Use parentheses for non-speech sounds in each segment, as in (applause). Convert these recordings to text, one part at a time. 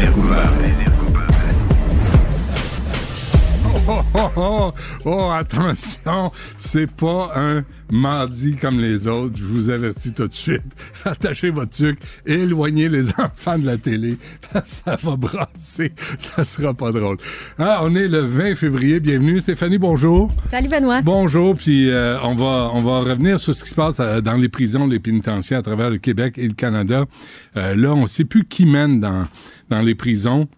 Votre plaisir Oh, (laughs) oh, attention, c'est pas un mardi comme les autres, je vous avertis tout de suite. (laughs) Attachez votre sucre, éloignez les enfants de la télé, (laughs) ça va brasser, ça sera pas drôle. Ah, on est le 20 février, bienvenue Stéphanie, bonjour. Salut Benoît. Bonjour, puis euh, on va on va revenir sur ce qui se passe euh, dans les prisons, les pénitentiaires à travers le Québec et le Canada. Euh, là, on sait plus qui mène dans dans les prisons.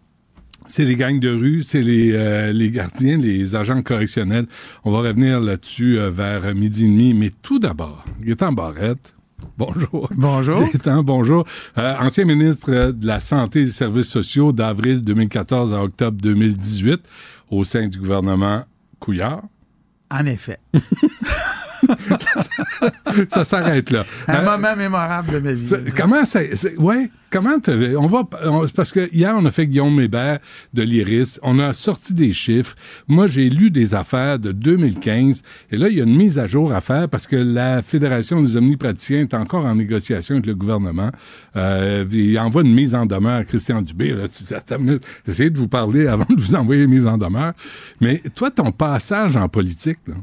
C'est les gangs de rue, c'est les, euh, les gardiens, les agents correctionnels. On va revenir là-dessus euh, vers midi et demi. Mais tout d'abord, Gaétan Barrette. Bonjour. Bonjour. (laughs) Gaétan, bonjour. Euh, ancien ministre de la Santé et des Services sociaux d'avril 2014 à octobre 2018 au sein du gouvernement Couillard. En effet. (laughs) Ça s'arrête là. Un Euh, moment mémorable de ma vie. comment ça, ouais, comment on va, on- parce que hier on a fait Guillaume Hébert de l'Iris, on a sorti des chiffres. Moi j'ai lu des affaires de 2015 et là il y a une mise à jour à faire parce que la Fédération des omnipraticiens est encore en négociation avec le gouvernement. Euh, il envoie une mise en demeure à Christian Dubé. Là, j'essayais de vous parler avant de vous envoyer une mise en demeure. Mais toi ton passage en politique, là,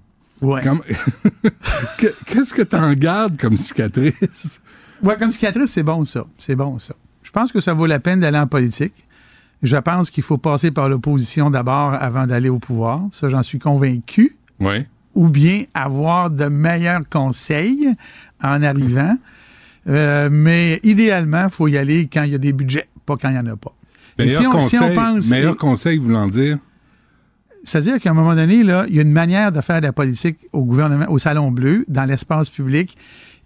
Ouais. comme- (laughs) Que- qu'est-ce que t'en gardes comme cicatrice? Ouais, comme cicatrice, c'est bon ça. C'est bon ça. Je pense que ça vaut la peine d'aller en politique. Je pense qu'il faut passer par l'opposition d'abord avant d'aller au pouvoir. Ça, j'en suis convaincu. Oui. Ou bien avoir de meilleurs conseils en arrivant. Euh, mais idéalement, il faut y aller quand il y a des budgets, pas quand il n'y en a pas. Et Meilleur si on, si conseil, on pense. meilleur conseil voulant dire. C'est-à-dire qu'à un moment donné, là, il y a une manière de faire de la politique au gouvernement, au Salon Bleu, dans l'espace public,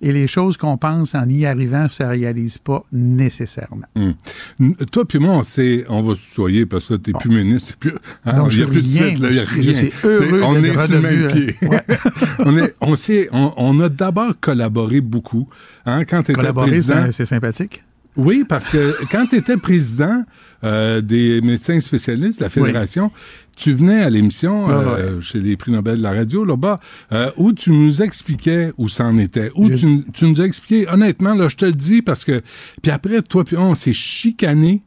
et les choses qu'on pense en y arrivant ne se réalisent pas nécessairement. N- Toi puis moi, on, sait, on va se soigner parce que t'es plus ministre. Plus, hein, Donc, il n'y a plus de titre, là, il n'y a rien. heureux on est sur le même pied. euh, ouais. (laughs) on, est, on, sait, on, on a d'abord collaboré beaucoup. Hein, quand tu étais Collaborer, c'est sympathique. Oui, parce que quand tu étais président euh, des médecins spécialistes de la Fédération, tu venais à l'émission Ouais, euh, chez les prix Nobel de la radio, là-bas, euh, où tu nous expliquais où ça en était. Où Je- tu, tu nous as expliqué, honnêtement, là, je te le dis, parce que... Puis après, toi puis on s'est chicané.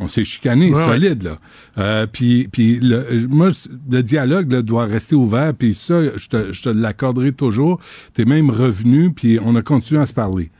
On s'est chicané Ouais, solide, là. Euh, puis, puis le, moi, le dialogue là, doit rester ouvert, puis ça, je te, je te l'accorderai toujours. T'es même revenu, puis on a continué à se parler.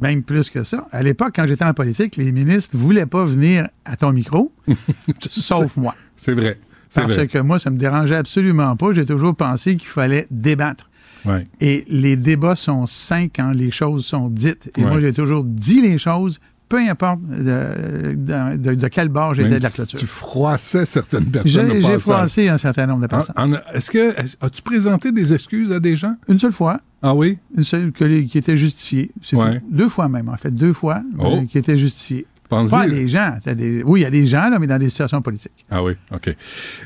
Même plus que ça. À l'époque, quand j'étais en politique, les ministres ne voulaient pas venir à ton micro, (laughs) sauf moi. C'est vrai. Parce vrai. que moi, ça me dérangeait absolument pas. J'ai toujours pensé qu'il fallait débattre. Ouais. Et les débats sont sains quand les choses sont dites. Et Ouais. moi, j'ai toujours dit les choses, peu importe de, de, de- de quel bord j'étais de la si cloture. tu froissais certaines personnes. J'ai froissé un certain nombre de personnes. Est-ce que as-tu présenté des excuses à des gens? Une seule fois, Ah oui? une seule que les- qui était justifiée. C'est Ouais. Deux fois même, en fait. Deux fois Oh. euh, qui était justifiée. Pensez- Pas des gens. des- oui, il y a des gens, là, mais dans des situations politiques. Ah oui, OK.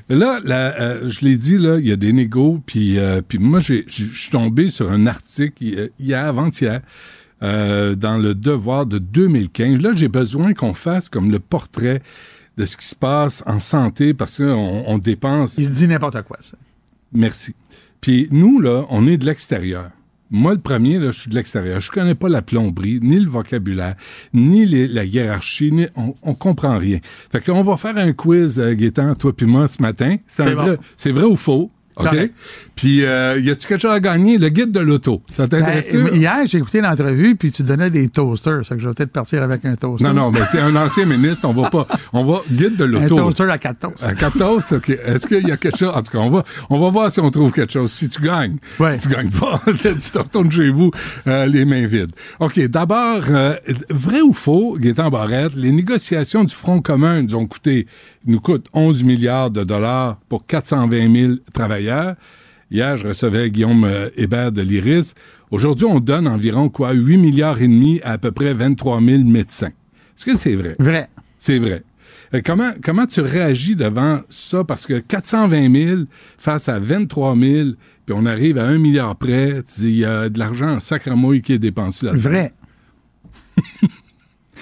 Là, là, euh, je l'ai dit, là, il y a des négos, puis, euh, puis moi, je suis tombé sur un article hi- hier, avant-hier, euh, dans le Devoir de 2015. Là, j'ai besoin qu'on fasse comme le portrait de ce qui se passe en santé, parce qu'on on dépense Il se dit n'importe quoi, ça. Merci. Puis nous, là, on est de l'extérieur. Moi, le premier, là, je suis de l'extérieur. Je connais pas la plomberie, ni le vocabulaire, ni les- la hiérarchie, ni, on, on comprend rien. Fait qu'on va faire un quiz, euh, Gaétan, toi puis moi, ce matin. C'est bon. vrai, c'est vrai ou faux? OK? Correct. Puis, euh, y a-tu quelque chose à gagner? Le guide de l'auto. Ça Ben, t'intéresse? hier, j'ai écouté l'entrevue, puis tu donnais des toasters. Ça que je vais peut-être partir avec un toaster. non, non, mais t'es un ancien ministre. On va pas. (laughs) On va guide de Un l'auto. toaster à quatre toasts. À 14, OK. Est-ce qu'il y a quelque chose? En tout cas, on va, on va voir si on trouve quelque chose. Si tu gagnes. Ouais. Si tu gagnes pas, (laughs) tu te retournes chez vous euh, les mains vides. OK. D'abord, euh, vrai ou faux, Gaétan Barrette, les négociations du Front commun nous ont coûté, nous coûtent 11 milliards de dollars pour 420 000 travailleurs. Hier, je recevais Guillaume euh, Hébert de l'IRIS. Aujourd'hui, on donne environ quoi? 8 milliards et demi à à peu près 23 000 médecins. Est-ce que c'est vrai? Vrai. C'est vrai. Euh, Comment, comment tu réagis devant ça? Parce que 420 000 face à 23 000, puis on arrive à un milliard près, il y a de l'argent en sacramouille qui est dépensé là-dedans. Vrai. (laughs)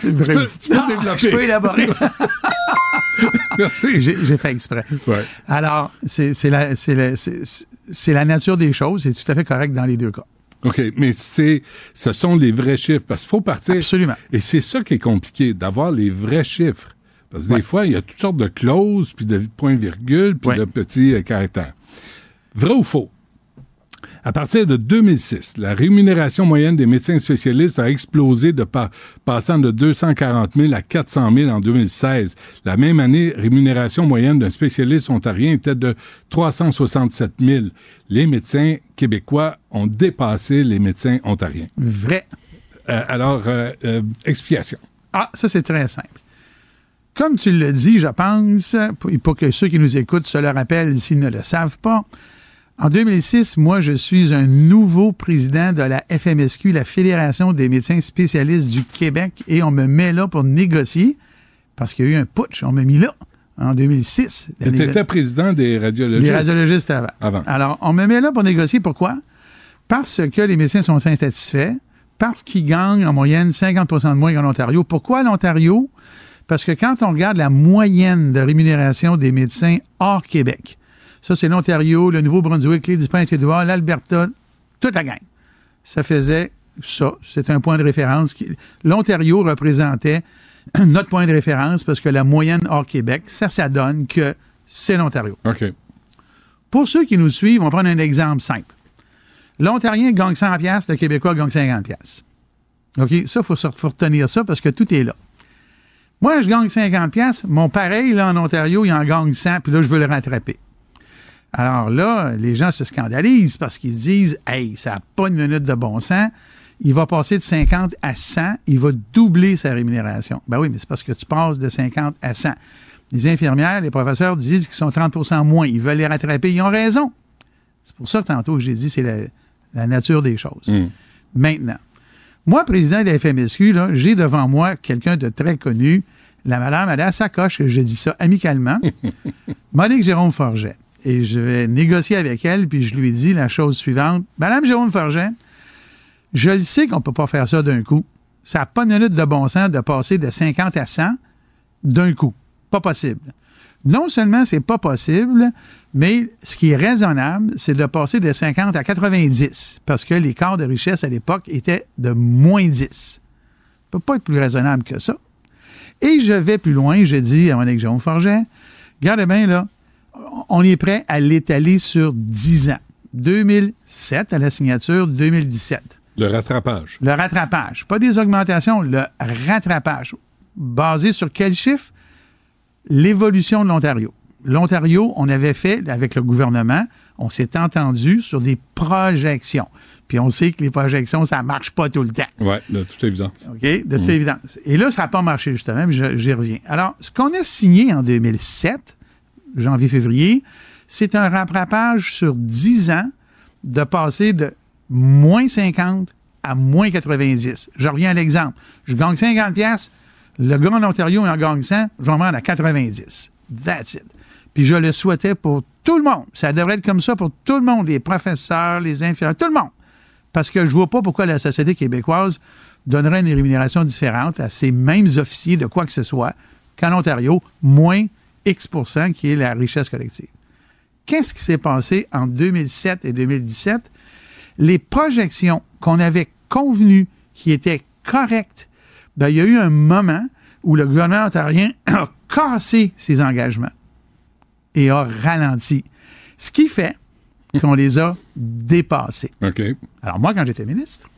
Tu peux, tu peux Ah, développer. je peux élaborer. (laughs) Merci. J'ai fait exprès. Ouais. Alors, c'est la, nature des choses. C'est tout à fait correct dans les deux cas. OK, mais c'est, ce sont les vrais chiffres, parce qu'il faut partir. Absolument. Et c'est ça qui est compliqué, d'avoir les vrais chiffres. Parce que des fois, il y a toutes sortes de clauses, puis de points-virgules, puis Ouais. de petits euh, caractères. Vrai ou faux? À partir de 2006, la rémunération moyenne des médecins spécialistes a explosé de pa- passant de 240 000 à 400 000 en 2016. La même année, rémunération moyenne d'un spécialiste ontarien était de 367 000. Les médecins québécois ont dépassé les médecins ontariens. Vrai. Euh, alors, euh, euh, explication. Ah, ça, c'est très simple. Comme tu le dis, je pense, pour, pour que ceux qui nous écoutent se le rappellent s'ils ne le savent pas, en 2006, moi, je suis un nouveau président de la FMSQ, la Fédération des médecins spécialistes du Québec, et on me met là pour négocier, parce qu'il y a eu un putsch, on m'a mis là, en 2006. La Tu étais président des radiologistes? Avant. Avant. Alors, on me met là pour négocier. Pourquoi? Parce que les médecins sont insatisfaits, parce qu'ils gagnent en moyenne 50% de moins qu'en Ontario. Pourquoi l'Ontario? Parce que quand on regarde la moyenne de rémunération des médecins hors Québec, ça, c'est l'Ontario, le Nouveau-Brunswick, l'île du Prince-Édouard, l'Alberta, toute la gang. Ça faisait ça. C'est un point de référence. qui- L'Ontario représentait (clears throat) notre point de référence parce que la moyenne hors Québec, ça, ça donne que c'est l'Ontario. OK. Pour ceux qui nous suivent, on va prendre un exemple simple. L'Ontarien gagne 100 pièces, le Québécois gagne 50 pièces. OK? Ça, il faut, faut retenir ça parce que tout est là. Moi, je gagne 50 pièces. Mon pareil, là, en Ontario, il en gagne 100, puis là, je veux le rattraper. Alors là, les gens se scandalisent parce qu'ils disent, hey, ça n'a pas une minute de bon sens. Il va passer de 50 à 100, il va doubler sa rémunération. Ben oui, mais c'est parce que tu passes de 50 à 100. Les infirmières, les professeurs disent qu'ils sont 30% moins. Ils veulent les rattraper. Ils ont raison. C'est pour ça que tantôt, j'ai dit, c'est la, la nature des choses. Mm. Maintenant, moi, président de la FMSQ, j'ai devant moi quelqu'un de très connu. La madame, elle à sa coche, je dis ça amicalement. (laughs) Monique Jérôme Forget. Et je vais négocier avec elle, puis je lui dis la chose suivante. Madame Jérôme Forget, je le sais qu'on ne peut pas faire ça d'un coup. Ça n'a pas une minute de bon sens de passer de 50 à 100 d'un coup. Pas possible. Non seulement c'est pas possible, mais ce qui est raisonnable, c'est de passer de 50 à 90, parce que l'écart de richesse à l'époque était de moins 10. Ça peut pas être plus raisonnable que ça. Et je vais plus loin, je dis à Monique Jérôme Forget, regardez bien là, on est prêt à l'étaler sur 10 ans. 2007 à la signature, 2017. Le rattrapage. Le rattrapage. Pas des augmentations, le rattrapage. Basé sur quel chiffre? L'évolution de l'Ontario. L'Ontario, on avait fait, avec le gouvernement, on s'est entendu sur des projections. Puis on sait que les projections, ça ne marche pas tout le temps. Oui, de toute évidence. OK? De toute évidence. Et là, ça n'a pas marché, justement, mais j'y reviens. Alors, ce qu'on a signé en 2007, janvier-février, c'est un rattrapage sur 10 ans de passer de moins 50 à moins 90. Je reviens à l'exemple. Je gagne 50 pièces, le gars en Ontario en gagne 100, je vendre à 90. That's it. Puis je le souhaitais pour tout le monde. Ça devrait être comme ça pour tout le monde, les professeurs, les infirmiers, tout le monde. Parce que je vois pas pourquoi la société québécoise donnerait une rémunération différente à ces mêmes officiers de quoi que ce soit qu'en Ontario, moins X qui est la richesse collective. Qu'est-ce qui s'est passé en 2007 et 2017? Les projections qu'on avait convenues qui étaient correctes, ben, il y a eu un moment où le gouvernement ontarien (coughs) a cassé ses engagements et a ralenti. Ce qui fait qu'on les a dépassés. Alors, moi, quand j'étais ministre,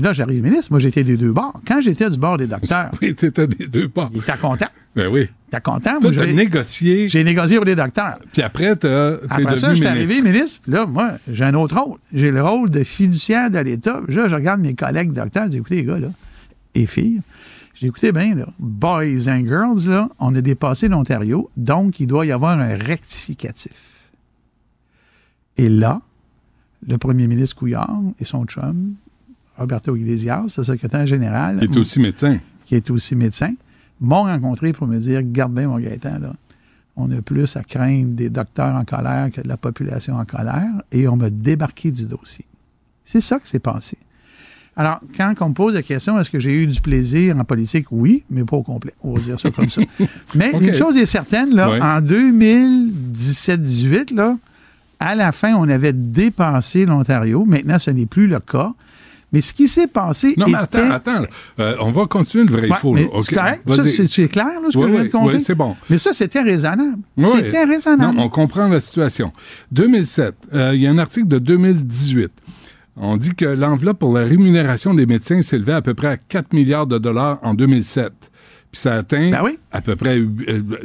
là, j'arrive ministre, moi, j'étais des deux bords. Quand j'étais du bord des docteurs, (laughs) Oui, t'étais des deux il était content. Ben oui. Était content. Toi, Moi, t'as j'ai- négocié, j'ai négocié pour les docteurs. puis après, t'as- t'es Après ça, je suis ministre. arrivé ministre, puis là, moi, j'ai un autre rôle. J'ai le rôle de fiduciaire de l'État. Là, je regarde mes collègues docteurs, je dis, écoutez, les gars, là, et filles, j'ai écouté bien, là, boys and girls, là, on a dépassé l'Ontario, donc il doit y avoir un rectificatif. Et là, le premier ministre Couillard et son chum, Roberto Iglesias, le secrétaire général, Il est aussi médecin. qui est aussi médecin, m'ont rencontré pour me dire Garde bien, mon Gaëtan, là, on a plus à craindre des docteurs en colère que de la population en colère, et on m'a débarqué du dossier. C'est ça qui s'est passé. Alors, quand on me pose la question, est-ce que j'ai eu du plaisir en politique? Oui, mais pas au complet. On va dire ça comme ça. (laughs) Mais une chose est certaine, là, Ouais. en 2017-18, là, à la fin, on avait dépassé l'Ontario. Maintenant, ce n'est plus le cas. Mais ce qui s'est passé Non, mais était- attends, attends. Euh, on va continuer le vrai Ouais, faux. mais là. OK. C'est clair, là, ce Ouais, que je viens de compter? ouais, c'est bon. Mais ça, c'était raisonnable. Ouais. C'était raisonnable. Non, on comprend la situation. 2007, euh, il y a un article de 2018. On dit que l'enveloppe pour la rémunération des médecins s'élevait à peu près à 4 milliards de dollars en 2007. Puis ça a atteint Ben oui. à peu près, euh,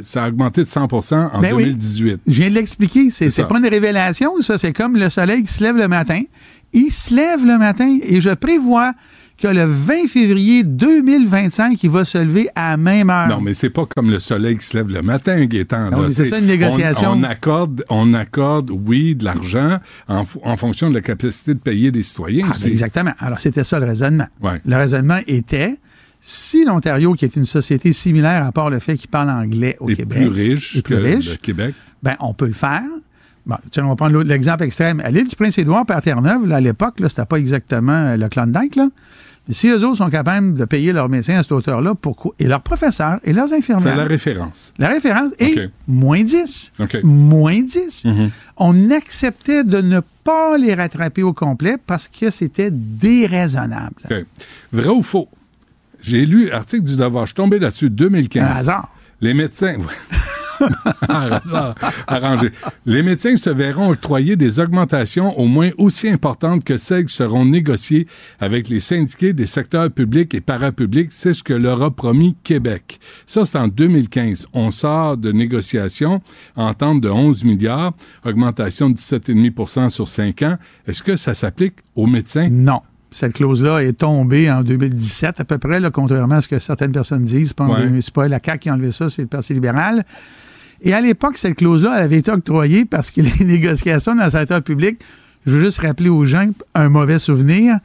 ça a augmenté de 100% en Ben oui. 2018. Je viens de l'expliquer. C'est pas une révélation, ça. C'est comme le soleil qui se lève le matin. Il se lève le matin et je prévois que le 20 février 2025, il va se lever à la même heure. Non, mais c'est pas comme le soleil qui se lève le matin, Gaétan. C'est ça, une négociation. On, on accorde, on accorde, oui, de l'argent en, fonction de la capacité de payer des citoyens Ah, ben exactement. Alors, c'était ça le raisonnement. Ouais. Le raisonnement était, si l'Ontario, qui est une société similaire, à part le fait qu'il parle anglais au Québec, plus riche est plus que riche, le Québec. ben, on peut le faire. Bon, tiens, on va prendre l'exemple extrême. À l'île du Prince-Édouard, à Terre-Neuve, à l'époque, c'était pas exactement euh, le Klondike, là. Mais si eux autres sont capables de payer leurs médecins à cette hauteur-là, pourquoi? Et leurs professeurs et leurs C'est infirmières. la référence. La référence est moins 10. OK. Moins 10. Mhm. On acceptait de ne pas les rattraper au complet parce que c'était déraisonnable. Vrai ou faux? J'ai lu l'article du Devoir, je suis tombé là-dessus, 2015. Un hasard. Les médecins. (laughs) (laughs) Hasard arrangé. Les médecins se verront octroyer des augmentations au moins aussi importantes que celles qui seront négociées avec les syndiqués des secteurs publics et parapublics. C'est ce que leur a promis Québec. Ça, c'est en 2015. On sort de négociations, entente de 11 milliards, augmentation de 17,5% sur 5 ans. Est-ce que ça s'applique aux médecins? Non. Cette clause-là est tombée en 2017 à peu près, là, contrairement à ce que certaines personnes disent. C'est pas, en Ouais. 2000, c'est pas la CAQ qui a enlevé ça, c'est le Parti libéral. Et à l'époque, cette clause-là, elle avait été octroyée parce que (laughs) les négociations dans le secteur public, je veux juste rappeler aux gens un mauvais souvenir,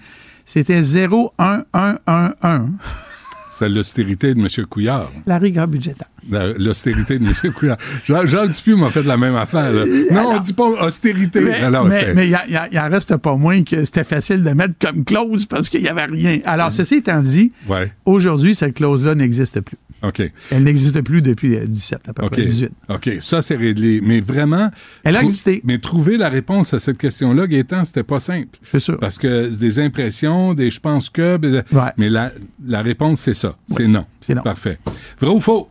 c'était 0,1111. C'est l'austérité de M. Couillard. La rigueur budgétaire. La- L'austérité de M. Couillard. Jean, Jean Dupuis m'a fait la même affaire. là. Non, on dit pas austérité. Mais Alors, il en reste pas moins que c'était facile de mettre comme clause parce qu'il n'y avait rien. Alors, ceci étant dit, Ouais, aujourd'hui, cette clause-là n'existe plus. OK. Elle n'existe plus depuis euh, 17, à peu près 18. OK, ça, c'est réglé. Mais vraiment... Elle a existé. Mais trouver la réponse à cette question-là, Gaétan, c'était pas simple. Je suis sûr. Parce que c'est des impressions, des je pense que... Ouais. Mais la, la réponse, c'est ça. C'est non. c'est non. Parfait. Vrai ou faux?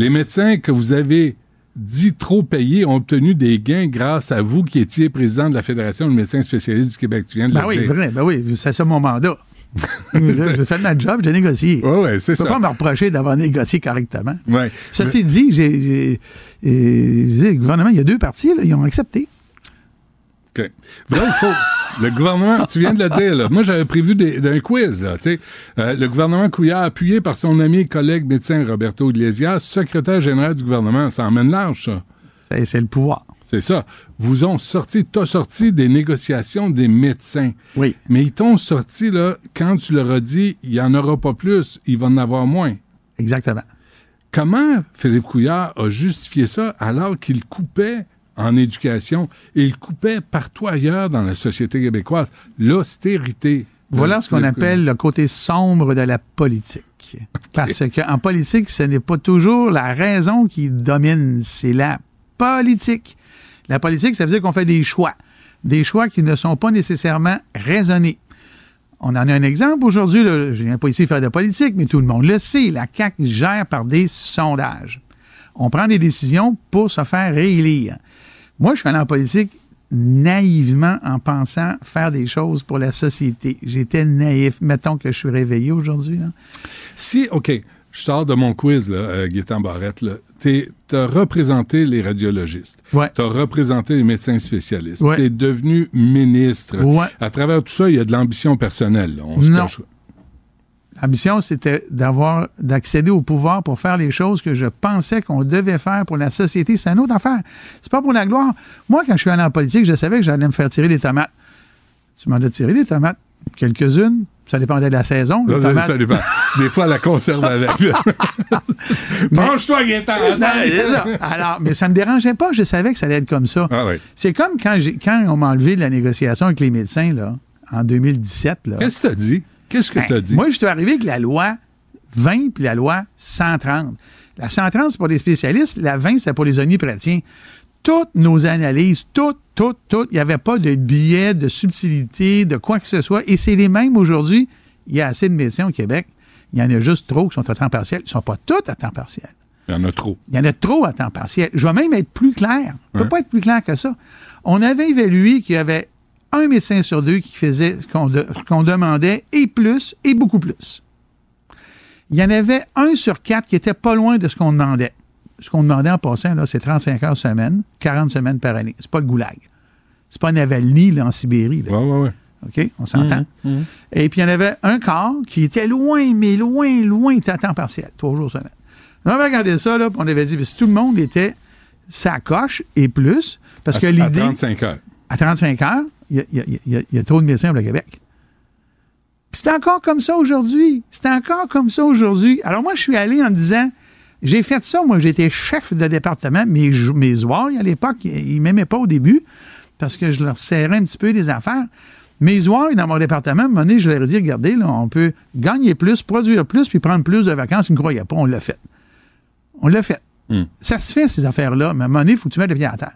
Les médecins que vous avez dit trop payés ont obtenu des gains grâce à vous qui étiez président de la Fédération de médecins spécialistes du Québec. Tu viens de Ben le oui, dire. vrai, ben oui, c'est ça mon mandat. (laughs) j'ai fait ma job, j'ai négocié. Ouais, ouais, c'est Je peux ça. pas me reprocher d'avoir négocié correctement. Ouais. Ceci dit, j'ai, je le gouvernement, il y a deux partis, là, ils ont accepté. OK. Vrai ou faux? Le gouvernement, tu viens de le dire, là. Moi, j'avais prévu d'un quiz, là, tu sais. Euh, le gouvernement Couillard, appuyé par son ami et collègue médecin Roberto Iglesias, secrétaire général du gouvernement, ça emmène large, ça. C'est, c'est le pouvoir. C'est ça. Vous ont sorti, t'as sorti des négociations des médecins. Oui. Mais ils t'ont sorti, là, quand tu leur as dit, il n'y en aura pas plus, il va en avoir moins. Exactement. Comment Philippe Couillard a justifié ça alors qu'il coupait en éducation et il coupait partout ailleurs dans la société québécoise l'austérité? Voilà ce qu'on Le- appelle le côté sombre de la politique. (laughs) Parce qu'en politique, ce n'est pas toujours la raison qui domine, c'est la politique. La politique, ça veut dire qu'on fait des choix. Des choix qui ne sont pas nécessairement raisonnés. On en a un exemple aujourd'hui. Je viens pas ici faire de politique, mais tout le monde le sait. La CAQ gère par des sondages. On prend des décisions pour se faire réélire. Moi, je suis allé en politique naïvement en pensant faire des choses pour la société. J'étais naïf. Mettons que je suis réveillé aujourd'hui. là. Si, OK, je sors de mon quiz, là, euh, Gaétan Barrette. Tu as représenté les radiologistes. Ouais. Tu as représenté les médecins spécialistes. Ouais. Tu es devenu ministre. Ouais. À travers tout ça, il y a de l'ambition personnelle. là. On se cache- L'ambition, c'était d'avoir, d'accéder au pouvoir pour faire les choses que je pensais qu'on devait faire pour la société. C'est une autre affaire. C'est pas pour la gloire. Moi, quand je suis allé en politique, je savais que j'allais me faire tirer des tomates. Tu m'en as tiré des tomates. Quelques-unes. Ça dépendait de la saison. Ça, tomates. ça dépend. Des fois, la conserve avec. (laughs) (laughs) Mange-toi, Gaétan! Ça. Alors, mais ça me dérangeait pas. Je savais que ça allait être comme ça. Ah oui. C'est comme quand, j'ai, quand on m'a enlevé de la négociation avec les médecins, là, en 2017. Là. Qu'est-ce que tu as dit? Qu'est-ce que Ben, tu as dit? Moi, je suis arrivé avec la loi 20 puis la loi 130. La 130, c'est pour les spécialistes. La 20, c'est pour les omnipraticiens. Toutes nos analyses, toutes, toutes, toutes, il n'y avait pas de biais, de subtilité, de quoi que ce soit. Et c'est les mêmes aujourd'hui. Il y a assez de médecins au Québec. Il y en a juste trop qui sont à temps partiel. Ils ne sont pas tous à temps partiel. Il y en a trop. Il y en a trop à temps partiel. Je vais même être plus clair. On ne peut Ouais. pas être plus clair que ça. On avait évalué qu'il y avait un médecin sur deux qui faisait ce qu'on de- demandait, et plus, et beaucoup plus. Il y en avait un sur quatre qui était pas loin de ce qu'on demandait. Ce qu'on demandait en passant, là, c'est 35 heures semaine, 40 semaines par année. C'est pas le goulag. C'est pas Navalny, là, en Sibérie. là. Ouais, ouais, ouais. OK? On s'entend? Et puis, il y en avait un quart qui était loin, mais loin, loin, il était à temps partiel, trois jours semaine. On avait regardé ça, là, puis on avait dit, si tout le monde était sa coche et plus, parce que À- l'idée, 35 heures. À 35 heures, il y a, y y y trop de médecins au Québec. Puis C'est encore comme ça aujourd'hui. C'est encore comme ça aujourd'hui. Alors moi, je suis allé en disant, j'ai fait ça, moi, j'étais chef de département, mes, mes ouailles à l'époque, ils ne m'aimaient pas au début, parce que je leur serrais un petit peu des affaires. Mes ouailles dans mon département, à un moment donné, je leur ai dit, regardez, là, on peut gagner plus, produire plus, puis prendre plus de vacances. Ils ne me croyaient pas, on l'a fait. On l'a fait. Hmm. Ça se fait, ces affaires-là, mais à un moment donné, il faut que tu mettes le pied à terre.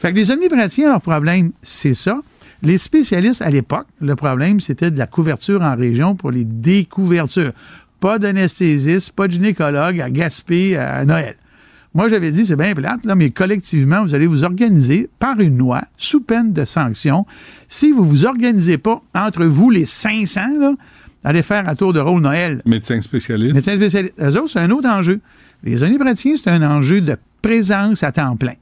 Fait que les omnipraticiens, leur problème, c'est ça. Les spécialistes, à l'époque, le problème, c'était de la couverture en région pour les découvertures. Pas d'anesthésiste, pas de gynécologue à Gaspé à Noël. Moi, j'avais dit, c'est bien plate, là, mais collectivement, vous allez vous organiser par une loi, sous peine de sanction. Si vous vous organisez pas entre vous, les 500, là, allez faire un tour de rôle Noël. Médecin spécialiste. Médecins spécialistes, eux autres, c'est un autre enjeu. Les omnipraticiens, c'est un enjeu de présence à temps plein.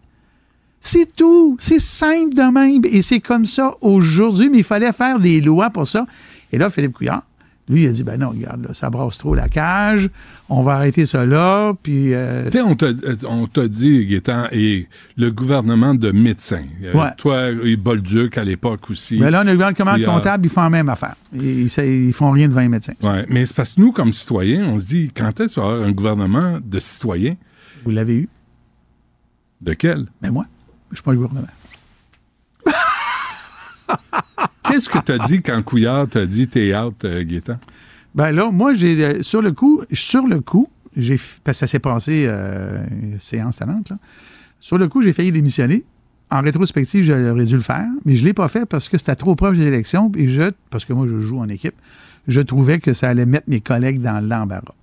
C'est tout. C'est simple de même. Et c'est comme ça aujourd'hui, mais il fallait faire des lois pour ça. Et là, Philippe Couillard, lui, il a dit, ben non, regarde, là, ça brasse trop la cage, on va arrêter ça là, puis... euh, Tu sais, on t'a, euh, on dit, Gaétan, et le gouvernement de médecins. Euh, Ouais. Toi et Bolduc à l'époque aussi. ben là, le gouvernement euh, comptable, ils font la même affaire. Ils, ils, ils font rien de 20 médecins. Ouais, mais c'est parce que nous, comme citoyens, on se dit, quand est-ce qu'il va y avoir un gouvernement de citoyens? Vous l'avez eu. De quel? Mais moi, je suis pas le gouvernement. (laughs) Qu'est-ce que t'as dit quand Couillard t'a dit t'es out, euh, Gaétan? Ben là, moi, j'ai euh, sur le coup, sur le coup, j'ai parce que ça s'est passé euh, séance talente, là. Sur le coup, j'ai failli démissionner. En rétrospective, j'aurais dû le faire, mais je l'ai pas fait parce que c'était trop proche des élections et je, parce que moi, je joue en équipe, je trouvais que ça allait mettre mes collègues dans l'embarras.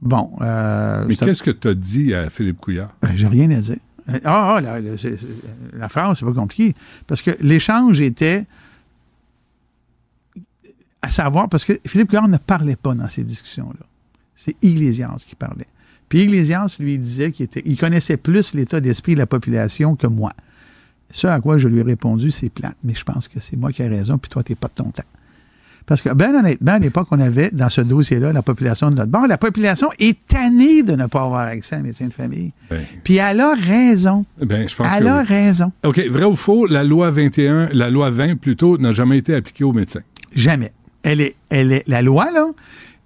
Bon, euh, Mais ça- qu'est-ce que t'as dit à Philippe Couillard? ben, j'ai rien à dire. Ah, ah, la, la phrase, c'est pas compliqué. Parce que l'échange était à savoir, parce que Philippe Couillard ne parlait pas dans ces discussions-là. C'est Iglesias qui parlait. Puis Iglesias lui disait qu'il était, il connaissait plus l'état d'esprit de la population que moi. Ce à quoi je lui ai répondu, c'est plate, mais je pense que c'est moi qui ai raison, puis toi, t'es pas de ton temps. Parce que, ben honnêtement, à l'époque, on avait dans ce dossier-là la population de notre bord. La population est tannée de ne pas avoir accès à un médecin de famille. Ben, Puis elle a raison. ben, je pense Elle que a oui. raison. OK, vrai ou faux, la loi 21, la loi 20 plutôt, n'a jamais été appliquée aux médecins. Jamais. Elle est, elle est, la loi, là,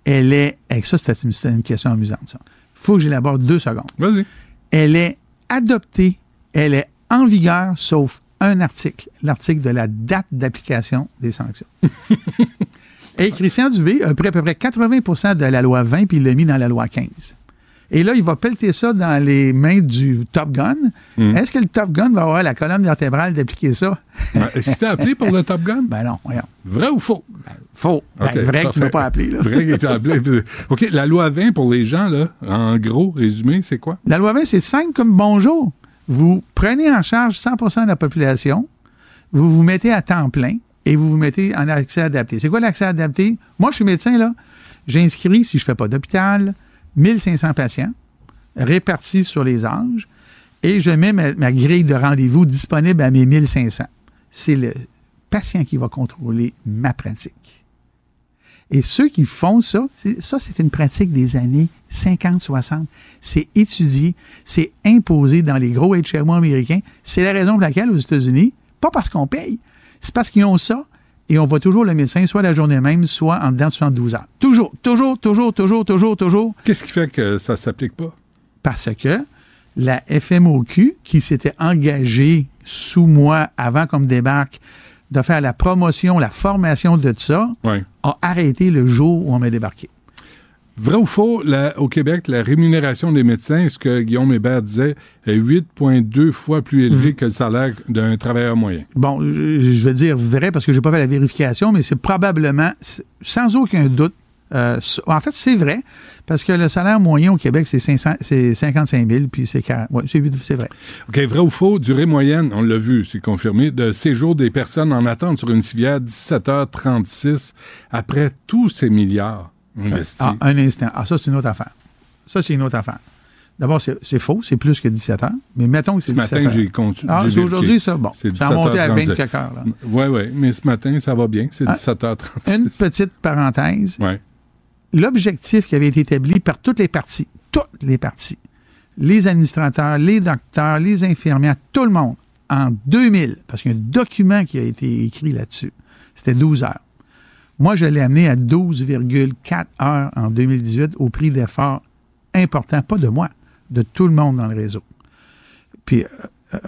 elle est. Avec ça, c'est c'est une question amusante, ça. faut que j'élabore deux secondes. Vas-y. Elle est adoptée, elle est en vigueur, sauf un article, l'article de la date d'application des sanctions. (laughs) Et Christian Dubé a pris à peu près 80% de la loi 20 puis il l'a mis dans la loi 15. Et là, il va pelleter ça dans les mains du Top Gun. Est-ce que le Top Gun va avoir la colonne vertébrale d'appliquer ça? Est-ce que c'était appelé pour le Top Gun? (laughs) Ben non, voyons. Vrai ou faux? Faux. Ben, vrai parfait. m'as pas appelé. Là. Vrai qu'il était appelé. (laughs) OK, la loi 20 pour les gens, là, en gros, résumé, c'est quoi? La loi 20, c'est simple comme bonjour. Vous prenez en charge 100% de la population vous vous mettez à temps plein et vous vous mettez en accès adapté. C'est quoi l'accès adapté? Moi, je suis médecin, là. J'inscris, si je ne fais pas d'hôpital, 1500 patients répartis sur les âges et je mets ma, ma grille de rendez-vous disponible à mes 1500. C'est le patient qui va contrôler ma pratique. Et ceux qui font ça, ça, c'est une pratique des années 50-60. C'est étudié, c'est imposé dans les gros HMO américains. C'est la raison pour laquelle, aux États-Unis, pas parce qu'on paye, c'est parce qu'ils ont ça et on voit toujours le médecin, soit la journée même, soit en dedans de 72 heures. Toujours, toujours, toujours, toujours, toujours, toujours Qu'est-ce qui fait que ça s'applique pas? parce que la FMOQ, qui s'était engagée sous moi avant qu'on me débarque de faire la promotion, la formation de ça, Oui. a arrêté le jour où on m'a débarqué. Vrai ou faux, la- au Québec, la rémunération des médecins, ce que Guillaume Hébert disait, est 8,2 fois plus élevé que le salaire d'un travailleur moyen. Bon, je, vais dire vrai parce que j'ai pas fait la vérification, mais c'est probablement, sans aucun doute, euh, en fait, c'est vrai, parce que le salaire moyen au Québec, c'est 500 c'est 55 000, puis c'est 40. Ouais, c'est vrai. OK, vrai ou faux, durée moyenne, on l'a vu, c'est confirmé, de séjour des personnes en attente sur une civière, 17h36, après tous ces milliards investis. Ah, un instant. Ah, ça, c'est une autre affaire. Ça, c'est une autre affaire. D'abord, c'est faux, c'est plus que 17 heures, mais mettons que c'est ce 17 matin, heures. j'ai compté. Ah, c'est aujourd'hui, ça? Bon. C'est Ça a monté à 17h37. 24 heures. Oui, oui, mais ce matin, ça va bien, c'est Ah, 17h36. Une petite parenthèse. Ouais. L'objectif qui avait été établi par toutes les parties, toutes les parties, les administrateurs, les docteurs, les infirmières, tout le monde, en 2000, parce qu'il y a un document qui a été écrit là-dessus, c'était 12 heures. Moi, je l'ai amené à 12,4 heures en 2018 au prix d'efforts importants, pas de moi, de tout le monde dans le réseau. Puis, euh,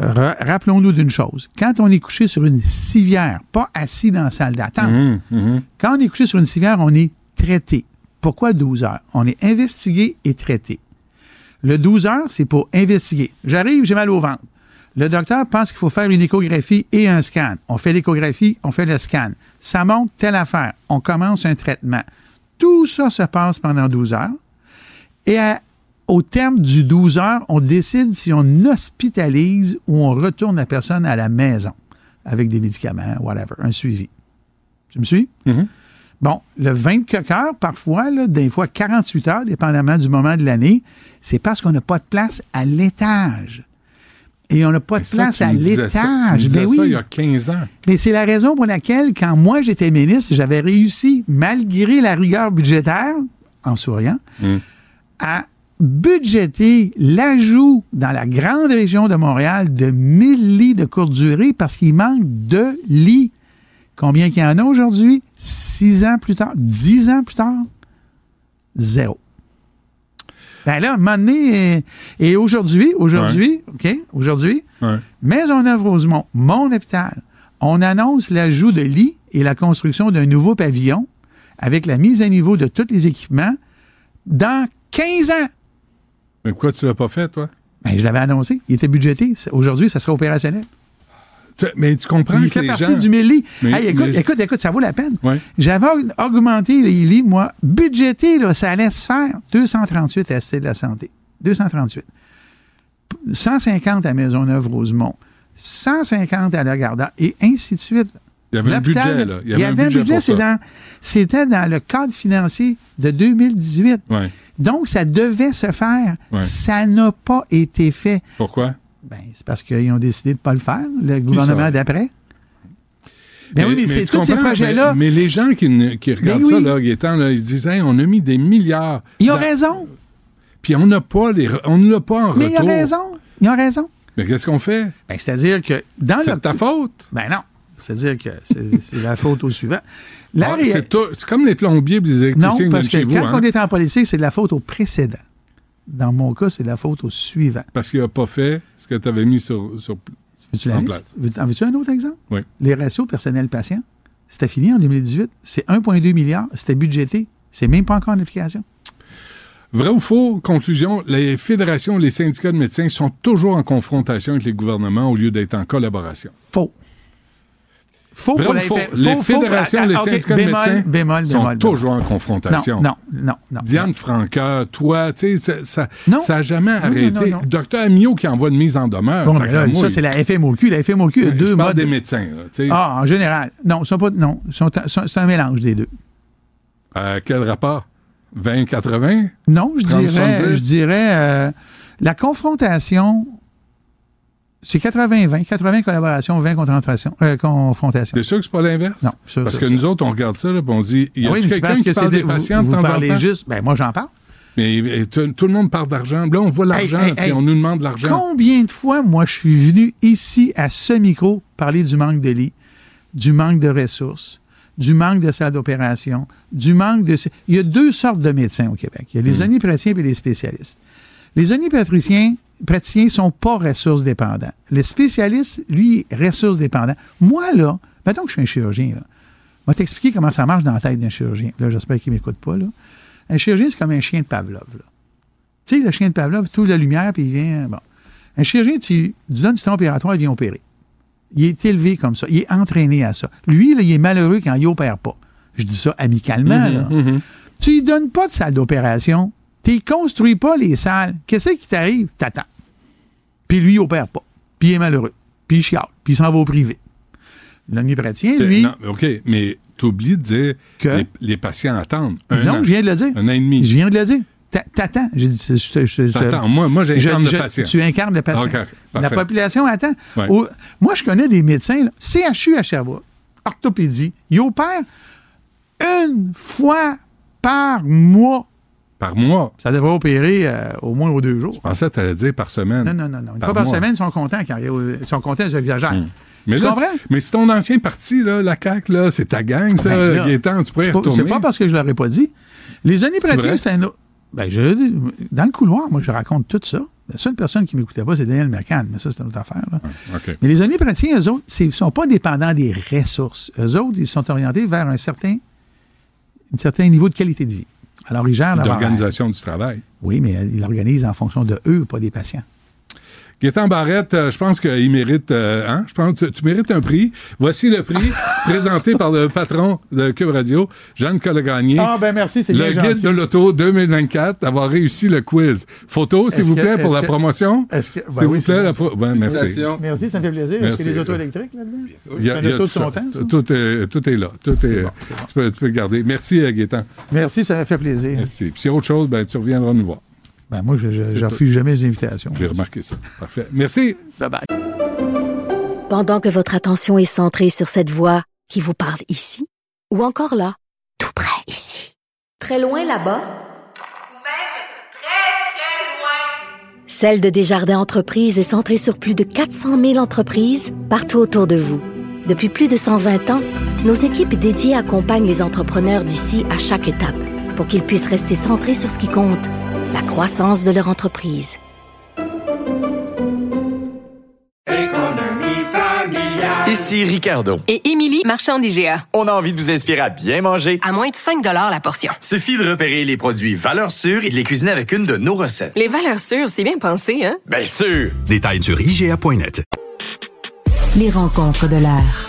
euh, ra- rappelons-nous d'une chose. Quand on est couché sur une civière, pas assis dans la salle d'attente, Mhm, mhm. quand on est couché sur une civière, on est traité. Pourquoi 12 heures? On est investigué et traité. Le 12 heures, c'est pour investiguer. J'arrive, j'ai mal au ventre. Le docteur pense qu'il faut faire une échographie et un scan. On fait l'échographie, on fait le scan. Ça montre telle affaire. On commence un traitement. Tout ça se passe pendant 12 heures. Et à- au terme du 12 heures, on décide si on hospitalise ou on retourne la personne à la maison avec des médicaments, whatever, un suivi. Tu me suis? Mhm. Bon, le 24 heures, parfois, là, des fois 48 heures, dépendamment du moment de l'année, c'est parce qu'on n'a pas de place à l'étage. Et on n'a pas de Ça, place à ça- l'étage. Ben ça oui. il y a 15 ans. Mais c'est la raison pour laquelle, quand moi j'étais ministre, j'avais réussi, malgré la rigueur budgétaire, en souriant, Mm. à budgéter l'ajout dans la grande région de Montréal de 1000 lits de courte durée parce qu'il manque de lits. Combien qu'il y en a aujourd'hui? Six ans plus tard? Dix ans plus tard? Zéro. Ben là, un moment donné, et aujourd'hui, aujourd'hui, OK, aujourd'hui, Ouais. Maisonneuve-Rosemont, mon hôpital, on annonce l'ajout de lits et la construction d'un nouveau pavillon avec la mise à niveau de tous les équipements dans 15 ans. Mais pourquoi tu l'as pas fait, toi? Ben, je l'avais annoncé. Il était budgété. Aujourd'hui, ça sera opérationnel. Mais tu comprends Il que fait les partie gens... du 1000 lits. Mais- Hey, écoute, écoute, écoute, ça vaut la peine. Ouais. J'avais aug- augmenté les lits, moi. Budgété, là, ça allait se faire. 238 à de la santé. 238. 150 à Maisonneuve-Rosemont. 150 à Lagarda. Et ainsi de suite. Il y avait un budget, là. Il y avait, un budget, pour c'est ça. dans- C'était dans le cadre financier de 2018. Ouais. Donc, ça devait se faire. Ouais. Ça n'a pas été fait. Pourquoi? Ben, c'est parce qu'ils ont décidé de ne pas le faire, le gouvernement d'après. Ben oui, mais, c'est tous ces projets-là. Mais, mais les gens qui, qui regardent Ben ça, là, Gaétan, là, ils se disent, Hey, on a mis des milliards. Ils ont dans- raison. Puis on n'a pas les, on ne l'a pas en Mais ils ont retour. raison. Ils ont raison. Mais qu'est-ce qu'on fait? Ben, c'est-à-dire que dans C'est le. de ta faute. Ben non. C'est-à-dire que c'est la faute au suivant. Ah, c'est comme les plombiers et les Non, électriciens qui parce que chez quand vous. hein, on est en politique, c'est de la faute au précédent. Dans mon cas, c'est la faute au suivant. Parce qu'il n'a pas fait ce que tu avais mis sur, sur- Veux-tu En place. En veux-tu un autre exemple? Oui. Les ratios personnel-patient, c'était fini en 2018. C'est 1,2 milliard. C'était budgété. C'est même pas encore en application. Vrai ou faux? Conclusion, les fédérations, les syndicats de médecins sont toujours en confrontation avec les gouvernements au lieu d'être en collaboration. Faux. Faux pour ou la faux? Les fédérations, Ah, les ah, ok, syndicats de bémol, médecins bémol, sont bémol, toujours en bémol. confrontation. Non, non, non, non. Diane Franca, toi, tu sais, ça- ça Non. ça jamais arrêté. non, non. Docteur Amio qui envoie une mise en demeure. Bon, ça là, ça, c'est la FMOQ. La FMOQ a Je deux parle modes. des médecins. là, tu sais. Ah, en général. Non, sont pas, non, sont- sont- c'est un mélange des deux. Euh, quel rapport? 20-80? Non, je 30, dirais, 70. je dirais euh, la confrontation, c'est 80-20. 80 collaboration, 20 confrontation. Euh, confrontation. T'es sûr que c'est pas l'inverse? Non, ça, Parce que nous autres, on regarde ça, là, puis on dit, il y a oui, c'est quelqu'un qui parle c'est des vous- patients vous, de temps en parlez temps? juste. Ben, moi, j'en parle. Mais tout, tout le monde parle d'argent. Là, on voit l'argent, Hey, hey, puis hey. on nous demande de l'argent. Combien de fois, moi, je suis venu ici à ce micro parler du manque de lits, du manque de ressources, du manque de salles d'opération, du manque de. Il y a deux sortes de médecins au Québec. Il y a les omnipraticiens et les spécialistes. Les omnipraticiens praticiens sont pas ressources dépendants. Les spécialistes, lui, ressources dépendants. Moi, là, mettons que je suis un chirurgien, là. Je vais t'expliquer comment ça marche dans la tête d'un chirurgien. Là, j'espère qu'il ne m'écoute pas, là. Un chirurgien, c'est comme un chien de Pavlov, là. Tu sais, le chien de Pavlov, tout la lumière, puis il vient. Bon. Un chirurgien, tu, tu donnes du temps opératoire, il vient opérer. Il est élevé comme ça. Il est entraîné à ça. Lui, là, il est malheureux quand il opère pas. Je dis ça amicalement. là. Tu lui donnes pas de salle d'opération. Tu ne construis pas les salles. Qu'est-ce qui t'arrive? T'attends. Puis lui, il opère pas. Puis il est malheureux. Puis il chiale. Puis il s'en va au privé. L'omnipraticien, Euh, lui. non, OK, mais t'oublies de dire Que? les, les patients attendent un non, an, je viens de le dire. un an et demi. Je viens de le dire. T'a- T'attends. T'attends. Moi, moi j'incarne le patient. Tu incarnes le patient. La population attend. Ouais. Au- moi, je connais des médecins, là, CHU à Sherbrooke, orthopédie, ils opèrent une fois par mois. Par mois. Ça devrait opérer euh, au moins aux deux jours. Je pensais que t'allais dire par semaine. Non, non, non, non. Une Par fois par mois. semaine, ils sont contents quand ils sont contents, j'exagère. Mais Tu là, comprends? mais c'est ton ancien parti, là, la CAQ, là, c'est ta gang, ça, Ben là, Gaétan, tu pourrais y retourner. C'est pas parce que je l'aurais pas dit. Les années pratiques, c'est un autre. Ben, je, dans le couloir, moi, je raconte tout ça. La seule personne qui m'écoutait pas, c'est Daniel Mercan, mais ça, c'est une autre affaire. là. Mais les années pratiques, eux autres, ils ne sont pas dépendants des ressources. Eux autres, ils sont orientés vers un certain, un certain niveau de qualité de vie. Alors, ils gèrent leur horaire. D'organisation du travail. Oui, mais ils l'organisent en fonction de eux, pas des patients. Gaétan Barrette, euh, je pense qu'il mérite, euh, hein? Je pense que tu, tu mérites un prix. Voici le prix (laughs) présenté par le patron de Cube Radio, Jeanne Collegagné. ben merci, c'est le guide de l'auto 2024, d'avoir réussi le quiz. Photo, s'il vous que- plaît, pour la que- promotion. est-ce que- ben S'il oui, vous c'est plaît, la pro- ouais, merci. Merci, ça me fait plaisir. Merci. Est-ce qu'il y a des autos électriques là-dedans? Il y a- C'est il y a un auto de tout son temps? Tout est, tout est là. Tout est, bon, c'est bon. Tu, peux, tu peux le garder. Merci, euh, Gaétan. Merci, ça m'a fait plaisir. Merci. Puis s'il y a autre chose, ben, tu reviendras nous voir. Ben, moi, je je- je tout. refuse jamais les invitations. J'ai remarqué ça. Parfait. Merci. Bye-bye. Pendant que votre attention est centrée sur cette voix qui vous parle ici, ou encore là, tout près ici, très loin là-bas, Ou même très, très loin. Celle de Desjardins Entreprises est centrée sur plus de 400 000 entreprises partout autour de vous. Depuis plus de 120 ans, nos équipes dédiées accompagnent les entrepreneurs d'ici à chaque étape pour qu'ils puissent rester centrés sur ce qui compte, la croissance de leur entreprise. Ici Ricardo. Et Émilie, marchand d'IGA. On a envie de vous inspirer à bien manger. À moins de 5 la portion. Suffit de repérer les produits valeurs sûres et de les cuisiner avec une de nos recettes. Les valeurs sûres, c'est bien pensé, hein? Bien sûr! Détails sur IGA.net. Les rencontres de l'air.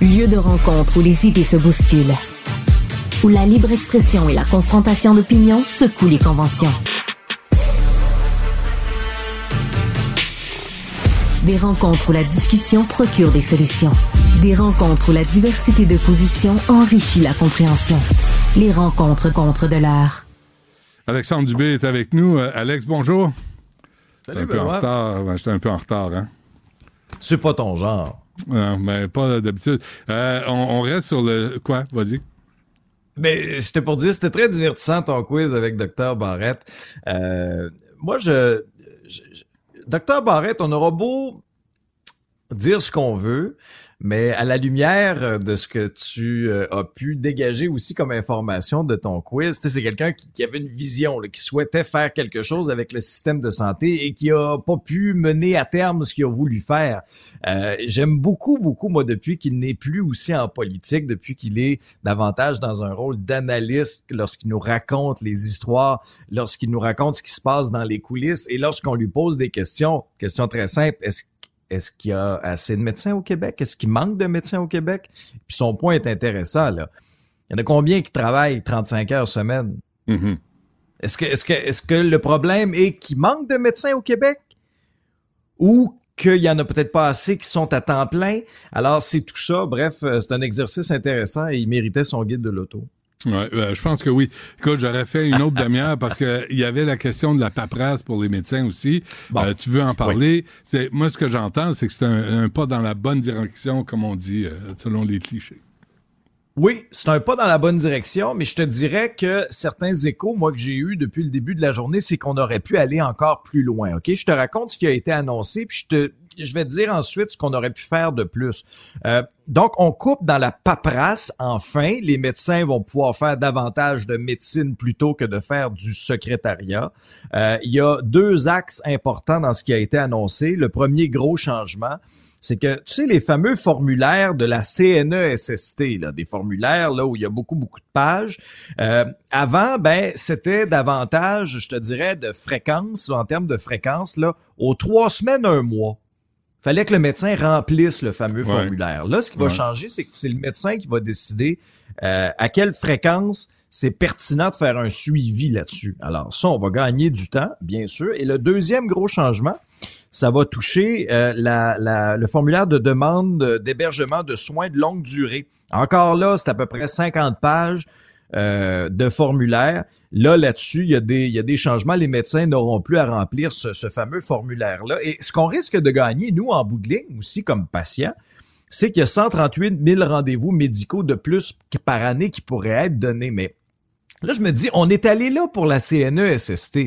Lieu de rencontre où les idées se bousculent. Où la libre expression et la confrontation d'opinions secouent les conventions. Des rencontres où la discussion procure des solutions. Des rencontres où la diversité de positions enrichit la compréhension. Les rencontres contre de l'air. Alexandre Dubé est avec nous. Euh, Alex, bonjour. J'étais Salut, un peu en retard. Ben, J'étais un peu en retard, hein? C'est pas ton genre. Non, mais pas d'habitude. Euh, on, on reste sur le. Quoi? Vas-y. Mais j'étais pour dire, c'était très divertissant ton quiz avec Dr. Barrette. Euh, moi, je, Dr. Barrette, on aura beau dire ce qu'on veut, mais à la lumière de ce que tu euh, as pu dégager aussi comme information de ton quiz, c'est quelqu'un qui, qui avait une vision, là, qui souhaitait faire quelque chose avec le système de santé et qui a pas pu mener à terme ce qu'il a voulu faire. Euh, J'aime beaucoup, beaucoup, moi, depuis qu'il n'est plus aussi en politique, depuis qu'il est davantage dans un rôle d'analyste lorsqu'il nous raconte les histoires, lorsqu'il nous raconte ce qui se passe dans les coulisses et lorsqu'on lui pose des questions, question très simple, est-ce Est-ce qu'il y a assez de médecins au Québec? Est-ce qu'il manque de médecins au Québec? Puis son point est intéressant, là. Il y en a combien qui travaillent 35 heures semaine? Mhm. Est-ce que, est-ce que, est-ce que le problème est qu'il manque de médecins au Québec? Ou qu'il y en a peut-être pas assez qui sont à temps plein? Alors, c'est tout ça. Bref, euh, c'est un exercice intéressant et il méritait son guide de l'auto. Ouais, euh, je pense que oui. Écoute, j'aurais fait une autre (laughs) demi-heure parce que il y avait la question de la paperasse pour les médecins aussi. Bon. Euh, tu veux en parler? C'est moi ce que j'entends, c'est que c'est un, un pas dans la bonne direction, comme on dit, euh, selon les clichés. Oui, c'est un pas dans la bonne direction, mais je te dirais que certains échos, moi, que j'ai eu depuis le début de la journée, c'est qu'on aurait pu aller encore plus loin. OK? Je te raconte ce qui a été annoncé, puis je te, je vais te dire ensuite ce qu'on aurait pu faire de plus. Euh, donc, on coupe dans la paperasse. Enfin, les médecins vont pouvoir faire davantage de médecine plutôt que de faire du secrétariat. Euh, il y a deux axes importants dans ce qui a été annoncé. Le premier gros changement, c'est que, tu sais, les fameux formulaires de la CNESST, là, des formulaires là où il y a beaucoup, beaucoup de pages. euh, avant, ben, c'était davantage, je te dirais, de fréquence, en termes de fréquence, là, aux trois semaines, un mois. Fallait que le médecin remplisse le fameux Ouais. formulaire. Là, ce qui va Ouais. changer, c'est que c'est le médecin qui va décider euh, à quelle fréquence c'est pertinent de faire un suivi là-dessus. Alors ça, on va gagner du temps, bien sûr. Et le deuxième gros changement, ça va toucher euh, la, la- le formulaire de demande d'hébergement de soins de longue durée. Encore là, c'est à peu près 50 pages euh, de formulaire. Là, là-dessus, il y, a des, il y a des changements. Les médecins n'auront plus à remplir ce, fameux formulaire-là. Et ce qu'on risque de gagner, nous, en bout ligne, aussi comme patients, c'est qu'il y a 138 000 rendez-vous médicaux de plus par année qui pourraient être donnés. Mais là, je me dis, on est allé là pour la CNESST.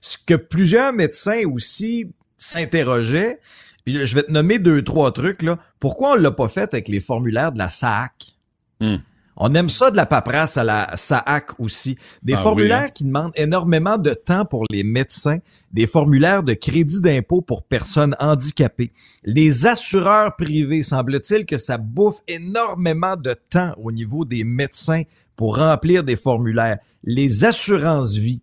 Ce que plusieurs médecins aussi s'interrogeaient, je vais te nommer deux, trois trucs. Pourquoi on l'a pas fait avec les formulaires de la SAC? Hmm. On aime ça de la paperasse à la SAAC aussi. Des Ah oui, formulaires hein? qui demandent énormément de temps pour les médecins, des formulaires de crédit d'impôt pour personnes handicapées. Les assureurs privés, semble-t-il que ça bouffe énormément de temps au niveau des médecins pour remplir des formulaires. Les assurances-vie.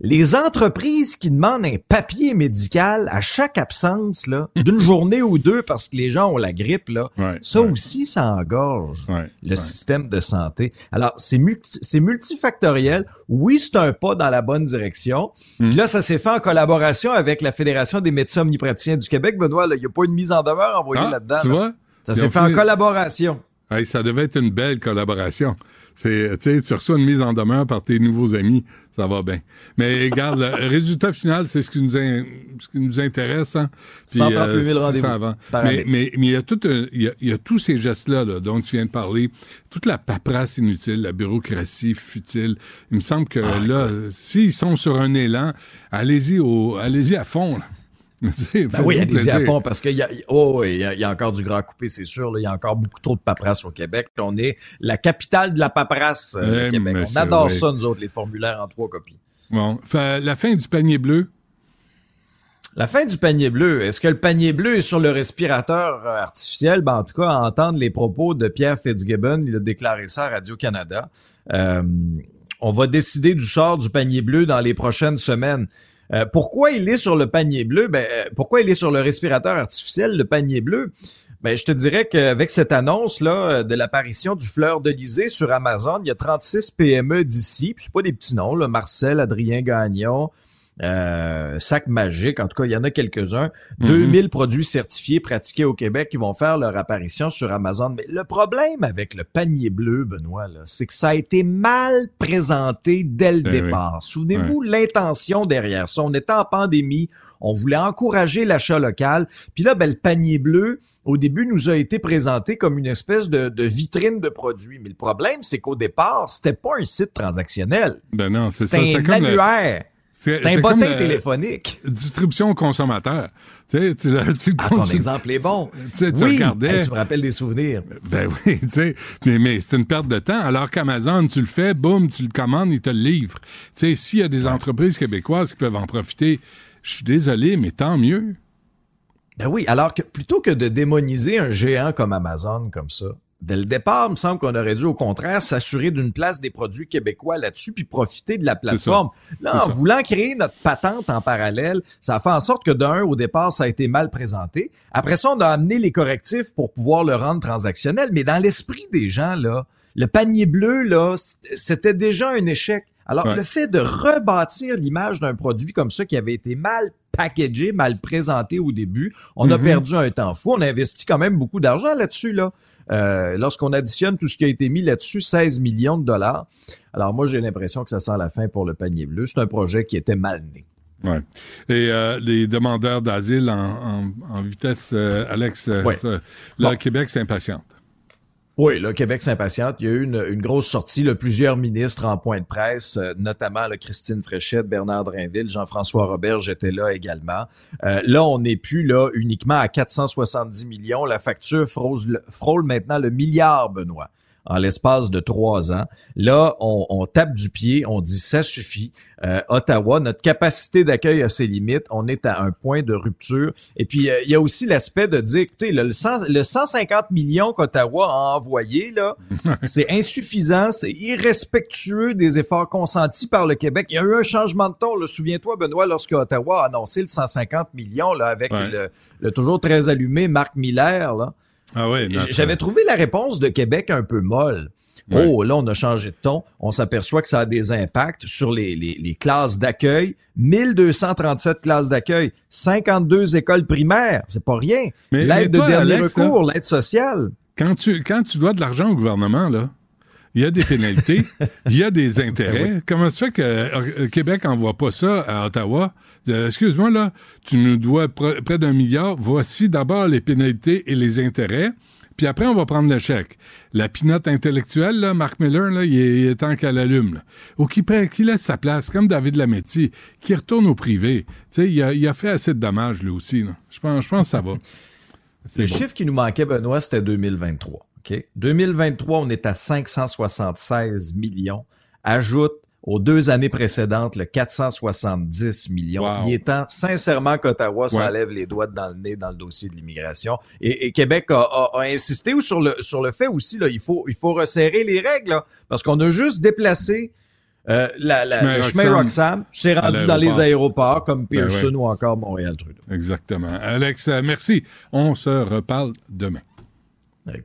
Les entreprises qui demandent un papier médical à chaque absence là, (laughs) d'une journée ou deux parce que les gens ont la grippe, là, Ouais, ça ouais. aussi, ça engorge Ouais, le système de santé. Alors, c'est multi- c'est multifactoriel. Oui, c'est un pas dans la bonne direction. Puis Là, ça s'est fait en collaboration avec la Fédération des médecins omnipraticiens du Québec. Benoît, là, il n'y a pas une mise en demeure envoyée Ah, là-dedans. tu là. vois? Ça s'est fait en collaboration. Hey, ça devait être une belle collaboration. C'est, tu reçois une mise en demeure par tes nouveaux amis, ça va bien. Mais regarde, le (laughs) résultat final, c'est ce qui nous, in- ce qui nous intéresse. Hein? 138 000 c'est rendez-vous ça avant. par Mais, mais, mais il y a tout un- il y a, il y a tous ces gestes-là là, dont tu viens de parler, toute la paperasse inutile, la bureaucratie futile. Il me semble que Ah, là, s'ils sont sur un élan, allez-y au, allez-y à fond. Là. (laughs) Ben oui, allez-y à fond parce qu'il y a, oh, il y a, y a encore du gras à couper, c'est sûr. Il y a encore beaucoup trop de paperasse au Québec. On est la capitale de la paperasse, euh, le Eh, Québec. On adore ça, nous autres, les formulaires en trois copies. Bon, Fait, la fin du panier bleu, La fin du panier bleu. Est-ce que le panier bleu est sur le respirateur euh, artificiel? Ben, en tout cas, à entendre les propos de Pierre Fitzgibbon, il a déclaré ça à Radio-Canada. Euh, on va décider du sort du panier bleu dans les prochaines semaines. Euh, pourquoi il est sur le panier bleu? Ben, euh, pourquoi il est sur le respirateur artificiel, le panier bleu? Ben, je te dirais qu'avec cette annonce-là euh, de l'apparition du fleur d'Elysée sur Amazon, il y a 36 PME d'ici, puis c'est pas des petits noms, là, Marcel, Adrien Gagnon, euh, Sac Magique, en tout cas, il y en a quelques-uns. 2000 produits certifiés pratiqués au Québec qui vont faire leur apparition sur Amazon. Mais le problème avec le panier bleu, Benoît, c'est que ça a été mal présenté dès le oui. départ. Souvenez-vous l'intention derrière ça. On était en pandémie, on voulait encourager l'achat local. Puis là, ben, le panier bleu, au début, nous a été présenté comme une espèce de, de vitrine de produits. Mais le problème, c'est qu'au départ, c'était pas un site transactionnel. ben non, c'est ça. C'était un le- annuaire. C'est- un bottin téléphonique. distribution au consommateur. Tu sais, tu, Ah, ton exemple est bon. Tu, sais, tu oui, regardais. Hey, tu me rappelles des souvenirs. Ben oui, (laughs) tu sais, mais, mais c'est une perte de temps. Alors qu'Amazon, tu le fais, boum, tu le commandes, il te le livre. Tu sais, s'il y a des entreprises québécoises qui peuvent en profiter, je suis désolé, mais tant mieux. Ben oui, alors que plutôt que de démoniser un géant comme Amazon comme ça, Dès le départ, il me semble qu'on aurait dû, au contraire, s'assurer d'une place des produits québécois là-dessus, puis profiter de la plateforme. Là, en ça. voulant créer notre patente en parallèle, ça a fait en sorte que d'un, au départ, ça a été mal présenté. Après ça, on a amené les correctifs pour pouvoir le rendre transactionnel. Mais dans l'esprit des gens, là, le panier bleu, là, c'était déjà un échec. Alors, Ouais. le fait de rebâtir l'image d'un produit comme ça qui avait été mal packagé, mal présenté au début, on a Mhm. perdu un temps fou. On a investi quand même beaucoup d'argent là-dessus, là. Euh, Lorsqu'on additionne tout ce qui a été mis là-dessus, 16 millions de dollars. Alors, moi, j'ai l'impression que ça sent la fin pour le panier bleu. C'est un projet qui était mal né. Ouais. Et euh, les demandeurs d'asile en, en- en vitesse, euh, Alex, Ouais. là, Bon. Québec s'impatiente. Oui, le Québec s'impatiente. Il y a eu une, grosse sortie, plusieurs ministres en point de presse, euh, notamment Christine Fréchette, Bernard Drinville, Jean-François Robert, j'étais là également. Euh, là, on n'est plus là uniquement à 470 millions. La facture frôle maintenant le milliard, Benoît en l'espace de trois ans. Là, on, on tape du pied, on dit ça suffit. Euh, Ottawa, notre capacité d'accueil a ses limites. On est à un point de rupture. Et puis, euh, il y a aussi l'aspect de dire, écoutez, le, le, 100 le 150 millions qu'Ottawa a envoyé, là, (laughs) c'est insuffisant, c'est irrespectueux des efforts consentis par le Québec. Il y a eu un changement de ton. Souviens-toi, Benoît, lorsque Ottawa a annoncé le 150 millions là, avec Ouais. le, le toujours très allumé Marc Miller, là. Ah ouais, J'avais trouvé la réponse de Québec un peu molle. Ouais. Oh, là, on a changé de ton. On s'aperçoit que ça a des impacts sur les, les, les classes d'accueil. 1237 classes d'accueil, 52 écoles primaires, c'est pas rien. Mais- L'aide de dernier Alex, recours, l'aide sociale. Quand tu, quand tu dois de l'argent au gouvernement, là, il y a des pénalités, il y a des (laughs) Ben intérêts. Comment ça fait que euh, Québec envoie pas ça à Ottawa? Dit, Excuse-moi, là, tu nous dois pr- près d'un milliard. Voici d'abord les pénalités et les intérêts. Puis après, on va prendre le chèque. La pinote intellectuelle, là, Marc Miller, là, il est, il est temps qu'elle allume. Ou qui, laisse sa place, comme David Lametti, qui retourne au privé. Tu sais, il a, il a fait assez de dommages, lui aussi. là. Je pense, je pense que ça va. (laughs) Le chiffre qui nous manquait, Benoît, c'était 2023. OK? 2023, on est à 576 millions. Ajoute aux deux années précédentes le 470 millions. Wow. Il est temps, sincèrement, qu'Ottawa Ouais. s'enlève les doigts dans le nez dans le dossier de l'immigration. Et, et Québec a, a- a insisté sur le, sur le fait aussi, là, il faut, il faut resserrer les règles, là, parce qu'on a juste déplacé euh, la, la- Chemin le Roxham. chemin Roxham. C'est À rendu dans les aéroports comme Ben Pearson ouais. ou encore Montréal-Trudeau. Exactement. Alex, euh, merci. On se reparle demain. Avec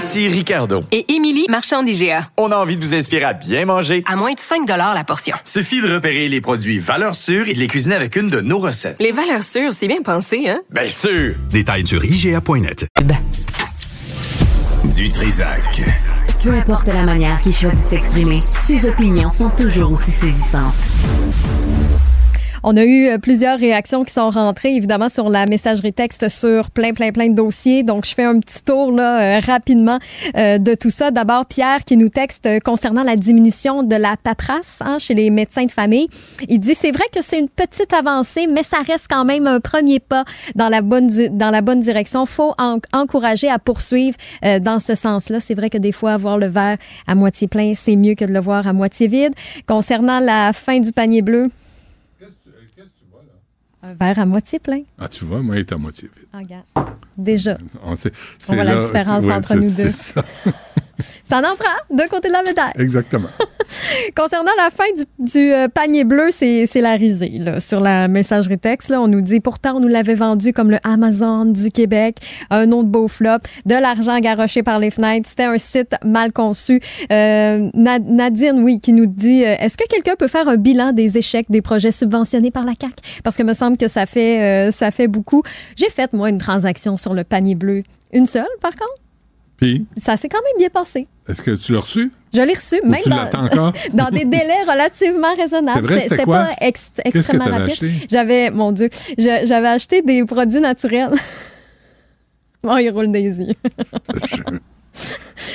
Ici Ricardo. Et Émilie, marchand d'IGA. On a envie de vous inspirer à bien manger. À moins de 5 la portion. Suffit de repérer les produits valeurs sûres et de les cuisiner avec une de nos recettes. Les valeurs sûres, c'est bien pensé, hein? Bien sûr! Détails sur IGA.net. Du Trisac. Peu importe la manière qu'il choisit de s'exprimer, ses opinions sont toujours aussi saisissantes. On a eu euh, plusieurs réactions qui sont rentrées, évidemment, sur la messagerie texte sur plein, plein, plein de dossiers. Donc, je fais un petit tour là, euh, rapidement euh, de tout ça. D'abord, Pierre qui nous texte euh, concernant la diminution de la paperasse hein, chez les médecins de famille. Il dit, c'est vrai que c'est une petite avancée, mais ça reste quand même un premier pas dans la bonne, dans la bonne direction. faut en- encourager à poursuivre euh, dans ce sens-là. C'est vrai que des fois, avoir le verre à moitié plein, c'est mieux que de le voir à moitié vide. Concernant la fin du panier bleu, un verre à moitié plein. Ah, tu vois, moi, il est à moitié vide. Ah, regarde. Déjà. On, voit la différence ouais, entre nous c'est deux. (laughs) ça. En prend d'un côté de la médaille. Exactement. (laughs) Concernant la fin du, du, euh, panier bleu, c'est c'est la risée. Là. Sur la messagerie texte, là, on nous dit pourtant on nous l'avait vendu comme le Amazon du Québec, un nom de beau flop, de l'argent garoché par les fenêtres. C'était un site mal conçu. Euh, Na- Nadine, oui, qui nous dit euh, est-ce que quelqu'un peut faire un bilan des échecs des projets subventionnés par la CAC Parce que me semble que ça fait euh, ça fait beaucoup. J'ai fait moi une transaction sur le panier bleu, une seule par contre? Puis, Ça s'est quand même bien passé. est-ce que tu l'as reçu? Je l'ai reçu, Ou même dans, l'attends encore? (laughs) dans des délais relativement raisonnables. C'était pas ex- que extrêmement t'avais rapide. acheté? J'avais, mon Dieu, j'avais acheté des produits naturels. (laughs) Bon, il roule des yeux. (laughs)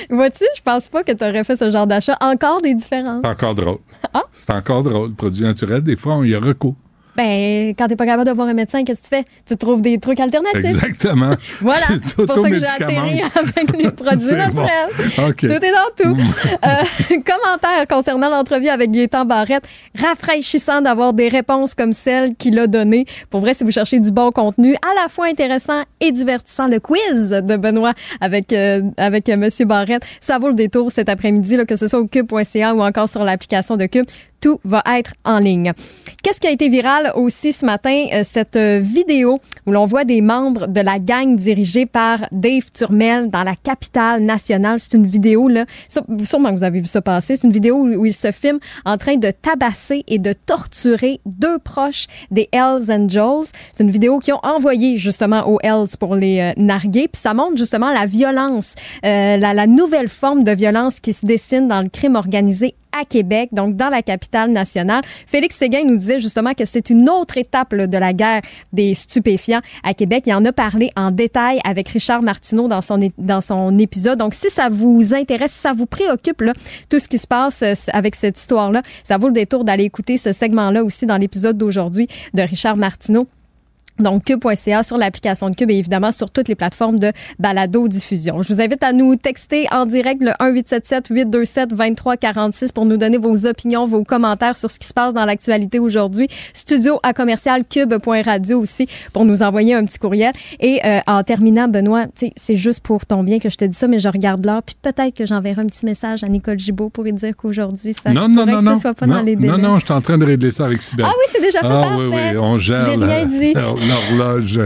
Vois-tu, je pense pas que tu aurais fait ce genre d'achat. Encore des différences. C'est encore drôle. Ah? C'est encore drôle. Produit naturel, des fois, on y a recours. Ben, quand t'es pas capable de voir un médecin, qu'est-ce que tu fais? Tu trouves des trucs alternatifs. Exactement. (laughs) Voilà. (laughs) C'est pour ça que j'ai atterri (laughs) avec les produits bon. naturels. OK. Tout est dans tout. Euh, commentaire concernant l'entrevue avec Gaétan Barrette. Rafraîchissant d'avoir des réponses comme celle qu'il a données. Pour vrai, si vous cherchez du bon contenu, à la fois intéressant et divertissant, le quiz de Benoît avec, euh, avec euh, Monsieur Barrette, ça vaut le détour cet après-midi, que ce soit au cube.ca ou encore sur l'application de Cube. Tout va être en ligne. Qu'est-ce qui a été viral aussi ce matin? Euh, cette euh, vidéo où l'on voit des membres de la gang dirigée par Dave Turmel dans la capitale nationale. C'est une vidéo, là. sûrement vous avez vu ça passer. C'est une vidéo où, il se filme en train de tabasser et de torturer deux proches des Hells Angels. C'est une vidéo qu'ils ont envoyée justement aux Hells pour les euh, narguer. Puis ça montre justement la violence, la nouvelle forme de violence qui se dessine dans le crime organisé à Québec, donc dans la capitale nationale. Félix Séguin nous disait justement que c'est une autre étape de la guerre des stupéfiants à Québec. Il en a parlé en détail avec Richard Martineau dans son, dans son épisode. Donc, si ça vous intéresse, si ça vous préoccupe, tout ce qui se passe euh, avec cette histoire-là, ça vaut le détour d'aller écouter ce segment-là aussi dans l'épisode d'aujourd'hui de Richard Martineau. Donc, cube.ca sur l'application de Cube et évidemment sur toutes les plateformes de balado-diffusion. Je vous invite à nous texter en direct le 1877-827-2346 pour nous donner vos opinions, vos commentaires sur ce qui se passe dans l'actualité aujourd'hui. Studio à commercial cube.radio aussi pour nous envoyer un petit courriel. Et euh, en terminant, Benoît, c'est juste pour ton bien que je te dis ça, mais je regarde l'heure, puis peut-être que j'enverrai un petit message à Nicole Gibault pour lui dire qu'aujourd'hui, ça non, non, non, que non. ce soit pas non, dans les délais. non, non, je suis en train de régler ça avec Sybelle. Ah oui, c'est déjà fait, Ah oui, parfait. oui, on gère J'ai bien dit. (laughs) l'horloge.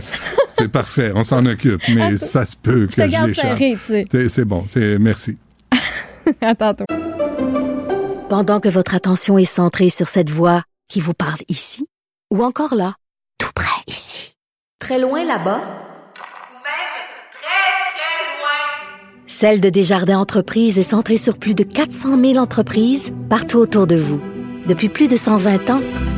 C'est parfait, on s'en occupe, mais ça se peut Je que te je garde l'échappe. serré, tu sais. C'est- C'est bon, c'est merci. (laughs) à tantôt. Pendant que votre attention est centrée sur cette voix qui vous parle ici, ou encore là, tout près ici, très loin là-bas, Ou même très, très loin. Celle de Desjardins Entreprises est centrée sur plus de 400 000 entreprises partout autour de vous. Depuis plus de 120 ans,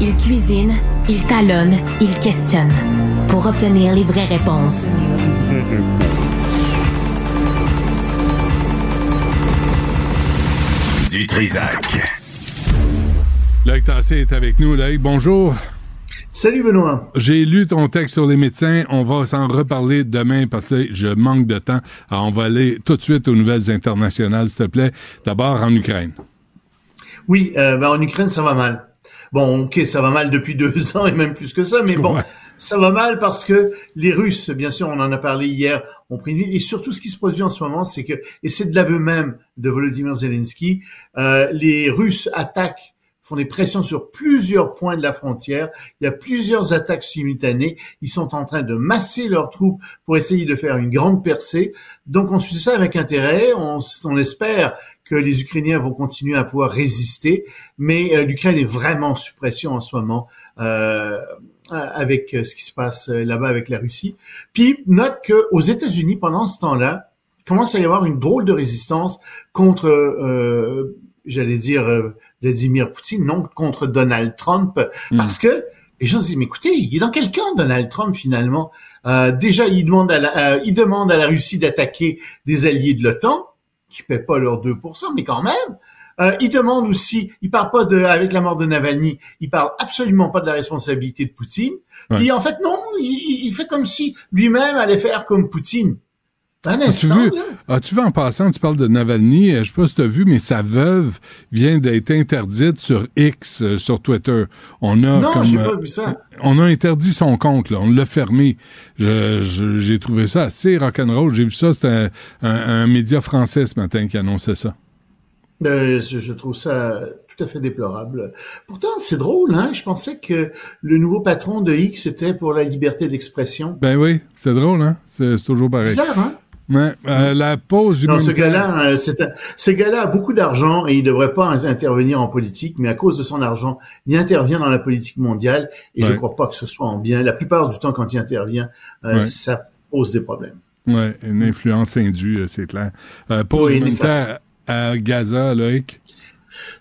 Il, cuisine, il talonne, il questionne pour obtenir les vraies réponses. Du Trisac. Loïc Tassé est avec nous. Loïc, bonjour. Salut Benoît. J'ai lu ton texte sur les médecins. On va s'en reparler demain parce que je manque de temps. Alors, on va aller tout de suite aux nouvelles internationales, s'il te plaît. D'abord en Ukraine. Oui, euh, ben, en Ukraine, ça va mal. Bon, ok, ça va mal depuis (laughs) deux ans et même plus que ça, mais bon, Ouais. ça va mal parce que les Russes, bien sûr, on en a parlé hier, ont pris une ville. Et surtout, ce qui se produit en ce moment, c'est que, et c'est de l'aveu même de Volodymyr Zelensky, euh, les Russes attaquent font des pressions sur plusieurs points de la frontière. Il y a plusieurs attaques simultanées. Ils sont en train de masser leurs troupes pour essayer de faire une grande percée. Donc on suit ça avec intérêt. On, on espère que les Ukrainiens vont continuer à pouvoir résister. Mais euh, l'Ukraine est vraiment sous pression en ce moment. Euh, avec ce qui se passe là-bas avec la Russie. Puis note que aux États-Unis pendant ce temps-là commence à y avoir une drôle de résistance contre, euh, j'allais dire euh, Vladimir Poutine, non contre Donald Trump, parce que les gens se disent mais écoutez, il est dans quel camp Donald Trump finalement? Euh, Déjà, il demande à la, euh, il demande à la Russie d'attaquer des alliés de l'OTAN qui paient pas leurs 2%, mais quand même. Euh, il demande aussi, il parle pas de, avec la mort de Navalny, il parle absolument pas de la responsabilité de Poutine. Ouais. Puis en fait, non, il, il fait comme si lui-même allait faire comme Poutine. As-tu vu, as-tu vu en passant, tu parles de Navalny, euh, je sais pas si tu as vu, mais sa veuve vient d'être interdite sur X, euh, sur Twitter. On a Non, comme, j'ai euh, pas vu ça. on a interdit son compte, là. On l'a fermé. J'ai trouvé ça assez rock'n'roll. J'ai vu ça, c'était un, un- un média français ce matin qui annonçait ça. Euh, je, je trouve ça tout à fait déplorable. Pourtant, c'est drôle, hein. Je pensais que le nouveau patron de X était pour la liberté d'expression. Ben oui, c'est drôle, hein? C'est c'est toujours pareil. Bizarre, hein? Ouais, euh, la pause Non, ce humanitaire- gars-là, euh, ce gars-là a beaucoup d'argent et il devrait pas in- intervenir en politique, mais à cause de son argent, il intervient dans la politique mondiale et je Ouais. crois pas que ce soit en bien. La plupart du temps, quand il intervient, euh, Ouais. ça pose des problèmes. Ouais, une influence indue, euh, c'est clair. Euh, pause Oui, humanitaire à Gaza, Loïc?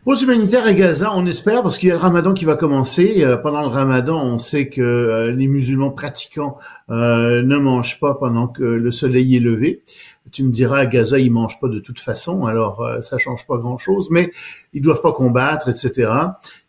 Pause humanitaire à Gaza, on espère, parce qu'il y a le ramadan qui va commencer. Euh, pendant le ramadan, on sait que euh, les musulmans pratiquants euh, ne mangent pas pendant que le soleil est levé. Tu me diras, à Gaza, ils mangent pas de toute façon, alors euh, ça change pas grand-chose, mais ils doivent pas combattre, etc.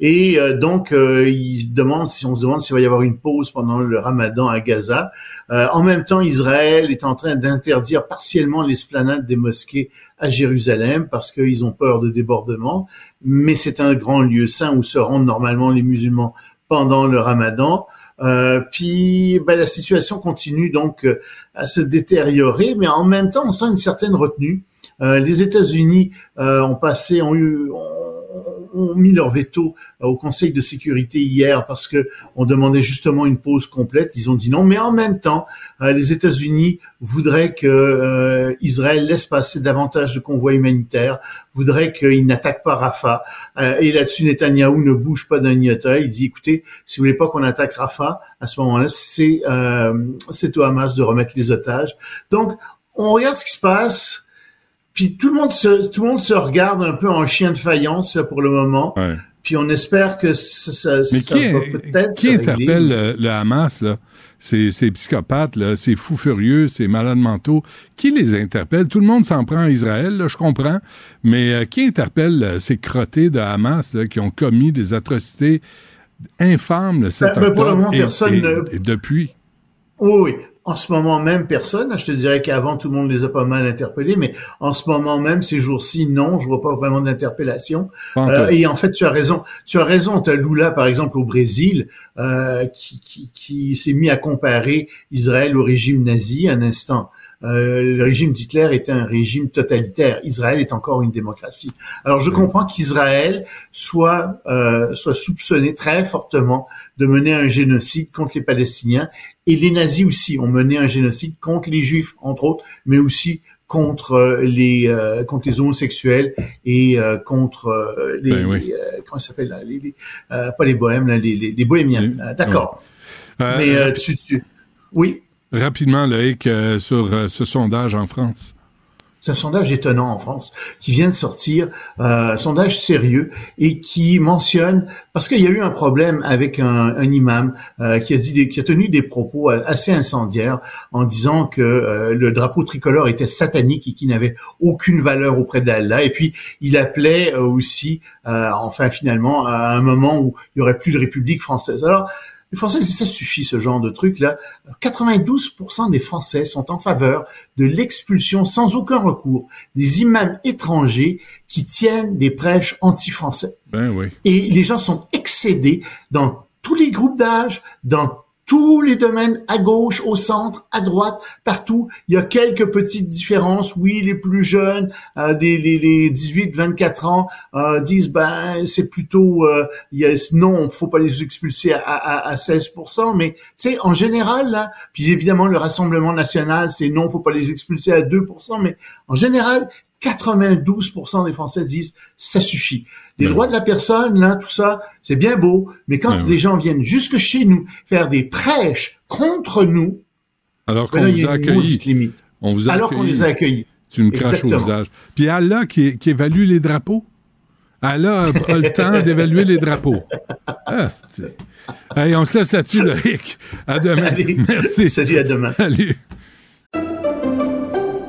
Et euh, donc, euh, ils demandent, si on se demande s'il va y avoir une pause pendant le ramadan à Gaza. Euh, en même temps, Israël est en train d'interdire partiellement l'esplanade des mosquées à Jérusalem parce qu'ils ont peur de débordements. Mais c'est un grand lieu saint où se rendent normalement les musulmans pendant le ramadan. Euh, puis ben, la situation continue donc euh, à se détériorer, mais en même temps, on sent une certaine retenue. Euh, les États-Unis euh, ont passé, ont eu, ont, ont mis leur veto euh, au Conseil de sécurité hier parce que on demandait justement une pause complète. Ils ont dit non, mais en même temps, euh, les États-Unis voudraient que euh, Israël laisse passer davantage de convois humanitaires, voudraient qu'ils n'attaquent pas Rafah. Et là-dessus, Netanyahou ne bouge pas d'un iota. Il dit, écoutez, si vous voulez pas qu'on attaque Rafah, à ce moment-là, c'est euh, c'est au Hamas de remettre les otages. Donc, on regarde ce qui se passe. Puis tout le monde se tout le monde se regarde un peu en chien de faïence pour le moment. Ouais. Puis on espère que ça, ça, Mais ça qui, va peut-être qui interpelle le, le Hamas, là? Ces, ces psychopathes, là, ces fous furieux, ces malades mentaux, qui les interpelle? Tout le monde s'en prend à Israël, là, je comprends, mais euh, qui interpelle euh, ces crottés de Hamas là, qui ont commis des atrocités infâmes le 7 Ben, ben, pour le octobre moment, et- personne et- ne- et depuis? Oui, oui. En ce moment même, personne. Je te dirais qu'avant, tout le monde les a pas mal interpellés, mais en ce moment même, ces jours-ci, non, je vois pas vraiment d'interpellation. Euh, et en fait, tu as raison. Tu as raison. Tu as Lula, par exemple, au Brésil, euh, qui, qui, qui s'est mis à comparer Israël au régime nazi un instant. Euh, le régime d'Hitler était un régime totalitaire. Israël est encore une démocratie. Alors, je comprends qu'Israël soit euh, soit soupçonné très fortement de mener un génocide contre les Palestiniens et les nazis aussi ont mené un génocide contre les Juifs, entre autres, mais aussi contre euh, les euh, contre les homosexuels et euh, contre euh, les, Ben oui. euh, comment ça s'appelle les, les- euh, pas les bohèmes là, les, les, les bohémiens. D'accord. Euh, mais euh, tu, tu- oui. Rapidement, Loïc, euh, sur euh, ce sondage en France. C'est un sondage étonnant en France qui vient de sortir, euh, un sondage sérieux et qui mentionne parce qu'il y a eu un problème avec un, un imam euh, qui a dit des- qui a tenu des propos euh, assez incendiaires en disant que euh, le drapeau tricolore était satanique et qu'il n'avait aucune valeur auprès d'Allah et puis il appelait euh, aussi euh, enfin finalement à un moment où il y aurait plus de République française. Alors les Français ça suffit ce genre de truc là. 92% des Français sont en faveur de l'expulsion sans aucun recours des imams étrangers qui tiennent des prêches anti-français. Ben oui. Et les gens sont excédés dans tous les groupes d'âge, dans tous les domaines, à gauche, au centre, à droite, partout. Il y a quelques petites différences. Oui, les plus jeunes, euh, les, les, les 18-24 ans, euh, disent ben c'est plutôt euh, il non, faut pas les expulser à, à, à 16%. Mais tu sais, en général là, puis évidemment le Rassemblement national, c'est non, faut pas les expulser à 2%. Mais en général, 92% des Français disent ça suffit. Les Ben droits de la personne, là, tout ça, c'est bien beau, mais quand Ben oui. les gens viennent jusque chez nous faire des prêches contre nous, Alors ben qu'on y vous a accueillis. On vous a Alors qu'on accueillis. les a accueillis. Tu me craches au visage. Puis Allah qui, qui évalue les drapeaux? Allah a, a le temps (laughs) d'évaluer les drapeaux. Ah, c'est... Hey, on se laisse là-dessus, Loïc. À demain. Allez, Merci. salut, à demain. Salut.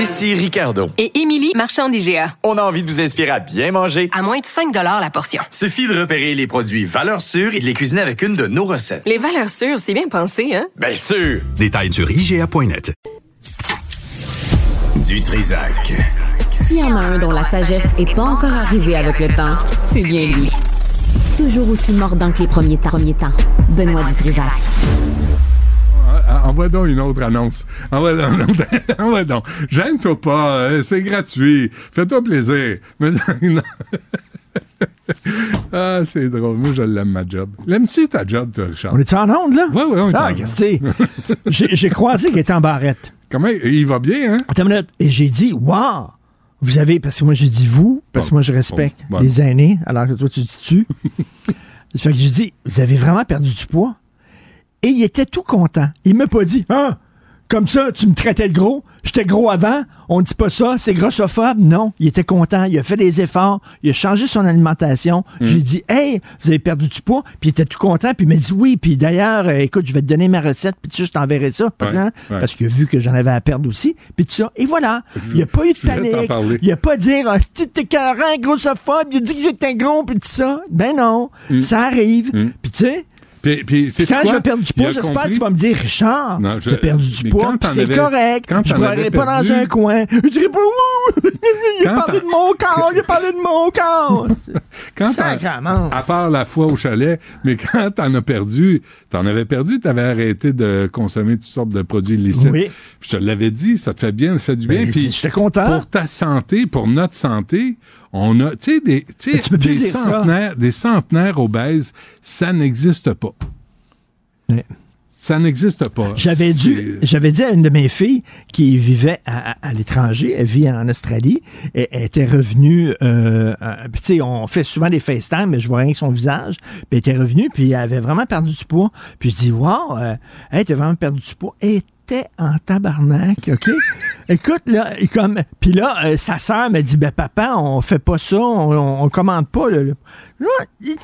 Ici Ricardo. Et Émilie, marchand d'IGA. On a envie de vous inspirer à bien manger. À moins de 5 la portion. Suffit de repérer les produits valeurs sûres et de les cuisiner avec une de nos recettes. Les valeurs sûres, c'est bien pensé, hein? Bien sûr! Détails sur IGA.net. Du Trisac. S'il y en a un dont la sagesse est pas encore arrivée avec le temps, c'est bien lui. Toujours aussi mordant que les premiers temps. Premiers temps. Benoît Dutrisac. Ah, Envoie donc une autre annonce. Envoie donc. une autre- (laughs) Envoie donc. J'aime-toi pas. euh, C'est gratuit. Fais-toi plaisir. Mais (laughs) ah, c'est drôle. Moi, je l'aime, ma job. L'aimes-tu ta job, toi, Richard? On est en onde, là? Oui, oui, on est Ah, en (laughs) j'ai j'ai croisé qu'il était en barrette. Comment? Il va bien, hein? Attends une minute. Et j'ai dit, wow! Vous avez, parce que moi j'ai dit vous, parce que Bon, moi je respecte bon, bon. les aînés, alors que toi tu dis tu. fait que j'ai dit, vous avez vraiment perdu du poids? Et il était tout content. Il m'a pas dit, hein, comme ça, tu me traitais de gros, j'étais gros avant, on dit pas ça, c'est grossophobe. Non, il était content, il a fait des efforts, il a changé son alimentation. Mm. J'ai dit, hey, vous avez perdu du poids, puis il était tout content, puis il m'a dit oui, puis d'ailleurs, euh, écoute, je vais te donner ma recette, puis tu sais, je t'enverrai ça, Ouais, hein, ouais. parce qu'il a vu que j'en avais à perdre aussi, puis tout ça. Et voilà, il n'y a pas eu de je panique, il a pas dire, ah, tu t'es carré, grossophobe, il a dit que j'étais gros, puis tout ça. Ben non, ça arrive, puis tu sais, Puis, quand je vais perdre du poids, j'espère que tu vas me dire, Richard, je- j'ai perdu du poids, c'est correct. quand Je ne avais pas dans un coin. Je dirais pas, ouh, il a parlé de mon corps, il a parlé de mon corps. (laughs) Quand à part la fois au chalet, mais quand t'en as perdu, t'en avais perdu, t'avais arrêté de consommer toutes sortes de produits illicites. Oui. Je te l'avais dit, ça te fait bien, ça fait du bien. Ben, Puis j'étais content. Pour ta santé, pour notre santé, on a, tu sais, des, ça. centenaires, des centenaires obèses, ça n'existe pas. Ça n'existe pas. J'avais dû, j'avais dit à une de mes filles qui vivait à, à- à l'étranger, elle vit en Australie, et elle était revenue, euh, euh, tu sais, on fait souvent des FaceTime, mais je vois rien que son visage, puis elle était revenue, puis elle avait vraiment perdu du poids, puis je dis, wow, euh, hey, t'as vraiment perdu du poids, elle en tabarnak, OK? Écoute, là, comme, puis là, euh, sa sœur m'a dit, ben papa, on fait pas ça, on, on, on commande pas, là. là. Là, il-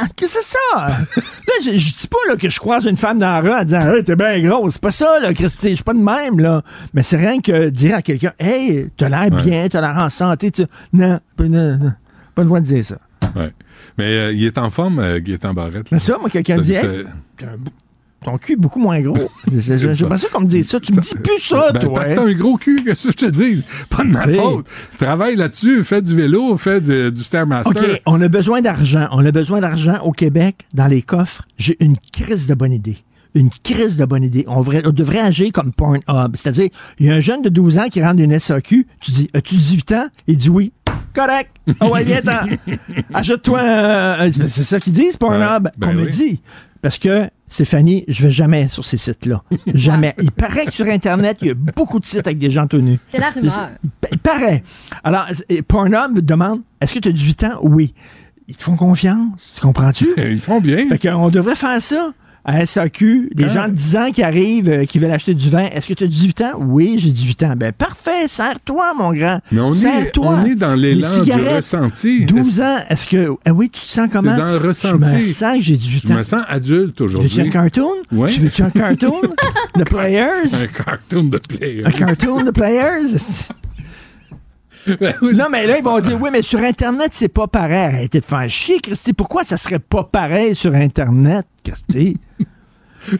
ah, Qu'est-ce que c'est ça? Là, je, je dis pas là, que je croise une femme dans la rue en disant Hey, t'es bien grosse. C'est pas ça, là, Christy. Je suis pas de même, là. Mais c'est rien que dire à quelqu'un Hey, t'as l'air bien, t'as l'air en santé. Tu... Non, non, non, pas le droit de dire ça. Ouais. Mais euh, il est en forme, euh, Gaétan Barrette. Mais là. ça, moi, quelqu'un me dit Hey, t'as un ton cul est beaucoup moins gros. J'ai j'ai- j'ai pensé qu'on me dise ça. Tu me dis plus ça, Ben, toi. parce que t'as un gros cul, qu'est-ce que je te dis? Pas de ma faute. Travaille là-dessus, fais du vélo, fais de- du Stairmaster. OK, on a besoin d'argent. On a besoin d'argent au Québec, dans les coffres. J'ai une crise de bonne idée. Une crise de bonne idée. On, devrait- on devrait agir comme Pornhub. C'est-à-dire, il y a un jeune de 12 ans qui rentre d'une SAQ. Tu dis, as-tu 18 ans? Il dit oui. Correct. Ah ouais, viens-t'en. (laughs) Achète-toi un- un- C'est ça qu'ils disent, Pornhub. Ben qu'on me oui. dit. Parce que, Stéphanie, je vais jamais sur ces sites-là. (laughs) Jamais. Il paraît que sur Internet, il y a beaucoup de sites avec des gens tenus. C'est la rumeur. Il, il paraît. Alors, Pornhub demande est-ce que tu as 18 ans? Oui. Ils te font confiance. Tu comprends-tu? (laughs) Ils font bien. Fait qu'on devrait faire ça. À SAQ, des Quand- gens de 10 ans qui arrivent, euh, qui veulent acheter du vin. Est-ce que tu as 18 ans? Oui, j'ai 18 ans. Ben parfait, serre-toi, mon grand. Mais on est, on est dans l'élan du ressenti. 12 ans, est-ce que. Ah oui, tu te sens comment? Dans le Je me ressenti. sens que j'ai 18 Je ans. me sens adulte Tu veux-tu aujourd'hui. un cartoon? Ouais. Tu veux-tu un cartoon? (laughs) The Players? Un cartoon de player. Un cartoon, The Players? (laughs) (laughs) Non, mais là, ils vont dire, oui, mais sur Internet, c'est pas pareil. Arrêtez de faire chier, Christy. Pourquoi ça serait pas pareil sur Internet, Christy? (laughs)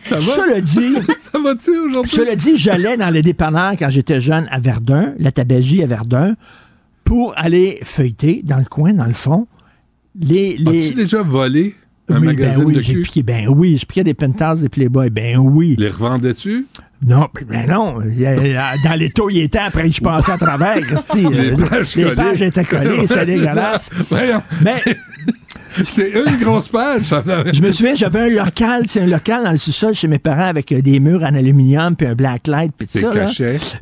ça va? Cela dit, (laughs) Ça va-tu aujourd'hui? cela dit, j'allais dans les dépanneurs quand j'étais jeune à Verdun, la tabagie à Verdun, pour aller feuilleter dans le coin, dans le fond, les... les... As-tu déjà volé? Un oui, magazine ben oui, de j'ai cul? piqué, ben oui, je piquais des pentas, des Playboy, ben oui. Les revendais-tu? Non, ben non. Il y a- Dans les taux, il était après que je passais à travers. (laughs) Les Euh, pages les collées. pages étaient collées, c'est (laughs) dégueulasse. Voyons. Mais C'est une grosse page. Ça fait- je me souviens, j'avais un local, c'est un local dans le sous-sol chez mes parents avec euh, des murs en aluminium puis un black light puis tout ça. là.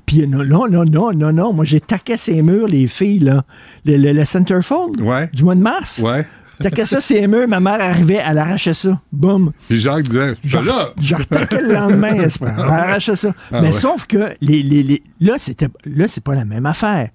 Puis euh, non, non, non, non, non, non. Moi, j'ai taqué ces murs, les filles, là. Le, le, le Centerfold Ouais. du mois de mars. Ouais. Taqué ça, ces murs. Ma mère arrivait, elle arrachait ça. Boum. Puis Jacques disait, Je ben là, retaquais le lendemain. Elle arrachait ça. Ah Mais ouais. sauf que les, les, les- là, c'était, là, c'est pas la même affaire.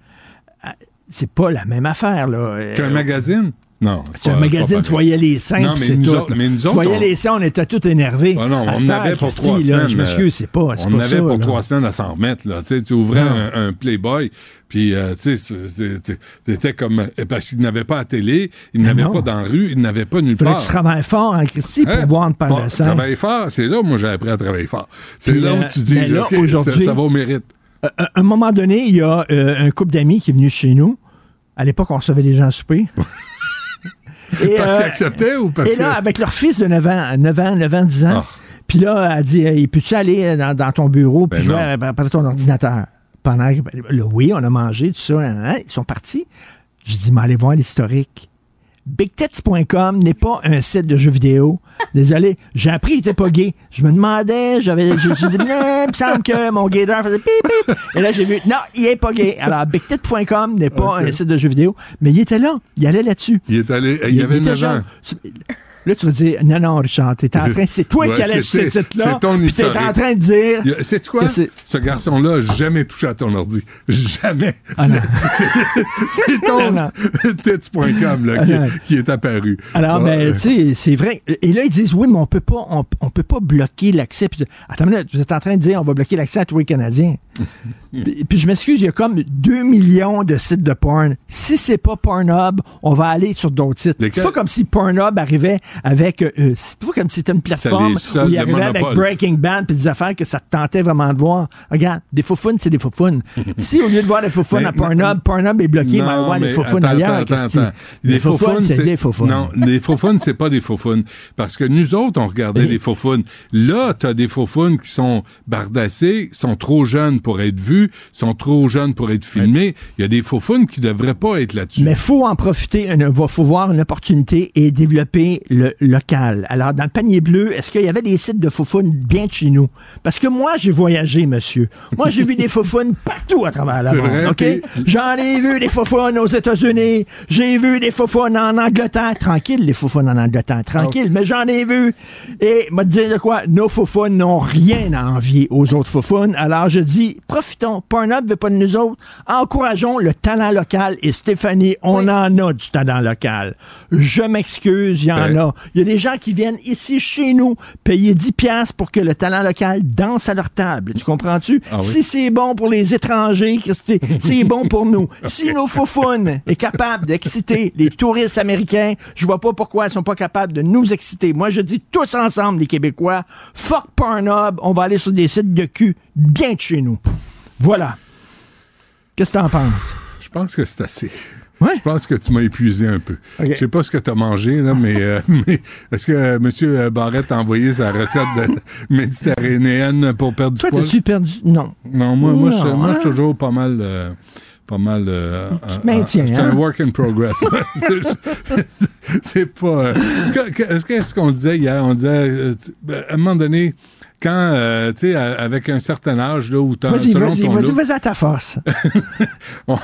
Euh, C'est pas la même affaire, là. Euh, qu'un magazine? Non. Tu un magazine, tu voyais les seins, c'est tout. autres- mais nous tu voyais on- les seins, on était tous énervés. Ah non, on heure, avait pour Christy, trois là, semaines. Je m'excuse, c'est pas, c'est On pas en avait ça, pour là. trois semaines à s'en remettre. Là. Tu ouvrais un, un Playboy, puis euh, tu c'est- c'est- c'était comme... euh, Parce qu'il n'avait pas à télé, il Mais n'avait non. pas dans la rue, il n'avait pas nulle part. que tu travailles fort, hein, Christy, pour Hein? voir paire Bon, de seins. Travailler fort, c'est là où moi j'ai appris à travailler fort. C'est là où euh, tu dis, mais là, ça, aujourd'hui- ça va au mérite. À un moment donné, il y a euh, un couple d'amis qui est venu chez nous. À l'époque, on recevait des gens à souper. (laughs) Et, Parce euh, qu'ils acceptaient ou parce Et là, que... avec leur fils de 9 ans, 9 ans, 9 ans, 10 ans, Ah. puis là, elle dit, Hey, peux-tu aller dans, dans ton bureau puis Ben jouer après ton ordinateur? Pendant que, ben, là, oui, on a mangé, tout ça, hein, hein, ils sont partis. Je dis, mais allez voir l'historique. BigTits.com n'est pas un site de jeux vidéo. Désolé, j'ai appris qu'il était pas gay. Je me demandais, j'avais, je me dit, il me semble que mon gaydar faisait pip pip. Et là, j'ai vu, non, il est pas gay. Alors, BigTits.com n'est pas un site de jeux vidéo, mais il était là. Il allait là-dessus. Il est allé... Il y avait était 9 jeune. ans. Là, tu vas dire, non, non, Richard, t'es en train, c'est toi (laughs) Ouais, qui allais sur c'est- ce site-là. c'est ton puis t'es en train de dire. Sais-tu quoi? c'est- Ce garçon-là n'a jamais touché à ton ordi. Jamais. Ah. (laughs) C'est- C'est ton Non, (laughs) tits.com là, Ah qui, est apparu. Alors, Ouais. ben, tu sais, c'est vrai. Et là, ils disent, oui, mais on peut pas, on, on peut pas bloquer l'accès. Attends minute, vous êtes en train de dire, on va bloquer l'accès à tous les Canadiens. puis, puis je m'excuse, il y a comme 2 millions de sites de porn. Si c'est pas Pornhub, on va aller sur d'autres sites. C'est pas comme si Pornhub arrivait avec, euh, c'est pas comme si c'était une plateforme où il arrivait avec. Breaking Bad puis des affaires que ça te tentait vraiment de voir. Regarde, des faufounes, c'est des faufounes. (laughs) si au lieu de voir des faufounes Mais- à Pornhub, Pornhub est bloqué, mais on va voir les mais faufounes attends, ailleurs. attends, attends. Les faufounes, c'est des faufounes. Non, les faufounes, c'est pas des faufounes. Parce que nous autres, on regardait Mais- les faufounes. Là, t'as des faufounes qui sont bardassées, sont trop jeunes pour être vues, sont trop jeunes pour être filmées. Il y a des faufounes qui devraient pas être là-dessus. Mais faut en profiter, il faut voir une opportunité et développer le local. Alors, dans le panier bleu, est-ce qu'il y avait des sites de faufounes bien de chez nous? Parce que moi, j'ai voyagé, monsieur. Moi, j'ai vu des faufounes partout à travers la monde, vrai, OK? puis- J'en ai vu des faufounes aux États-Unis. J'ai vu des faufounes en Angleterre. Tranquille, les faufounes en Angleterre. Tranquille, mais j'en ai vu. Et, moi, te dire de quoi? Nos faufounes n'ont rien à envier aux autres faufounes. Alors, je dis, profitons. Pornhub veut pas de nous autres. Encourageons le talent local. Et Stéphanie, on en a du talent local. Je m'excuse, il y en Ouais. a. Il y a des gens qui viennent ici chez nous payer 10 piastres pour que le talent local danse à leur table. Tu comprends-tu? Ah oui? Si c'est bon pour les étrangers, (laughs) c'est bon pour nous. Si nos faufounes est capable d'exciter les touristes américains, je vois pas pourquoi ils sont pas capables de nous exciter. Moi, je dis tous ensemble, les Québécois, fuck Pornhub, on va aller sur des sites de cul bien de chez nous. Voilà. Qu'est-ce que t'en penses? Je pense que c'est assez. Ouais. Je pense que tu m'as épuisé un peu. Ok. Je sais pas ce que tu as mangé, là, mais, euh, (laughs) mais est-ce que euh, M. Barrette a envoyé sa recette de (laughs) méditerranéenne pour perdre Toi, du poids? t'as-tu perdu? Non. Non, moi, moi, je, moi, je hein? suis toujours pas mal. euh, pas mal. euh, Tu euh, te maintiens, euh, C'est hein? un work in progress. (laughs) C'est- pas. euh, est-ce qu'on disait hier? On disait, euh, tu- ben, à un moment donné, quand, euh, tu sais, avec un certain âge, là, où t'as. Vas-y, vas-y, ton vas-y, vas-y à ta force. (laughs) on,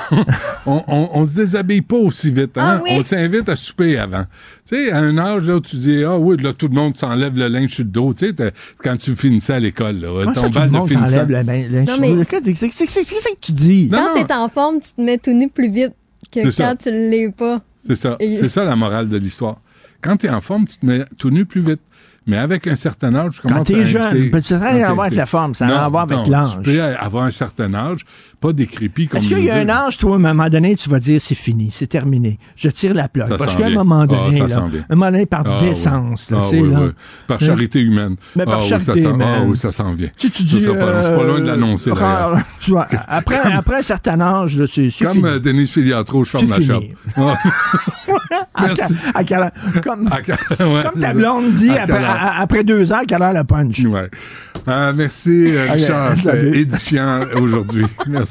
on, on- on se déshabille pas aussi vite. Hein? Ah oui? On s'invite à souper avant. Tu sais, à un âge là, où tu dis, ah oui, là, tout le monde s'enlève le linge sur le dos. Tu sais, quand tu finissais à l'école, là, Comment ça, ton tout le monde s'enlève la main? la- Non, mais- Qu'est-ce que tu dis? Quand t'es en forme, tu te mets tout nu plus vite que quand ça. tu l'es pas. C'est ça. Et- C'est ça la morale de l'histoire. Quand tu es en forme, tu te mets tout nu plus vite. Mais avec un certain âge, tu Quand commences t'es jeune, n'a rien quand à voir avec la forme, ça a Non, rien à voir avec l'âge. Tu peux avoir un certain âge, pas décrépit comme Est-ce qu'il y a un âge, toi, à un moment donné, tu vas dire c'est fini, c'est terminé, je tire la. Ça Parce qu'à un moment Ah, donné, ça là, un moment donné, par Ah, oui. décence, là, Ah, tu sais, oui, là. oui. Par charité humaine. Mais par ah, charité ça Ah humaine. oui, ça s'en vient. Tu, tu Ça dis, sera pas. Je suis pas loin de l'annoncer, euh, (laughs) vois, après, (laughs) après un certain âge, là, c'est Comme euh, Denise Filiatro, je ferme la. (laughs) Ah. À à quel- comme, ouais, comme ta ça. blonde dit, après, deux ans, quelle heure le punch? Ouais. Ah, merci, euh, Richard. Édifiant aujourd'hui. Merci,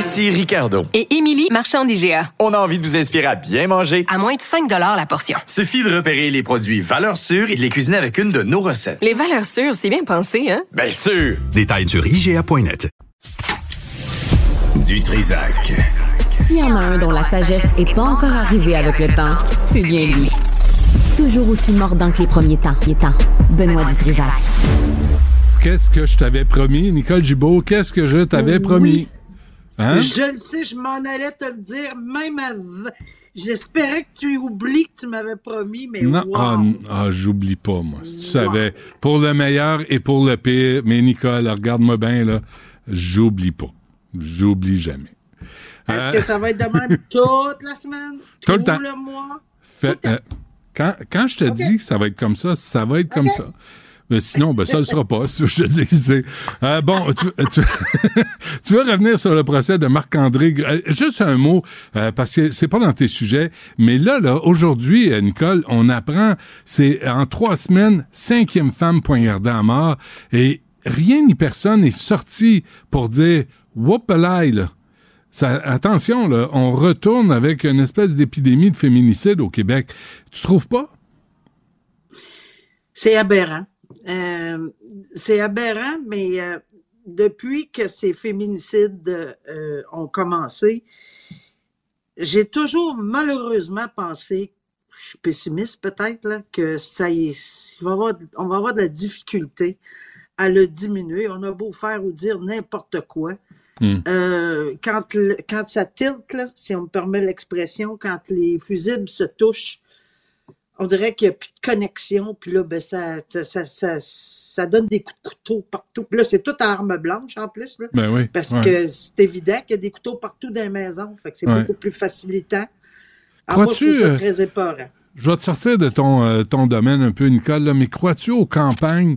Ici Ricardo. Et Émilie, marchand d'IGA. On a envie de vous inspirer à bien manger. À moins de 5 la portion. Suffit de repérer les produits valeurs sûres et de les cuisiner avec une de nos recettes. Les valeurs sûres, c'est bien pensé, hein? Bien sûr! Détails sur IGA.net. Du Trisac. S'il y en a un dont la sagesse est pas encore arrivée avec le temps, c'est bien lui. Toujours aussi mordant que les premiers temps. Les temps. Benoît Dutrisac. Qu'est-ce que je t'avais promis, Nicole Gibault? Qu'est-ce que je t'avais Oui. promis? Hein? Je le sais, je m'en allais te le dire, même avant. J'espérais que tu oublies que tu m'avais promis, mais Non, wow. ah, ah, j'oublie pas, moi. Si tu savais, pour le meilleur et pour le pire, mais Nicole, regarde-moi bien, là, j'oublie pas. J'oublie jamais. Est-ce Euh, que ça va être de même (laughs) toute la semaine? Tout le temps. mois? fait- euh, quand, quand je te dis que ça va être comme ça, ça va être comme ça. Mais sinon, ben, ça ne sera pas. si Je te dis, c'est- Euh, bon, tu, tu, (laughs) tu veux revenir sur le procès de Marc-André. Euh, Juste un mot, euh, parce que c'est pas dans tes sujets, mais là, là aujourd'hui, euh, Nicole, on apprend, c'est en trois semaines, cinquième femme poignardée à mort, et rien ni personne n'est sorti pour dire « Whoop-a-lie, là ». Ça, attention, là, on retourne avec une espèce d'épidémie de féminicide au Québec. Tu trouves pas? C'est aberrant. Euh, c'est aberrant, mais euh, depuis que ces féminicides euh, ont commencé, j'ai toujours malheureusement pensé, je suis pessimiste peut-être, que ça y est, va avoir, on va avoir de la difficulté à le diminuer. On a beau faire ou dire n'importe quoi. Hmm. Euh, quand, ça tilte, là, si on me permet l'expression, quand les fusibles se touchent, on dirait qu'il n'y a plus de connexion, puis là, ben, ça, ça, ça, ça donne des coups de couteau partout. Puis là, c'est tout à arme blanche en plus, là, Ben oui, parce ouais. que c'est évident qu'il y a des couteaux partout dans les maisons, fait que c'est Ouais. beaucoup plus facilitant. Alors, moi, je trouve ça euh, très épeurant. Je vais te sortir de ton, euh, ton domaine un peu, Nicole, là, mais crois-tu aux campagnes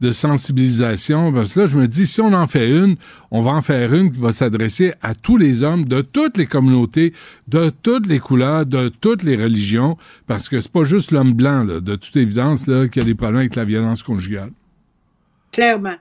de sensibilisation? Parce que là, je me dis, si on en fait une, on va en faire une qui va s'adresser à tous les hommes de toutes les communautés, de toutes les couleurs, de toutes les religions, parce que c'est pas juste l'homme blanc, là, de toute évidence, là, qui a des problèmes avec la violence conjugale. Clairement.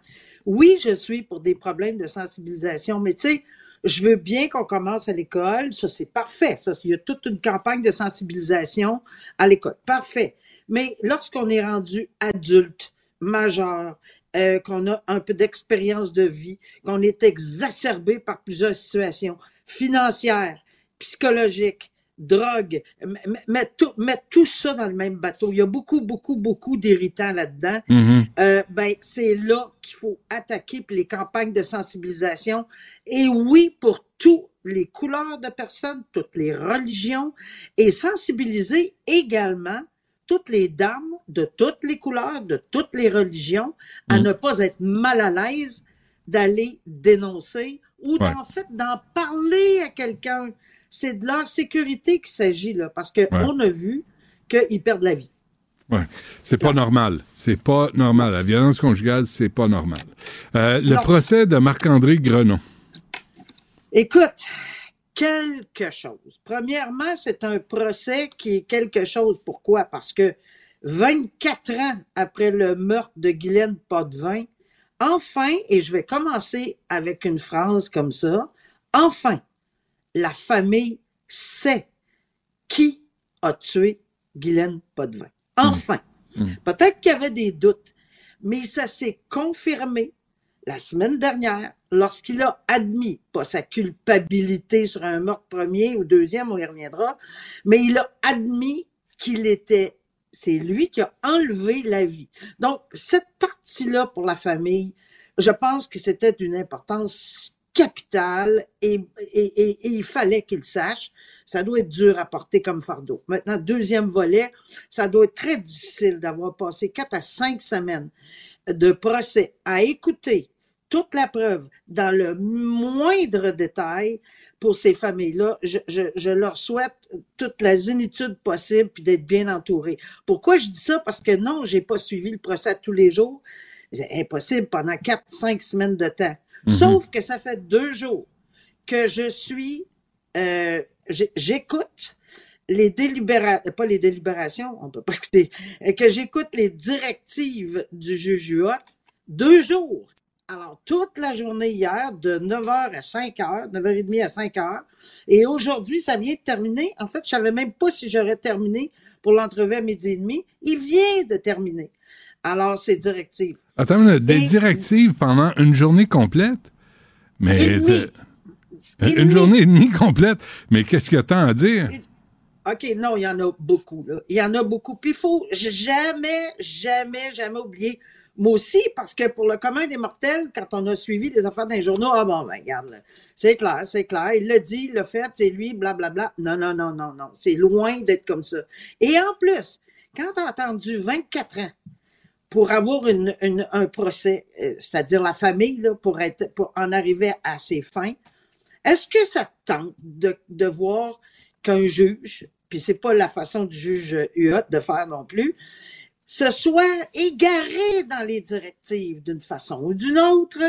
Oui, je suis pour des problèmes de sensibilisation, mais tu sais, je veux bien qu'on commence à l'école. Ça, c'est parfait. Ça, il y a toute une campagne de sensibilisation à l'école. Parfait. Mais lorsqu'on est rendu adulte, majeur, euh, qu'on a un peu d'expérience de vie, qu'on est exacerbé par plusieurs situations financières, psychologiques, drogue, m- m- mettre tout, tout ça dans le même bateau. Il y a beaucoup, beaucoup, beaucoup d'irritants là-dedans. Mhm. Euh, ben, c'est là qu'il faut attaquer puis les campagnes de sensibilisation. Et oui, pour toutes les couleurs de personnes, toutes les religions, et sensibiliser également toutes les dames de toutes les couleurs, de toutes les religions, à Mm. ne pas être mal à l'aise d'aller dénoncer ou Ouais. en fait d'en parler à quelqu'un. C'est de leur sécurité qu'il s'agit là, parce qu'on a vu qu'ils perdent la vie. Ouais. C'est pas normal. C'est pas normal. La violence conjugale, c'est pas normal. Euh, le procès de Marc-André Grenon. Écoute, quelque chose. Premièrement, c'est un procès qui est quelque chose. Pourquoi? Parce que 24 ans après le meurtre de Guylaine Potvin, enfin, et je vais commencer avec une phrase comme ça, enfin, la famille sait qui a tué Guylaine Potvin. Enfin. Peut-être qu'il y avait des doutes, mais ça s'est confirmé la semaine dernière lorsqu'il a admis, pas sa culpabilité sur un meurtre premier ou deuxième, on y reviendra, mais il a admis qu'il était, c'est lui qui a enlevé la vie. Donc, cette partie-là pour la famille, je pense que c'était d'une importance capitale et, il fallait qu'il sache. Ça doit être dur à porter comme fardeau. Maintenant, deuxième volet, ça doit être très difficile d'avoir passé quatre à cinq semaines de procès à écouter toute la preuve dans le moindre détail pour ces familles-là. Je, je- je leur souhaite toute la zénitude possible puis d'être bien entourés. Pourquoi je dis ça? Parce que non, j'ai pas suivi le procès tous les jours. C'est impossible pendant quatre, cinq semaines de temps. Mhm. Sauf que ça fait deux jours que je suis, euh, j'écoute les délibérations, pas les délibérations, on peut pas écouter, que j'écoute les directives du juge Huot deux jours Alors, toute la journée hier, de 9h à 5h, 9h30 à 5h. Et aujourd'hui, ça vient de terminer. En fait, je savais même pas si j'aurais terminé pour l'entrevue à midi et demi. Il vient de terminer. Alors, c'est directive. Attends, une minute, des Et- directives pendant une journée complète? Mais Et Et une journée et demie complète. Mais qu'est-ce qu'il y a tant à dire? OK, non, il y en a beaucoup. Là. Il y en a beaucoup. Puis il faut jamais, jamais, jamais oublier. Moi aussi, parce que pour le commun des mortels, quand on a suivi les affaires les journaux, ah bon, ben regarde, c'est clair, c'est clair, il l'a dit, il l'a fait, c'est lui, blablabla. Non, non, non, non, non. C'est loin d'être comme ça. Et en plus, quand tu as attendu 24 ans pour avoir un procès, euh, c'est-à-dire la famille, là, pour, être, pour en arriver à ses fins, est-ce que ça te tente de, voir qu'un juge, puis c'est pas la façon du juge Huot de faire non plus, se soit égaré dans les directives d'une façon ou d'une autre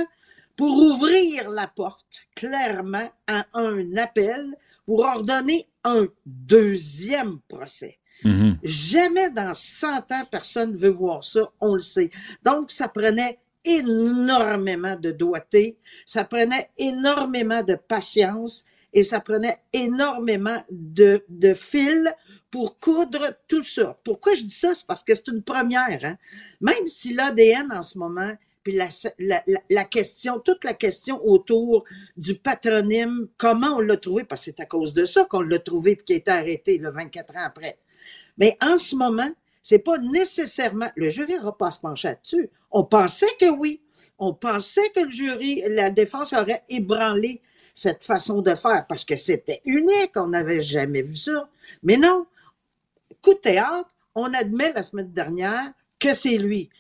pour ouvrir la porte clairement à un appel pour ordonner un deuxième procès. Mhm. Jamais dans 100 ans, personne ne veut voir ça, on le sait. Donc, ça prenait énormément de doigté, ça prenait énormément de patience et ça prenait énormément de, de fil pour coudre tout ça. Pourquoi je dis ça? C'est parce que c'est une première. Hein? Même si l'ADN en ce moment, puis la, question, toute la question autour du patronyme, comment on l'a trouvé, parce que c'est à cause de ça qu'on l'a trouvé puis qu'il a été arrêté le 24 ans après. Mais en ce moment, c'est pas nécessairement, le jury n'aura pas à se pencher là-dessus. On pensait que oui. On pensait que le jury, la défense aurait ébranlé cette façon de faire parce que c'était unique, on n'avait jamais vu ça. Mais non, coup de théâtre, on admet la semaine dernière que c'est lui.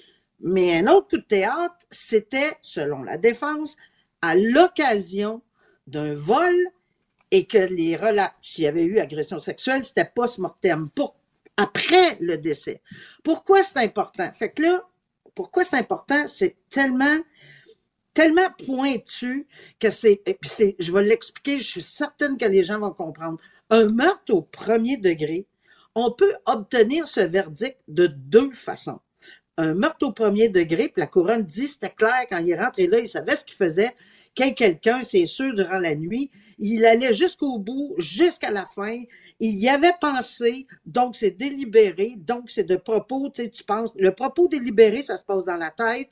Mais un autre coup de théâtre, c'était, selon la défense, à l'occasion d'un vol et que les relats, s'il y avait eu agression sexuelle, c'était post-mortem, après le décès. Pourquoi c'est important? Fait que là, pourquoi c'est important? C'est tellement, tellement pointu que c'est, je vais l'expliquer, je suis certaine que les gens vont comprendre. Un meurtre au premier degré, on peut obtenir ce verdict de deux façons. Un meurtre au premier degré, puis la couronne dit, c'était clair, quand il est rentré là, il savait ce qu'il faisait, ait quelqu'un, c'est sûr, durant la nuit, il allait jusqu'au bout, jusqu'à la fin, il y avait pensé, donc c'est délibéré, donc c'est de propos, tu sais, tu penses, le propos délibéré, ça se passe dans la tête,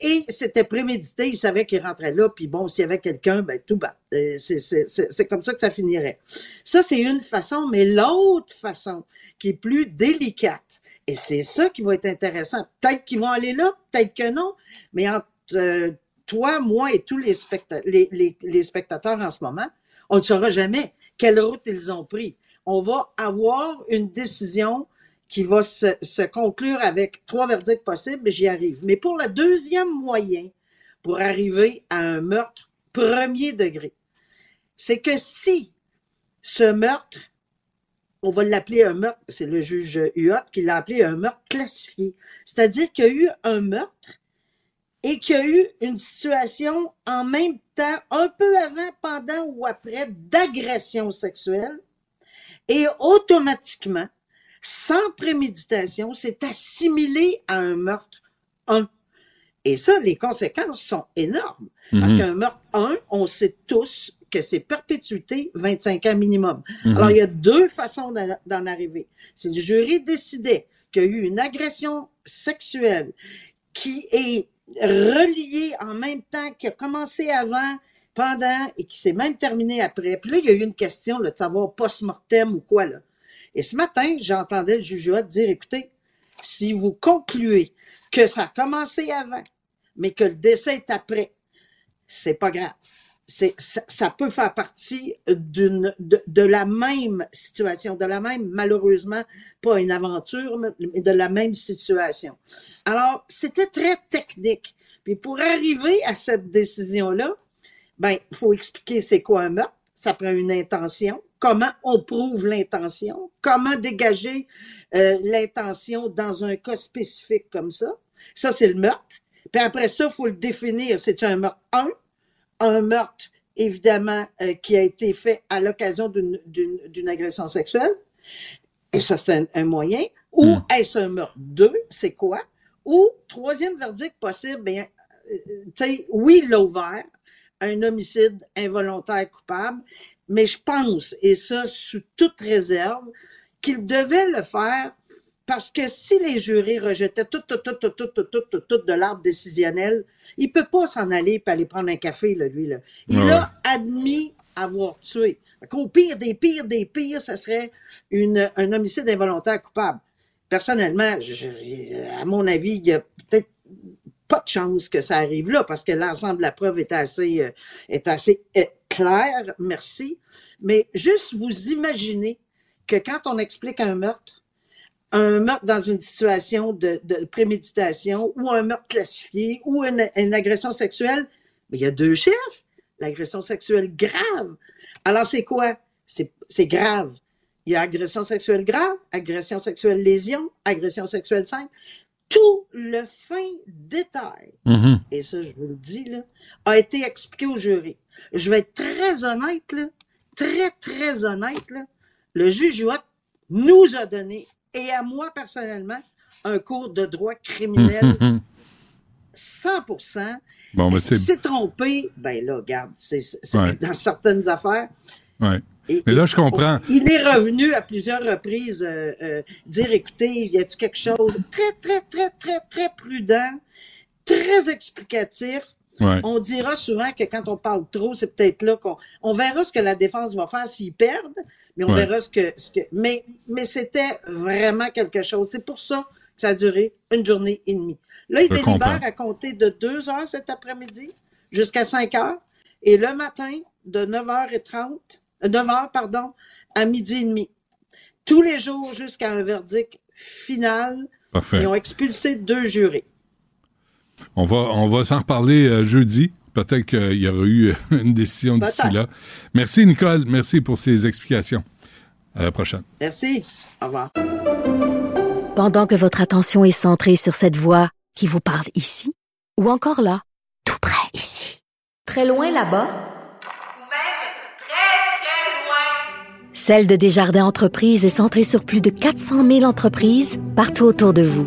et c'était prémédité, il savait qu'il rentrait là, puis bon, s'il y avait quelqu'un, ben tout bas. Euh, c'est comme ça que ça finirait. Ça, c'est une façon, mais l'autre façon, qui est plus délicate, et c'est ça qui va être intéressant, peut-être qu'ils vont aller là, peut-être que non, mais entre euh, toi, moi et tous les, specta- les, les- les spectateurs en ce moment, on ne saura jamais quelle route ils ont pris. On va avoir une décision qui va se, se conclure avec trois verdicts possibles, j'y arrive. Mais pour le deuxième moyen, pour arriver à un meurtre premier degré, c'est que si ce meurtre, on va l'appeler un meurtre, c'est le juge Huot qui l'a appelé un meurtre classifié, c'est-à-dire qu'il y a eu un meurtre et qu'il y a eu une situation en même temps, un peu avant, pendant ou après, d'agression sexuelle, et automatiquement, sans préméditation, c'est assimilé à un meurtre 1. Et ça, les conséquences sont énormes. Parce Mhm. qu'un meurtre 1, on sait tous que c'est perpétuité 25 ans minimum. Mhm. Alors, il y a deux façons d'en arriver. Si le jury décidait qu'il y a eu une agression sexuelle qui est reliée en même temps, qui a commencé avant, pendant et qui s'est même terminée après. Puis là, il y a eu une question là, de savoir post-mortem ou quoi. Là. Et ce matin, j'entendais le juge dire, écoutez, si vous concluez que ça a commencé avant, mais que le décès est après, c'est pas grave. Ça, ça peut faire partie d'une, de, de la même situation, de la même, malheureusement, pas une aventure, mais de la même situation. Alors, c'était très technique. Puis pour arriver à cette décision-là, ben, il faut expliquer c'est quoi un meurtre. Ça prend une intention. Comment on prouve l'intention? Comment dégager euh, l'intention dans un cas spécifique comme ça? Ça, c'est le meurtre. Puis après ça, il faut le définir. C'est un meurtre 1, un meurtre, évidemment, euh, qui a été fait à l'occasion d'une- agression sexuelle. Et ça, c'est un, un moyen. Ou est-ce un meurtre? 2? C'est quoi? Ou, troisième verdict possible, bien, tu sais, oui, il l'a ouvert, un homicide involontaire coupable, mais je pense, et ça sous toute réserve, qu'il devait le faire parce que si les jurés rejetaient tout, tout, tout, tout, tout, tout, tout, tout, tout de l'arbre décisionnel, il peut pas s'en aller et aller prendre un café, là, lui. Là. Il Ouais. a admis avoir tué. Qu'au pire des pires des pires, ça serait une, un homicide involontaire coupable. Personnellement, je- je- à mon avis, il y a peut-être pas de chance que ça arrive là parce que l'ensemble de la preuve est assez, euh, est assez euh, clair, merci. Mais juste vous imaginez que quand on explique un meurtre, un meurtre dans une situation de, de préméditation ou un meurtre classifié ou une, une agression sexuelle, mais il y a deux chefs. L'agression sexuelle grave. Alors, c'est quoi? C'est grave. Il y a agression sexuelle grave, agression sexuelle lésion, agression sexuelle simple. Tout le fin détail, Mhm. et ça, je vous le dis, là, a été expliqué au jury. Je vais être très honnête, là, très, très honnête. Là. Le juge Huot nous a donné, et à moi personnellement, un cours de droit criminel (laughs) 100 Bon, c'est. s'est trompé, ben là, regarde, c'est c'est- Ouais. dans certaines affaires. Ouais. Et- Mais là, je comprends. Il est revenu à plusieurs reprises euh, euh, dire écoutez, y a-t-il quelque chose? Très, très, très, très, très prudent, très explicatif. Ouais. On dira souvent que quand on parle trop, c'est peut-être là qu'on on verra ce que la défense va faire s'ils perdent, mais on Ouais. verra ce que, ce que. Mais, mais c'était vraiment quelque chose. C'est pour ça que ça a duré une journée et demie. Là, il délibère à compter de 2 heures cet après-midi jusqu'à 5 heures. Et le matin, de 9h30, 9h, pardon, à midi et demi. Tous les jours jusqu'à un verdict final. Parfait. Ils ont expulsé deux jurés. On va, on va s'en reparler euh, jeudi. Peut-être qu'il y aura eu (laughs) une décision d'ici là. Merci, Nicole. Merci pour ces explications. À la prochaine. Merci. Au revoir. Pendant que votre attention est centrée sur cette voix qui vous parle ici, ou encore là, tout près ici, très loin là-bas, Celle de Desjardins Entreprises est centrée sur plus de 400 000 entreprises partout autour de vous.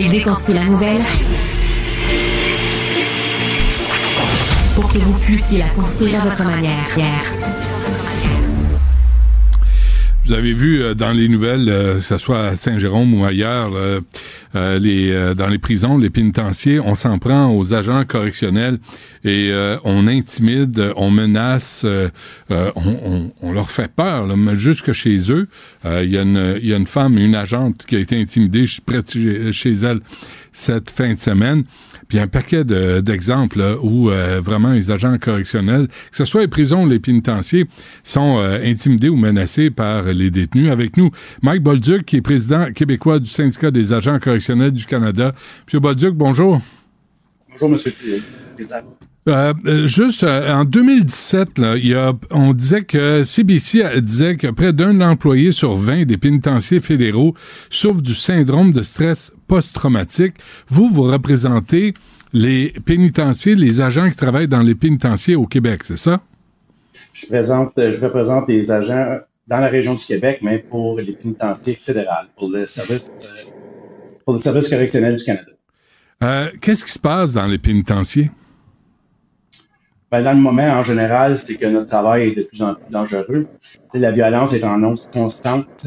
Il déconstruit la nouvelle pour que vous puissiez la construire à votre manière. Vous avez vu euh, dans les nouvelles, euh, que ce soit à Saint-Jérôme ou ailleurs, euh, euh, les, euh, dans les prisons, les pénitenciers, on s'en prend aux agents correctionnels et euh, on intimide, on menace, on, on- on leur fait peur, là, jusque chez eux. Il y, a une- il y a une femme, une agente qui a été intimidée près de chez elle cette fin de semaine. Puis un paquet de- d'exemples où euh, vraiment les agents correctionnels, que ce soit les prisons ou les pénitenciers, sont euh, intimidés ou menacés par les détenus. Avec nous, Mike Bolduc, qui est président québécois du syndicat des agents correctionnels du Canada. Monsieur Bolduc, bonjour. Bonjour, Monsieur. Euh, euh, juste euh, en 2017, là, il y a, on disait que CBC disait que près d'un employé sur 20 des pénitenciers fédéraux souffre du syndrome de stress post-traumatique. Vous, vous représentez les pénitenciers, les agents qui travaillent dans les pénitenciers au Québec, c'est ça? Je, présente, je représente les agents dans la région du Québec, mais pour les pénitenciers fédérales, pour le service, pour le service correctionnel du Canada. Euh, Qu'est-ce qui se passe dans les pénitenciers? Ben, dans le moment, en général, c'est que notre travail est de plus en plus dangereux. La violence est en hausse constante,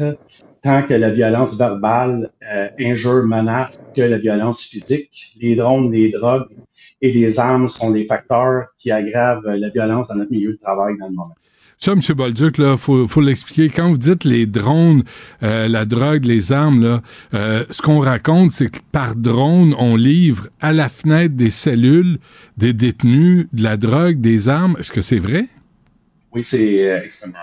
tant que la violence verbale euh, injure, menace, que la violence physique. Les drones, les drogues et les armes sont des facteurs qui aggravent la violence dans notre milieu de travail dans le moment. Ça, M. Bolduc, là, faut, l'expliquer. Quand vous dites les drones, euh, la drogue, les armes, euh, ce qu'on raconte, c'est que par drone, on livre à la fenêtre des cellules des détenus de la drogue, des armes. Est-ce que c'est vrai? Oui, c'est euh, extrêmement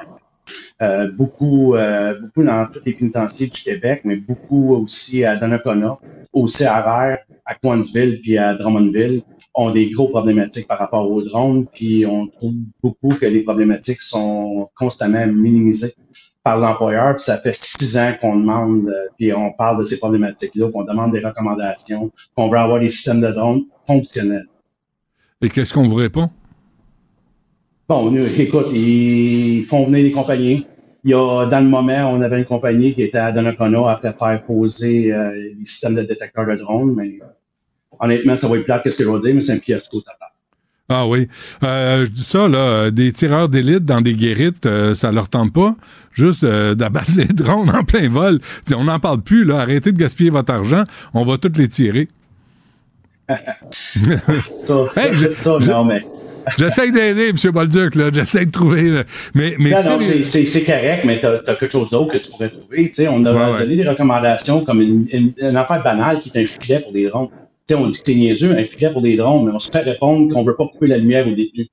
vrai. Beaucoup, beaucoup dans tous les pénitenciers du Québec, mais beaucoup aussi à Donnacona, au CRR, à Coinsville puis à Drummondville. Ont des gros problématiques par rapport aux drones, puis on trouve beaucoup que les problématiques sont constamment minimisées par l'employeur. Puis ça fait six ans qu'on demande, euh, puis on parle de ces problématiques-là, qu'on demande des recommandations, qu'on veut avoir des systèmes de drones fonctionnels. Et qu'est-ce qu'on vous répond? Bon, nous, écoute, ils font venir des compagnies. Il y a, dans le moment, on avait une compagnie qui était à Donnacona après faire poser euh, les systèmes de détecteurs de drones, mais honnêtement, ça va être plat, qu'est-ce que je vais dire, mais c'est un fiasco total. Ah oui. Euh, je dis ça, là, euh, des tireurs d'élite dans des guérites, euh, ça leur tente pas. Juste euh, d'abattre (laughs) les drones en plein vol. T'sais, on n'en parle plus, là. Arrêtez de gaspiller votre argent. On va tous les tirer. (laughs) Hey. J'essaie d'aider, M. Bolduc, là. J'essaie de trouver. là. Mais, mais non, non, c'est- correct, mais tu as, quelque chose d'autre que tu pourrais trouver. On a Ouais, ouais. donné des recommandations comme une, une- une affaire banale qui est un filet pour des drones. Sais, on dit que c'est niaiseux, un filet pour des drones, mais on se fait répondre qu'on veut pas couper la lumière aux détenus.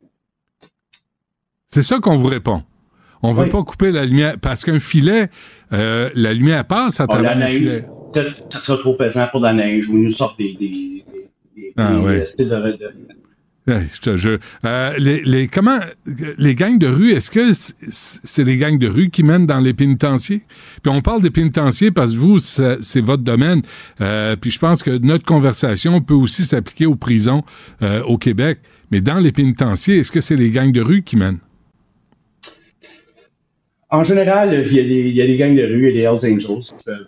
c'est ça qu'on vous répond. On veut Oui. pas couper la lumière. Parce qu'un filet, euh, la lumière passe à la travers le neige, filet. peut-être que ça sera trop pesant pour la neige, ou nous sortent des, des, des, Ah, des, styles de, je te jure. Euh, les, les, comment, les gangs de rue, est-ce que c'est les gangs de rue qui mènent dans les pénitenciers? Puis on parle des pénitenciers parce que vous, c'est votre domaine. Euh, puis je pense que notre conversation peut aussi s'appliquer aux prisons euh, au Québec. Mais dans les pénitenciers, est-ce que c'est les gangs de rue qui mènent? En général, il y, a des, gangs de rue et des Hells Angels qui peuvent,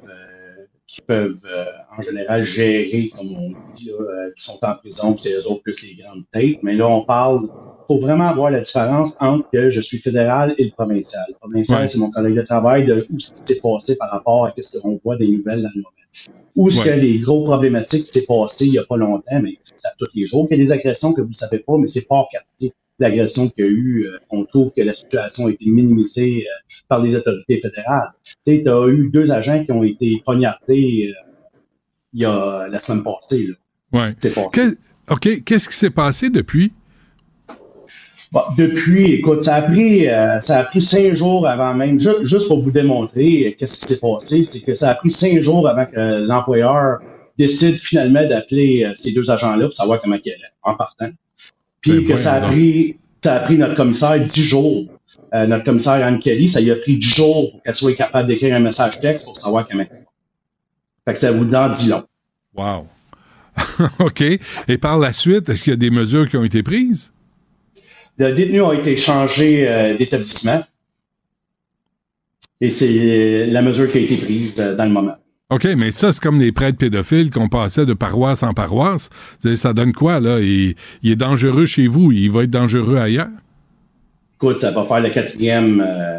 qui peuvent euh, en général gérer, comme on dit, là, euh, qui sont en prison, puis c'est eux autres plus les grandes têtes. Mais là, on parle, faut vraiment voir la différence entre que je suis fédéral et le provincial. Le provincial, Ouais. c'est mon collègue de travail de où ce qui s'est passé par rapport à ce qu'on voit des nouvelles dans le moment. Où ce Ouais. que les gros problématiques qui s'est passé il y a pas longtemps, mais c'est à tous les jours, qu'il y a des agressions que vous savez pas, mais c'est pas quartier. L'agression qu'il y a eu, euh, on trouve que la situation a été minimisée euh, par les autorités fédérales. Tu sais, as eu deux agents qui ont été poignardés euh, il y a la semaine passée. Là. Ouais. Passé. OK. Qu'est-ce qui s'est passé depuis? Bon, depuis, écoute, ça a pris euh, ça a pris cinq jours avant même, ju- juste pour vous démontrer euh, qu'est-ce qui s'est passé, c'est que ça a pris cinq jours avant que l'employeur décide finalement d'appeler ces deux agents-là pour savoir comment ils allaient, en partant. Puis Ben, que ça a pris ça a pris notre commissaire dix jours. Euh, notre commissaire Anne Kelly, ça lui a pris dix jours pour qu'elle soit capable d'écrire un message texte pour savoir comment. Fait que ça vous en dit long. Wow. (laughs) OK. Et par la suite, est-ce qu'il y a des mesures qui ont été prises? Le détenu a été changé euh, d'établissement. Et c'est la mesure qui a été prise euh, dans le moment. OK, mais ça, c'est comme les prêtres pédophiles qu'on passait de paroisse en paroisse. Ça donne quoi, là? Il, il est dangereux chez vous, il va être dangereux ailleurs? Écoute, ça va faire la quatrième, euh,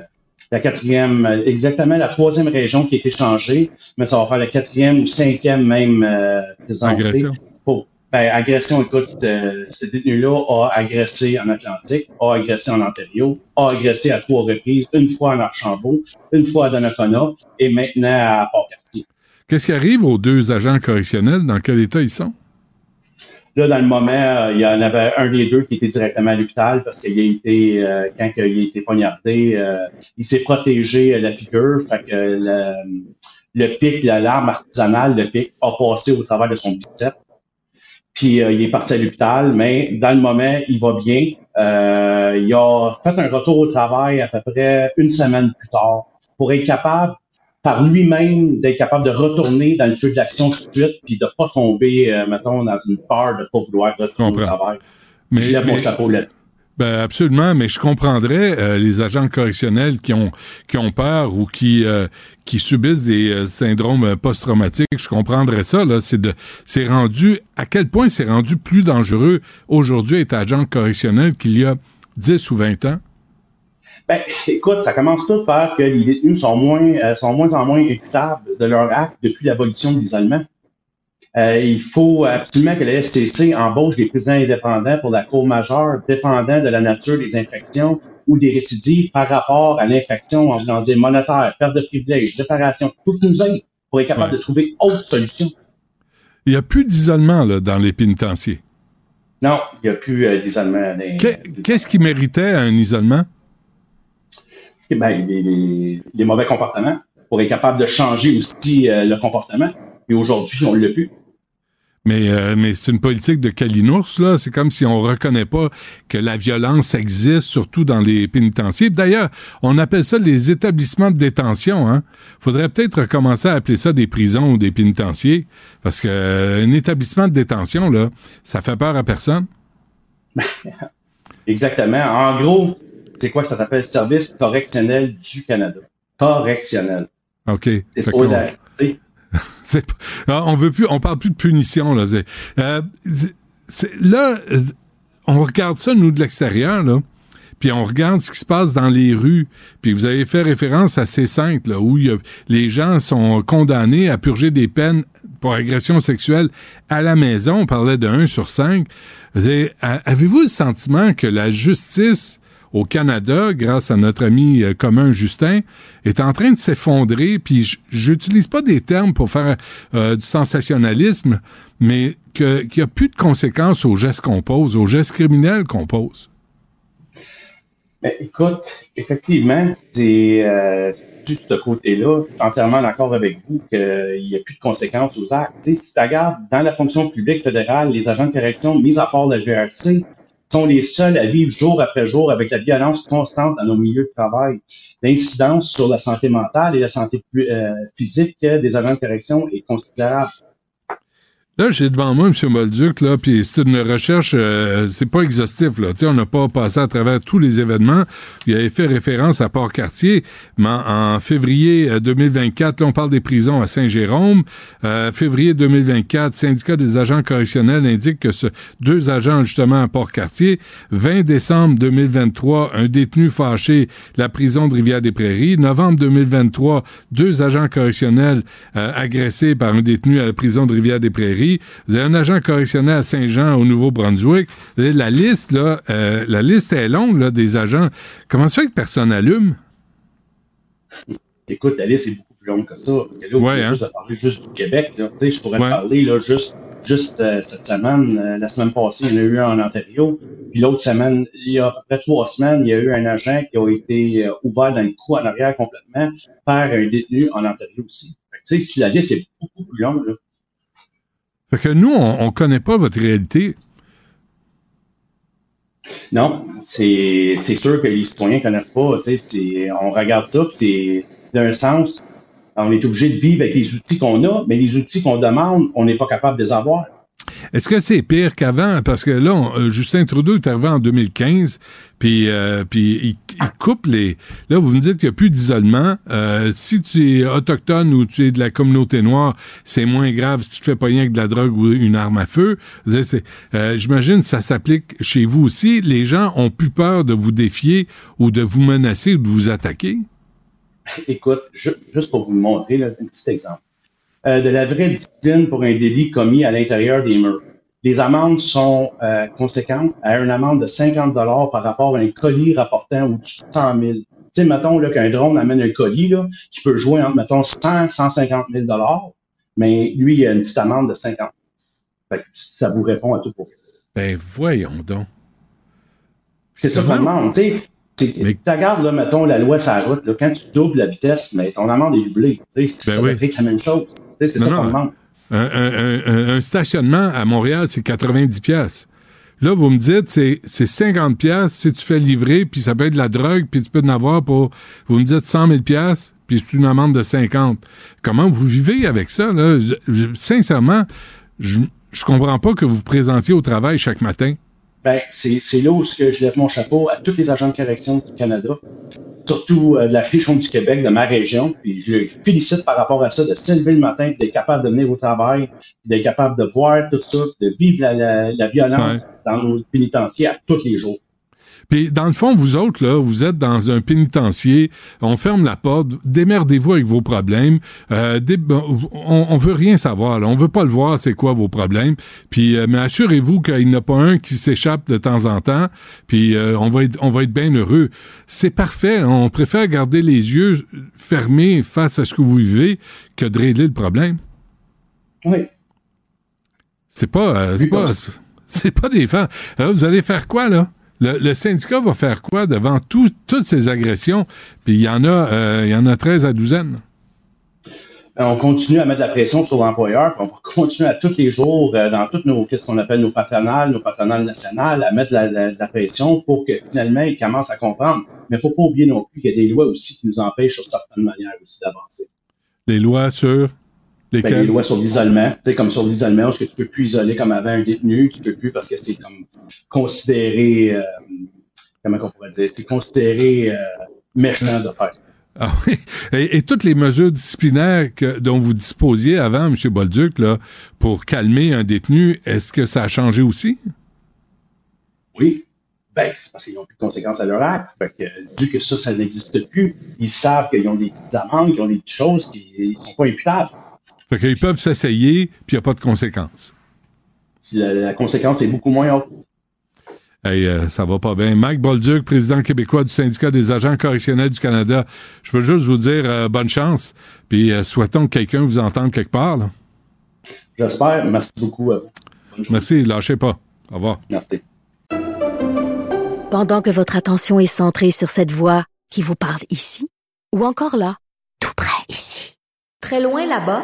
la quatrième, euh, exactement la troisième région qui a été changée, mais ça va faire la quatrième ou cinquième même euh. Agression. Pour- ben, agression, écoute, ce, ce détenu-là a agressé en Atlantique, a agressé en Ontario, a agressé à trois reprises, une fois en Archambault, une fois à Donnacona et maintenant à Port-Cartier. Qu'est-ce qui arrive aux deux agents correctionnels? Dans quel état ils sont? Là, dans le moment, euh, il y en avait un des deux qui était directement à l'hôpital parce qu'il a été, euh, quand il a été poignardé, euh, il s'est protégé la figure, fait que le, le pic, la- l'arme artisanale, le pic, a passé au travers de son biceps. Puis il est parti à l'hôpital, mais dans le moment, il va bien. Il a fait un retour au travail à peu près une semaine plus tard pour être capable par lui-même d'être capable de retourner dans le feu de l'action tout de suite, puis de pas tomber, euh, mettons, dans une peur de pas vouloir retourner au travail. Mais- je lève mon mais- chapeau là Ben absolument, mais je comprendrais euh, les agents correctionnels qui ont qui ont peur ou qui euh, qui subissent des euh, syndromes euh, post-traumatiques. Je comprendrais ça. Là, c'est de c'est rendu à quel point c'est rendu plus dangereux aujourd'hui être agent correctionnel qu'il y a 10 ou 20 ans? Ben, écoute, ça commence tout par que les détenus sont moins, euh, sont moins en moins imputables de leur acte depuis l'abolition de l'isolement. Euh, il faut absolument que la STC embauche des présidents indépendants pour la Cour majeure, dépendant de la nature des infractions ou des récidives par rapport à l'infraction, en voulant dire monétaire, perte de privilèges, réparation. Il faut qu'ils nous aident pour être capable Ouais. de trouver autre solution. Il y a plus d'isolement là dans les pénitenciers. Non, il n'y a plus euh, d'isolement. Qu'est-ce qui méritait un isolement? Ben, les, les- les mauvais comportements pour être capable de changer aussi euh, le comportement. Et aujourd'hui, on ne l'a plus. Mais, euh, mais c'est une politique de Kalinours, là. C'est comme si on reconnaît pas que la violence existe, surtout dans les pénitenciers. D'ailleurs, on appelle ça les établissements de détention, hein. Faudrait peut-être recommencer à appeler ça des prisons ou des pénitenciers. Parce que euh, un établissement de détention, là, ça fait peur à personne. (laughs) Exactement. En gros, c'est quoi ça s'appelle? Service correctionnel du Canada. Correctionnel. OK. C'est qu'on- (laughs) Ah, on veut plus, on parle plus de punition là. Euh, là, on regarde ça nous de l'extérieur là, puis on regarde ce qui se passe dans les rues. Puis vous avez fait référence à C5 là, où il y a- les gens sont condamnés à purger des peines pour agression sexuelle à la maison. On parlait de 1 sur 5. Vous avez- a- Avez-vous le sentiment que la justice au Canada, grâce à notre ami euh, commun Justin, est en train de s'effondrer. Puis j'utilise pas des termes pour faire euh, du sensationnalisme, mais qu'il n'y a plus de conséquences aux gestes qu'on pose, aux gestes criminels qu'on pose. Ben, écoute, effectivement, c'est euh, sur ce côté-là, je suis entièrement d'accord avec vous qu'il n'y a plus de conséquences aux actes. Tu sais, si tu regardes dans la fonction publique fédérale, les agents de correction, mis à part la GRC, sont les seuls à vivre jour après jour avec la violence constante dans nos milieux de travail. L'incidence sur la santé mentale et la santé euh, physique des agents de correction est considérable. Là, j'ai devant moi M. Bolduc, là, puis c'est une recherche, euh, c'est pas exhaustif, là. Tu sais, on n'a pas passé à travers tous les événements. Il avait fait référence à Port-Cartier, mais en, en février euh, 2024, là, on parle des prisons à Saint-Jérôme. Euh, février 2024, syndicat des agents correctionnels indique que ce, deux agents, justement, à Port-Cartier. 20 décembre 2023, un détenu fâché, la prison de Rivière-des-Prairies. Novembre 2023, deux agents correctionnels euh, agressés par un détenu à la prison de Rivière-des-Prairies. Vous avez un agent correctionnel à Saint-Jean au Nouveau-Brunswick. La liste, là, euh, la liste est longue là, des agents. Comment ça fait que personne allume? Écoute, la liste est beaucoup plus longue que ça. Parce que là, Ouais, on hein? juste de parler juste du Québec. Là. Tu sais, je pourrais Ouais. parler là, juste, juste euh, cette semaine. euh, la semaine passée, il y en a eu un en Ontario. Puis l'autre semaine, il y a à peu près trois semaines, il y a eu un agent qui a été euh, ouvert dans le cou en arrière complètement par un détenu en Ontario aussi. Fait que, tu sais, si la liste est beaucoup plus longue, là, Fait que nous, on, on connaît pas votre réalité. Non, c'est sûr que les citoyens connaissent pas. On regarde ça, puis d'un sens, on est obligé de vivre avec les outils qu'on a, mais les outils qu'on demande, on n'est pas capable de les avoir. Est-ce que c'est pire qu'avant? Parce que là, euh, Justin Trudeau est arrivé en 2015, puis, euh, puis il, il coupe les... Là, vous me dites qu'il n'y a plus d'isolement. Euh, si tu es autochtone ou tu es de la communauté noire, c'est moins grave si tu te fais pas rien avec de la drogue ou une arme à feu. J'imagine que ça s'applique chez vous aussi. Les gens ont plus peur de vous défier ou de vous menacer ou de vous attaquer. Écoute, ju- juste pour vous montrer, un petit exemple. Euh, de la vraie discipline pour un délit commis à l'intérieur des murs. Les amendes sont euh, conséquentes à une amende de 50 dollars par rapport à un colis rapportant au-dessus de 100 000. Tu sais, mettons qu'un drone amène un colis là, qui peut jouer entre, mettons, 100 150 000 dollars, mais lui, il a une petite amende de 50 000. Fait que ça vous répond à tout pour Ben, voyons donc. C'est ça qu'on demande, tu sais. C'est- Tu regardes, là, mettons, la loi sur la route, là, quand tu doubles la vitesse, mais ton amende est doublée. Tu sais, ça devrait être la même chose. C'est ça qu'on non. demande. Un, un- un- un- un stationnement à Montréal, c'est 90 pièces. Là, vous me dites, c'est, c'est 50 pièces si tu fais livrer, puis ça peut être de la drogue, puis tu peux en avoir pour, vous me dites 100 000 pièces, puis c'est une amende de 50. Comment vous vivez avec ça, là? Je- je- sincèrement, je, je comprends pas que vous vous présentiez au travail chaque matin. Ben, c'est là où je lève mon chapeau à tous les agents de correction du Canada, surtout euh, de la région du Québec, de ma région. Puis je les félicite par rapport à ça, de s'élever le matin, d'être capable de venir au travail, d'être capable de voir tout ça, de vivre la, la- la violence dans nos pénitenciers à tous les jours. Puis, dans le fond, vous autres, là, vous êtes dans un pénitencier, on ferme la porte, démerdez-vous avec vos problèmes. Euh, dé- on, on veut rien savoir, là. on veut pas le voir, c'est quoi vos problèmes. Puis, euh, mais assurez-vous qu'il n'y en a pas un qui s'échappe de temps en temps, puis euh, on va être, on va être bien heureux. C'est parfait, on préfère garder les yeux fermés face à ce que vous vivez que de régler le problème. Oui. C'est pas, euh, c'est pas, c'est pas des. Alors, vous allez faire quoi, là? Le, le syndicat va faire quoi devant tout- toutes ces agressions? Puis il y en a, euh, il y en a 13 à douzaine. euh, on continue à mettre de la pression sur l'employeur, puis on va (laughs) continuer à tous les jours, euh, dans toutes nos, qu'est-ce qu'on appelle nos patronales, nos patronales nationales, à mettre de la, pression pour que finalement, ils commencent à comprendre. Mais il faut pas oublier non plus qu'il y a des lois aussi qui nous empêchent, sur certaines manières aussi, d'avancer. Les lois sur Ben, lesquelles? les lois sur l'isolement, tu sais, comme sur l'isolement, est-ce que tu peux plus isoler comme avant un détenu, tu peux plus parce que c'est comme considéré, euh, comment on pourrait dire, c'est considéré euh, méchant de faire ça. Ah oui. Et, et toutes les mesures disciplinaires que, dont vous disposiez avant, M. Bolduc, là, pour calmer un détenu, est-ce que ça a changé aussi? Oui. Ben, c'est parce qu'ils n'ont plus de conséquences à leur acte. Fait que, vu que ça, ça n'existe plus, ils savent qu'ils ont des petites amendes, qu'ils ont des petites choses, qu'ils ne sont pas imputables. Fait qu'ils peuvent s'essayer, puis il n'y a pas de conséquences. Si la, la conséquence est beaucoup moins haute. Hey, euh, ça va pas bien. Mike Bolduc, président québécois du syndicat des agents correctionnels du Canada. Je peux juste vous dire euh, bonne chance, puis euh, souhaitons que quelqu'un vous entende quelque part. là. J'espère. Merci beaucoup à vous. Merci, lâchez pas. Au revoir. Merci. Pendant que votre attention est centrée sur cette voix qui vous parle ici, ou encore là, tout près ici, très loin là-bas,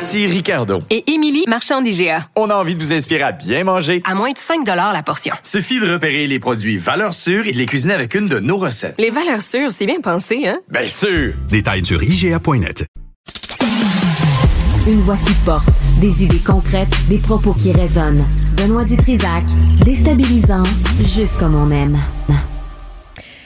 Ici Ricardo. Et Émilie, marchand d'IGA. On a envie de vous inspirer à bien manger. À moins de 5 la portion. Suffit de repérer les produits valeurs sûres et de les cuisiner avec une de nos recettes. Les valeurs sûres, c'est bien pensé, hein? Bien sûr! Détails sur IGA.net. Une voix qui porte, des idées concrètes, des propos qui résonnent. Benoît Dutrisac, déstabilisant, juste comme on aime.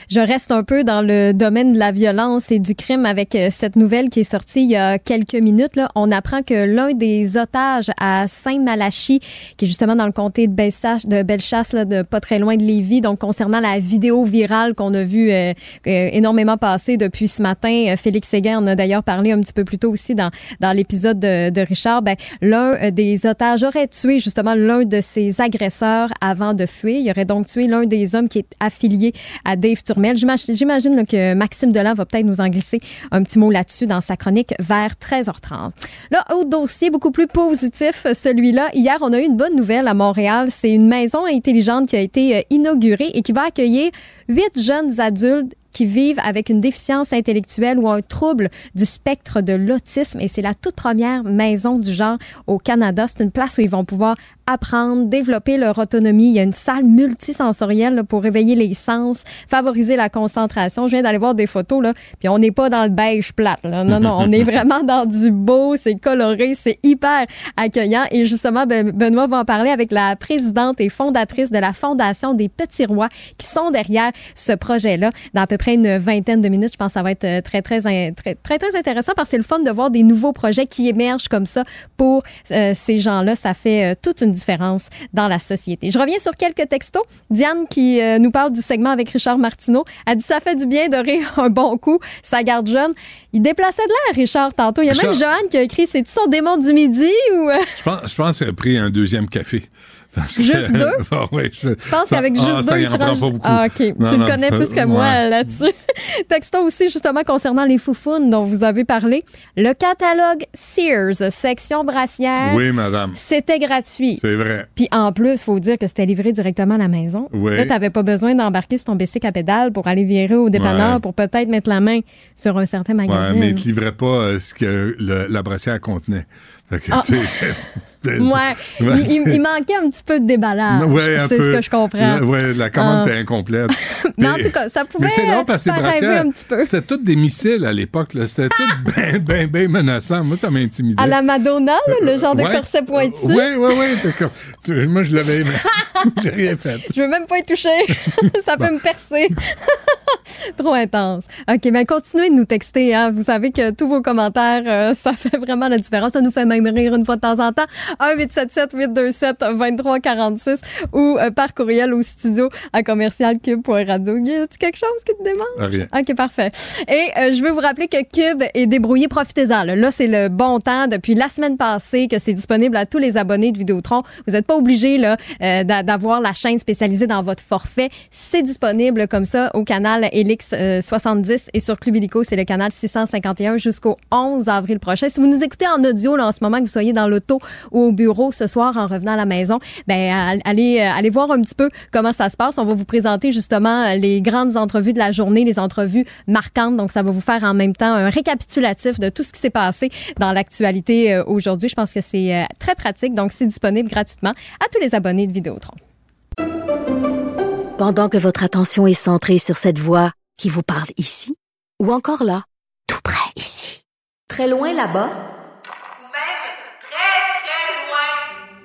Je reste un peu dans le domaine de la violence et du crime avec euh, cette nouvelle qui est sortie il y a quelques minutes. Là. On apprend que l'un des otages à Saint-Malachie, qui est justement dans le comté de Bellechasse, de, Bellechasse là, de pas très loin de Lévis, donc concernant la vidéo virale qu'on a vu euh, euh, énormément passer depuis ce matin. Félix Séguin en a d'ailleurs parlé un petit peu plus tôt aussi dans, dans l'épisode de, Richard. Ben, l'un des otages aurait tué justement l'un de ses agresseurs avant de fuir. Il aurait donc tué l'un des hommes qui est affilié à Dave J'imagine que Maxime Delan va peut-être nous en glisser un petit mot là-dessus dans sa chronique vers 13h30. Là, autre dossier beaucoup plus positif, celui-là. Hier, on a eu une bonne nouvelle à Montréal. C'est une maison intelligente qui a été euh, inaugurée et qui va accueillir huit jeunes adultes qui vivent avec une déficience intellectuelle ou un trouble du spectre de l'autisme. Et c'est la toute première maison du genre au Canada. C'est une place où ils vont pouvoir apprendre, développer leur autonomie. Il y a une salle multisensorielle là, pour réveiller les sens, favoriser la concentration. Je viens d'aller voir des photos, là, puis on n'est pas dans le beige plate. Là. Non, non, on est (laughs) vraiment dans du beau, c'est coloré, c'est hyper accueillant. Et justement, ben, Benoît va en parler avec la présidente et fondatrice de la Fondation des Petits Rois qui sont derrière ce projet-là. Dans à peu près une vingtaine de minutes, je pense que ça va être euh, très, très, très, très, intéressant parce que c'est le fun de voir des nouveaux projets qui émergent comme ça pour euh, ces gens-là. Ça fait euh, toute une différence dans la société. Je reviens sur quelques textos. Diane qui euh, nous parle du segment avec Richard Martineau a dit ça fait du bien de rire (laughs) un bon coup. Ça garde jeune. Il déplaçait de l'air, Richard, tantôt. Il y a même Joanne qui a écrit C'est-tu son démon du midi ou. euh, Je pense, je pense qu'il a pris un deuxième café. Parce que- Juste deux? (laughs) Ah je- Tu penses qu'avec ah, juste ça, deux, il il en se prend range- pas beaucoup. Ah, OK. Non, tu non, le connais ça- plus que moi ouais. là-dessus. (laughs) Texto aussi, justement, concernant les foufounes dont vous avez parlé. Le catalogue Sears, section brassière. Oui, madame. C'était gratuit. C'est vrai. Puis en plus, il faut dire que c'était livré directement à la maison. Oui. Là, tu n'avais pas besoin d'embarquer sur ton bicycle à pédale pour aller virer au dépanneur Ouais. pour peut-être mettre la main sur un certain Ouais, magasin. mais il te livrait pas euh, ce que le- la brassière contenait. Fait que, Ah. (laughs) Ouais, il, manquait un petit peu de déballage. Ouais, c'est ce que je comprends. Ouais, la commande Ah. était incomplète. (laughs) Mais en tout cas, ça pouvait rêver un petit peu. c'était toutes des missiles à l'époque. C'était tout (laughs) bien, bien, bien menaçant. Moi, ça m'a intimidé. À la Madonna, là, le genre de Ouais. corset pointu. Oui, oui, oui. Moi, je l'avais, (laughs) j'ai rien fait. Je veux même pas y toucher. ça peut me percer. Trop intense. OK, mais continuez de nous texter. Hein. Vous savez que tous vos commentaires, euh, ça fait vraiment la différence. Ça nous fait même rire une fois de temps en temps. 1-877-827-2346 ou euh, par courriel au studio à commercialcube.radio. Y a quelque chose qui te demande? Rien. OK, parfait. Et euh, je veux vous rappeler que Cube est débrouillé. Profitez-en. Là, Là, c'est le bon temps. Depuis la semaine passée que c'est disponible à tous les abonnés de Vidéotron. Vous n'êtes pas obligé là, euh, d'a- d'avoir la chaîne spécialisée dans votre forfait. C'est disponible comme ça au canal Elix euh, 70 et sur Club Illico, c'est le canal 651 jusqu'au 11 avril prochain. Si vous nous écoutez en audio là, en ce moment, que vous soyez dans l'auto ou au bureau ce soir en revenant à la maison, ben al- allez, euh, allez voir un petit peu comment ça se passe. On va vous présenter justement euh, les grandes entrevues de la journée, les entrevues marquantes. Donc, ça va vous faire en même temps un récapitulatif de tout ce qui s'est passé dans l'actualité euh, aujourd'hui. Je pense que c'est très pratique. Donc, c'est disponible gratuitement à tous les abonnés de Vidéotron. Pendant que votre attention est centrée sur cette voix qui vous parle ici, ou encore là, tout près ici, très loin là-bas, Ou même très, très loin.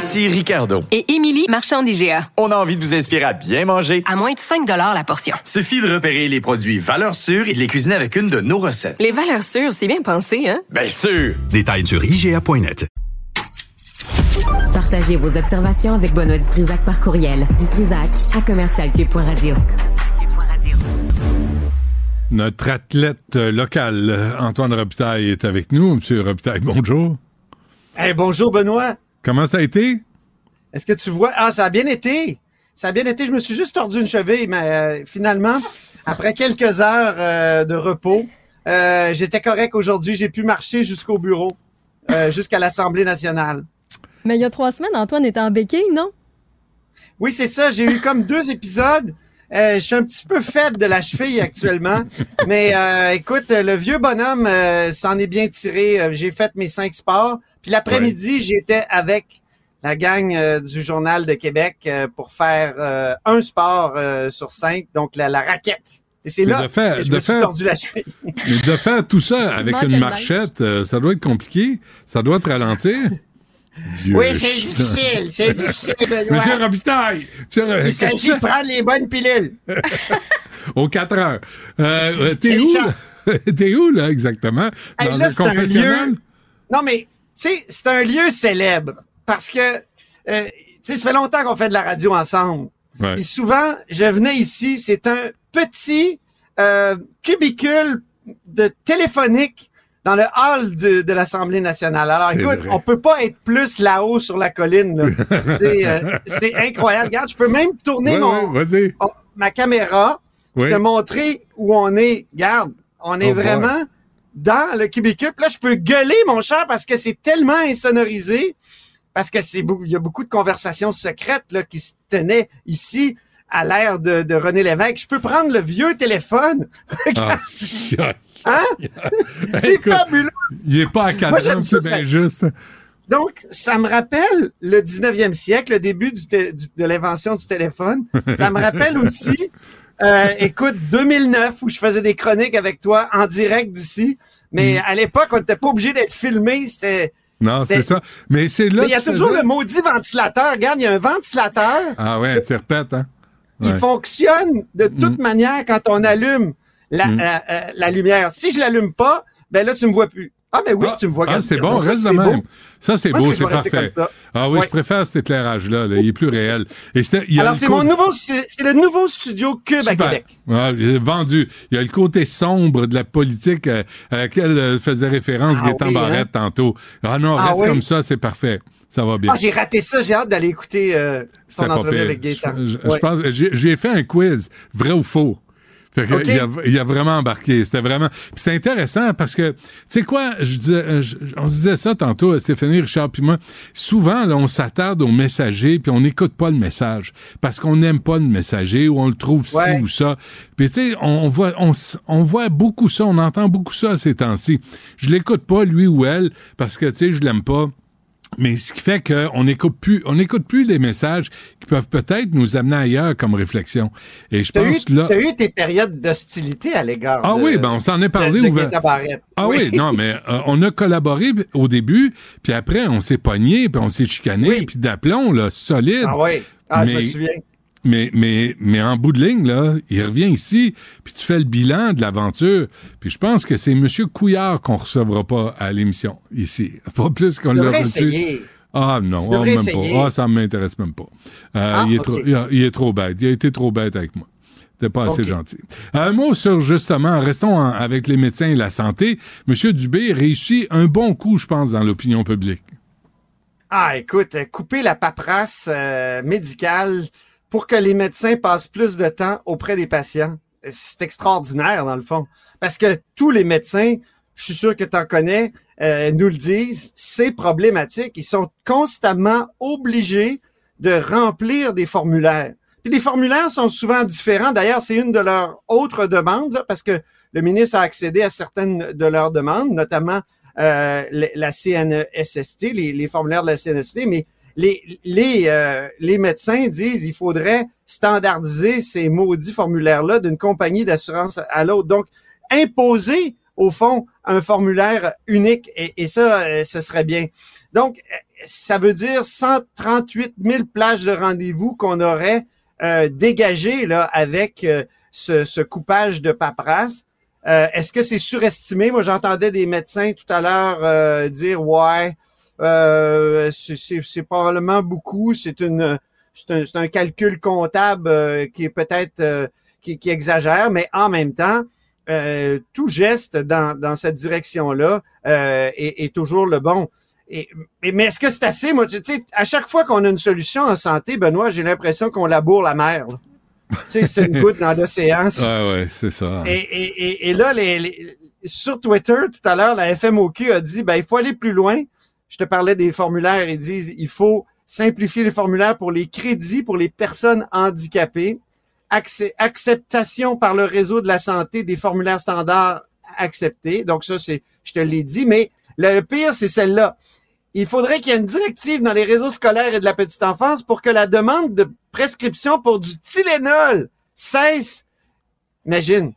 Ici Ricardo. Et Émilie, marchand d'IGA. On a envie de vous inspirer à bien manger. À moins de 5 la portion. Suffit de repérer les produits valeurs sûres et de les cuisiner avec une de nos recettes. Les valeurs sûres, c'est bien pensé, hein? Bien sûr! Détails sur IGA.net. Partagez vos observations avec Benoît Dutrisac par courriel. Dutrisac à commercialcube.radio. Notre athlète local, Antoine Robitaille, est avec nous. Monsieur Robitaille, bonjour. Hey, bonjour Benoît. Comment ça a été? Est-ce que tu vois? Ah, ça a bien été. Ça a bien été. Je me suis juste tordu une cheville, mais euh, finalement, après quelques heures euh, de repos, euh, j'étais correct aujourd'hui. J'ai pu marcher jusqu'au bureau, euh, jusqu'à l'Assemblée nationale. Mais il y a trois semaines, Antoine était en béquille, non? Oui, c'est ça. J'ai eu comme deux épisodes. Euh, je suis un petit peu faible de la cheville actuellement. Mais euh, écoute, le vieux bonhomme euh, s'en est bien tiré. J'ai fait mes cinq sports. Puis l'après-midi, j'étais avec la gang euh, du Journal de Québec euh, pour faire euh, un sport euh, sur cinq, donc la, la raquette. Et c'est là de faire- que je de me suis tordu la cheville. (laughs) Mais de faire tout ça avec une marchette, euh, ça doit être compliqué. Ça doit te ralentir. Oui, c'est difficile. C'est (laughs) difficile, Benoît. Monsieur Robitaille! Monsieur Il s'agit de (laughs) prendre les bonnes pilules. Aux 4 heures. T'es où, là? T'es où, là, exactement? Hey, Dans là, le un confessionnal? lieu- Non, mais, sais, c'est un lieu célèbre parce que, euh, tu sais, ça fait longtemps qu'on fait de la radio ensemble. Ouais. Et souvent, je venais ici, c'est un petit euh, cubicule de téléphonique dans le hall de, de l'Assemblée nationale. Alors, écoute, vrai. on peut pas être plus là-haut sur la colline. (laughs) C'est, euh, incroyable. Regarde, je peux même tourner Ouais, mon, ouais, oh, ma caméra Oui. te montrer où on est. Regarde, on est Oh vraiment dans le. Puis Là, je peux gueuler, mon cher, parce que c'est tellement insonorisé, parce que c'est il y a beaucoup de conversations secrètes là, qui se tenaient ici à l'ère de, de René Lévesque. Je peux prendre le vieux téléphone. Ah, (laughs) Hein? (laughs) C'est Écoute, fabuleux. Il est pas à Moi, 4 j'aime ans, ça, c'est bien juste. Donc, ça me rappelle le 19e siècle, le début du té- du- de l'invention du téléphone. Ça me rappelle aussi, (laughs) euh, écoute, 2009, où je faisais des chroniques avec toi en direct d'ici. Mais Mm. à l'époque, on n'était pas obligé d'être filmé. C'était. Non, c'est ça. Mais c'est là il y a toujours faisais- le maudit ventilateur. Regarde, il y a un ventilateur Ah ouais, tu répètes, hein? qui Ouais. fonctionne de toute manière quand on allume la, Mm. euh, la lumière. Si je l'allume pas, ben là, tu me vois plus. Ah, mais oui, tu me vois. Ah, c'est bon, reste de beau. même. Ça, c'est beau, c'est parfait. Ah oui, Ouais. je préfère cet éclairage-là. là. Il est plus réel. Et c'était- il y a Alors, c'est mon nouveau, c'est le nouveau studio Cube à Super. Québec. Ouais, j'ai vendu. Il y a le côté sombre de la politique euh, à laquelle euh, faisait référence Ah Gaétan oui, hein? Barrette tantôt. Ah non, Ah reste oui? comme ça, c'est parfait. Ça va bien. Ah, j'ai raté ça. J'ai hâte d'aller écouter euh, son entrevue avec Gaétan. Je, je- je Ouais. pense, j'ai fait un quiz, vrai ou faux? Fait que il, a, il a vraiment embarqué. C'était vraiment. puis C'était intéressant parce que, tu sais quoi, je disais, euh, je- on se disait ça tantôt, Stéphanie, Richard, puis moi. Souvent, là, on s'attarde au messager, puis on n'écoute pas le message parce qu'on n'aime pas le messager ou on le trouve Ouais. ci ou ça. Puis tu sais, on, on voit, on, on voit beaucoup ça, on entend beaucoup ça ces temps-ci. Je l'écoute pas lui ou elle parce que tu sais, je l'aime pas. Mais ce qui fait qu'on n'écoute plus, on n'écoute plus les messages qui peuvent peut-être nous amener ailleurs comme réflexion. Et je T'as eu, pense là. t'as eu tes périodes d'hostilité à l'égard Ah de- oui, ben on s'en est parlé de, de ouvert-. Ah oui, non, mais euh, on a collaboré au début, puis après on s'est pogné, puis on s'est chicané, puis d'aplomb là, solide. Ah oui, ah, je me souviens. Mais, mais, mais en bout de ligne, là, il revient ici, puis tu fais le bilan de l'aventure. Puis je pense que c'est M. Couillard qu'on recevra pas à l'émission, ici. (laughs) Pas plus qu'on l'a reçu. Ah non, ah, même essayer. pas. Ah, ça m'intéresse même pas. Euh, Ah, il, est trop, il, a- il est trop bête. Il a été trop bête avec moi. T'es pas assez gentil. Un mot sur, justement, restons en- avec les médecins et la santé. M. Dubé réussit un bon coup, je pense, dans l'opinion publique. Ah, écoute, euh, couper la paperasse euh, médicale pour que les médecins passent plus de temps auprès des patients. C'est extraordinaire, dans le fond. Parce que tous les médecins, je suis sûr que tu en connais, euh, nous le disent, c'est problématique. Ils sont constamment obligés de remplir des formulaires. Puis les formulaires sont souvent différents. D'ailleurs, c'est une de leurs autres demandes, là, parce que le ministre a accédé à certaines de leurs demandes, notamment euh, la CNESST, les, les formulaires de la CNESST, mais les, les, euh, les médecins disent il faudrait standardiser ces maudits formulaires-là d'une compagnie d'assurance à l'autre. Donc, imposer, au fond, un formulaire unique, et, ça, euh, ce serait bien. Donc, euh, ça veut dire 138 000 plages de rendez-vous qu'on aurait dégagées là, avec ce, ce coupage de paperasse. Est-ce que c'est surestimé? Moi, j'entendais des médecins tout à l'heure dire ouais, euh, c'est- probablement beaucoup. C'est une c'est un, un calcul comptable euh, qui est peut-être euh, qui, qui exagère, mais en même temps, tout geste dans, dans cette direction-là est, est toujours le bon. Et, mais est-ce que c'est assez? Moi, tu sais, à chaque fois qu'on a une solution en santé, Benoît, j'ai l'impression qu'on laboure la mer. là. Tu sais, c'est une goutte dans l'océan. (laughs) Ouais, ouais, c'est ça. Et, et, et, et là, les, les- sur Twitter, tout à l'heure, la FMOQ a dit, ben, il faut aller plus loin. Je te parlais des formulaires. Ils disent, il faut simplifier les formulaires pour les crédits pour les personnes handicapées, acceptation par le réseau de la santé des formulaires standards acceptés. Donc ça, c'est, je te l'ai dit, mais le, pire, c'est celle-là. Il faudrait qu'il y ait une directive dans les réseaux scolaires et de la petite enfance pour que la demande de prescription pour du Tylenol cesse. Imagine.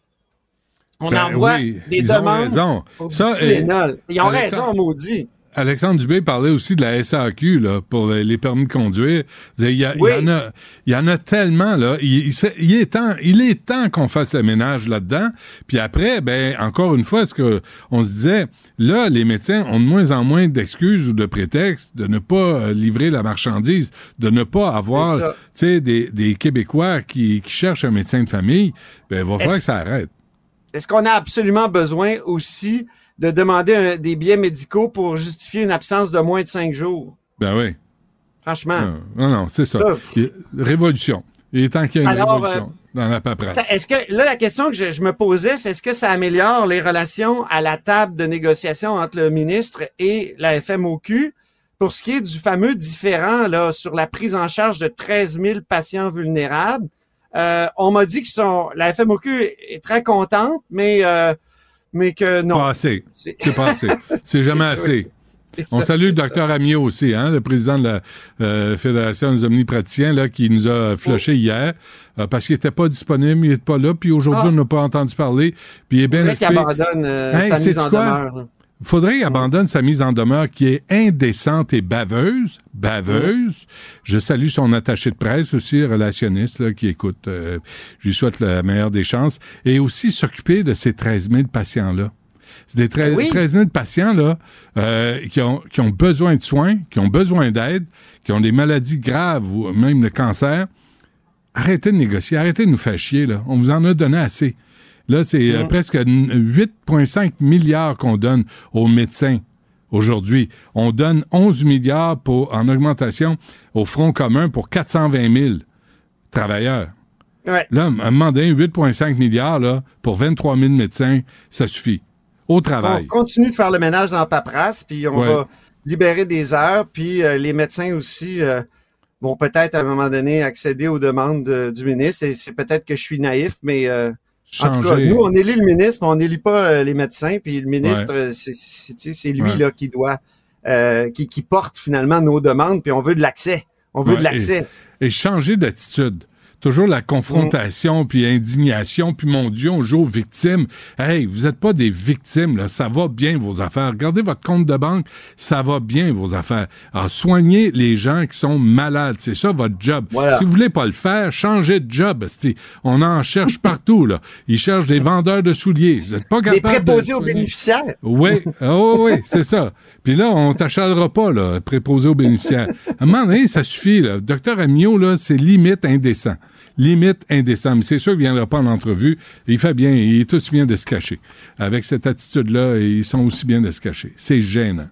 On Ben envoie oui, des ils ont demandes raison. pour du Ça, et- Tylenol. Ils ont Alexandre- raison, maudit. Alexandre Dubé parlait aussi de la SAQ là, pour les, les permis de conduire. Il y, a- il y en a, il y en a tellement là. Il, est temps, il est temps qu'on fasse le ménage là-dedans. Puis après, ben encore une fois, ce que on se disait, là, les médecins ont de moins en moins d'excuses ou de prétextes de ne pas euh, livrer la marchandise, de ne pas avoir, des, des Québécois qui, qui cherchent un médecin de famille. Ben, il va falloir que ça arrête. Est-ce qu'on a absolument besoin aussi de demander un- des billets médicaux pour justifier une absence de moins de cinq jours? Ben oui. Franchement. Non, non, non, c'est ça. Ça. Il- Révolution. Il est temps qu'il y ait une Alors, révolution dans la paperasse. Est-ce que là la question que je, je me posais, c'est est-ce que ça améliore les relations à la table de négociation entre le ministre et la FMOQ pour ce qui est du fameux différent là sur la prise en charge de 13 000 patients vulnérables? Euh, on m'a dit que la FMOQ est très contente, mais euh, mais que non. Pas assez. C'est- pas assez. C'est jamais (laughs) assez. On ça, salue le docteur Amiot aussi, hein, le président de la euh, Fédération des omnipraticiens, là, qui nous a flushé hier, euh, parce qu'il était pas disponible, il est pas là, puis aujourd'hui, Ah. on n'a pas entendu parler, puis il est bien qu'il occupé. abandonne euh, Hey, sa mise sais-tu en quoi? demeure. Faudrait qu'il abandonne sa mise en demeure qui est indécente et baveuse. Baveuse. Je salue son attaché de presse aussi, relationniste, là, qui écoute. euh, je lui souhaite la meilleure des chances. Et aussi s'occuper de ces 13 000 patients-là. C'est des 13, Oui. 13 000 patients là, euh, qui, ont, qui ont besoin de soins, qui ont besoin d'aide, qui ont des maladies graves ou même le cancer. Arrêtez de négocier, arrêtez de nous faire chier. Là. On vous en a donné assez. Là, c'est euh, Mhm. presque 8,5 milliards qu'on donne aux médecins aujourd'hui. On donne 11 milliards pour, en augmentation au Front commun pour 420 000 travailleurs. Ouais. Là, à un moment donné, 8,5 milliards là, pour 23 000 médecins, ça suffit. Au travail. On continue de faire le ménage dans la paperasse, puis on Ouais. va libérer des heures, puis euh, les médecins aussi euh, vont peut-être à un moment donné accéder aux demandes du ministre. Et c'est peut-être que je suis naïf, mais euh, en tout cas, nous, on élit le ministre, mais on n'élit pas euh, les médecins, puis le ministre, Ouais. euh, c'est- lui Ouais. là qui doit euh, qui, qui portent finalement nos demandes, puis on veut de l'accès. On veut Ouais, de l'accès. Et, et changer d'attitude. Toujours la confrontation, puis indignation, puis mon Dieu, on joue aux victimes. Hey, vous êtes pas des victimes, là. Ça va bien, vos affaires. Regardez votre compte de banque. Ça va bien, vos affaires. Alors, soignez les gens qui sont malades. C'est ça, votre job. Voilà. Si vous voulez pas le faire, changez de job. On en cherche (laughs) partout, là. Ils cherchent des vendeurs de souliers. Vous êtes pas capable de préposés aux bénéficiaires. Oui, oh, oui, c'est ça. Puis là, on t'achalera pas, là, préposé aux bénéficiaires. À un moment donné, ça suffit, là. Docteur Amiot, là, c'est limite indécent. Limite indécent. Mais c'est sûr qu'il viendra pas en entrevue. Il fait bien, il est aussi bien de se cacher. Avec cette attitude-là, ils sont aussi bien de se cacher. C'est gênant.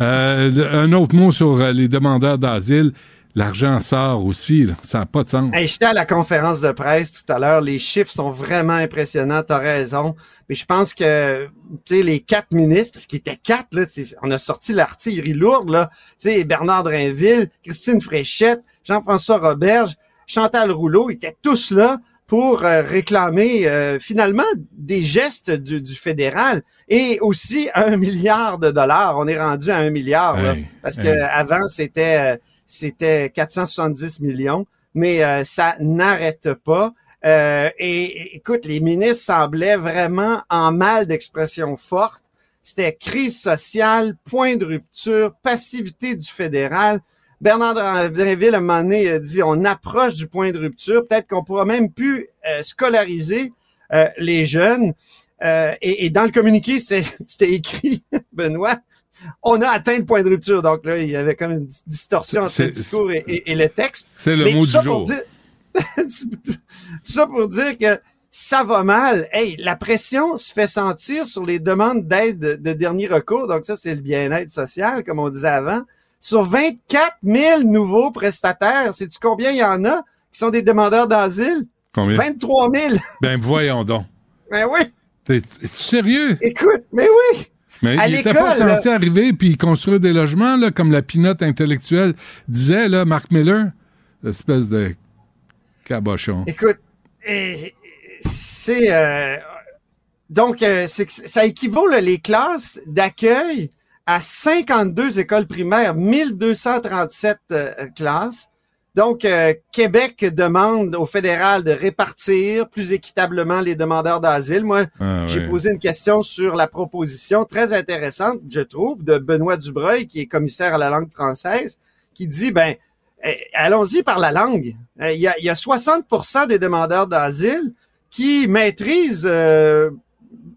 Euh, un autre mot sur euh, les demandeurs d'asile. L'argent sort aussi, là. Ça n'a pas de sens. J'étais à la conférence de presse tout à l'heure. Les chiffres sont vraiment impressionnants. T'as raison. Mais je pense que, tu les quatre ministres, parce qu'il était quatre, là, tu on a sorti l'artillerie lourde, là. Tu Bernard Drinville, Christine Fréchette, Jean-François Roberge, Chantal Rouleau, ils étaient tous là pour euh, réclamer euh, finalement des gestes du, du fédéral et aussi un (laughs) milliard de dollars. On est rendu à un milliard, là, Hey, parce que avant c'était euh, c'était 470 millions, mais euh, ça n'arrête pas. Euh, et, et écoute, les ministres semblaient vraiment en mal d'expression forte. C'était crise sociale, point de rupture, passivité du fédéral. Bernard Drinville, à un moment donné, a dit on approche du point de rupture. Peut-être qu'on pourra même plus euh, scolariser euh, les jeunes. Euh, et, et dans le communiqué, (laughs) c'était écrit, (laughs) Benoît, on a atteint le point de rupture. Donc là, il y avait comme une distorsion entre le discours et, et- et le texte. C'est le Mais mot du jour. dire- (laughs) tout ça pour dire que ça va mal. Hey, la pression se fait sentir sur les demandes d'aide de, de dernier recours. Donc ça, c'est le bien-être social, comme on disait avant. Sur 24 000 nouveaux prestataires, sais-tu combien il y en a qui sont des demandeurs d'asile? Combien? 23 000. Ben, voyons donc. Ben oui, T'es- Es-tu sérieux? écoute, mais oui. Mais À il était pas censé arriver puis construire des logements, là, comme la pinote intellectuelle disait, là, Mark Miller. Espèce de cabochon. Écoute, euh, c'est euh, donc euh, ça équivaut là, les classes d'accueil à 52 écoles primaires, 1237 euh, classes. Donc, euh, Québec demande au fédéral de répartir plus équitablement les demandeurs d'asile. Moi, Ah, j'ai posé une question sur la proposition très intéressante, je trouve, de Benoît Dubreuil, qui est commissaire à la langue française, qui dit, ben, eh, allons-y par la langue. Eh, Il y, a, il y a 60% des demandeurs d'asile qui maîtrisent euh,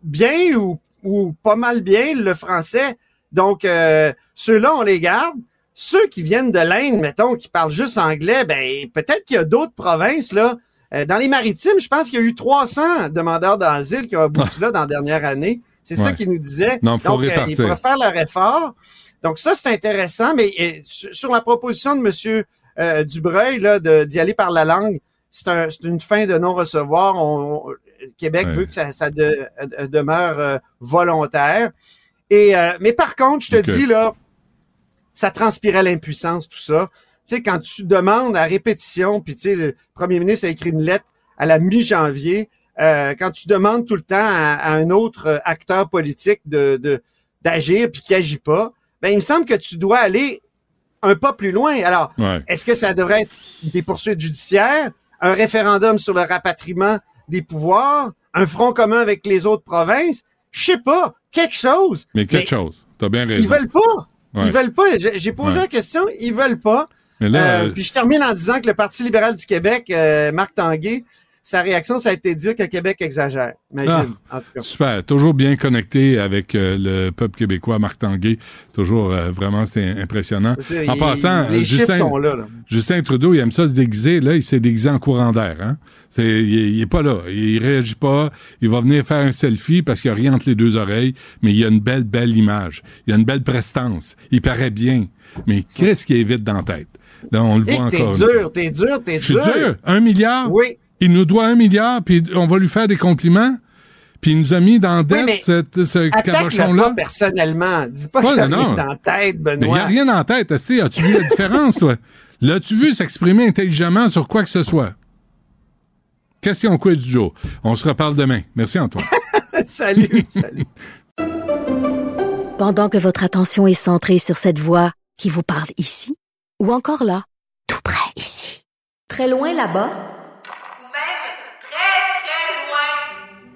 bien ou, ou pas mal bien le français. Donc, euh, ceux-là, on les garde. Ceux qui viennent de l'Inde, mettons, qui parlent juste anglais, ben peut-être qu'il y a d'autres provinces, là. Euh, dans les maritimes, je pense qu'il y a eu 300 demandeurs d'asile qui ont abouti là dans la dernière année. C'est ça Ouais. qu'il nous disait. Non, faut Donc, euh, ils pourraient faire leur effort. Donc, ça, c'est intéressant, mais euh, sur la proposition de M. Euh, Dubreuil là, de- d'y aller par la langue, c'est un, c'est une fin de non-recevoir. On, on- Québec Ouais. veut que ça, ça de- demeure volontaire. Et, euh, mais par contre, je te dis, là, ça transpirait l'impuissance, tout ça. Tu sais, quand tu demandes à répétition, puis tu sais, le premier ministre a écrit une lettre à la mi-janvier, euh, quand tu demandes tout le temps à, à un autre euh, acteur politique de de- d'agir puis qui agit pas, ben il me semble que tu dois aller un pas plus loin. Alors, Ouais. est-ce que ça devrait être des poursuites judiciaires, un référendum sur le rapatriement des pouvoirs, un front commun avec les autres provinces? Je sais pas, quelque chose. Mais quelque chose. T'as bien raison. Ils veulent pas. Ouais. Ils veulent pas. J'ai j'ai posé Ouais. la question, ils veulent pas. Mais là, Euh, euh, puis je termine en disant que le Parti libéral du Québec, euh, Marc Tanguay, sa réaction, ça a été de dire que Québec exagère. Imagine, en tout cas. Super. Toujours bien connecté avec euh, le peuple québécois, Marc Tanguay. Toujours euh, vraiment, c'était impressionnant. En il- passant, les Justin, sont là, là. Justin Trudeau, il aime ça se déguiser. Là, il s'est déguisé en courant d'air. Hein? C'est, il, est- pas là. Il réagit pas. Il va venir faire un selfie parce qu'il a rien entre les deux oreilles. Mais il a une belle, belle image. Il a une belle prestance. Il paraît bien. Mais qu'est-ce qui est vite dans la tête? Là, on le Et voit t'es encore. fois. dur, t'es dur, t'es Je suis dur. dur. Un milliard? Oui. Il nous doit un milliard, puis on va lui faire des compliments. Puis il nous a mis dans dette cette- ce cabochon-là. pas personnellement. Dis pas Ouais, non, rien non. dans tête, Mais il n'y Benoît. a rien en tête. As-tu vu la différence, toi? L'as-tu vu s'exprimer intelligemment sur quoi que ce soit? Question quiz du jour. On se reparle demain. Merci, Antoine. (laughs) salut, salut. Pendant que votre attention est centrée sur cette voix qui vous parle ici, ou encore là, tout près ici, très loin là-bas, Ou même très, très loin.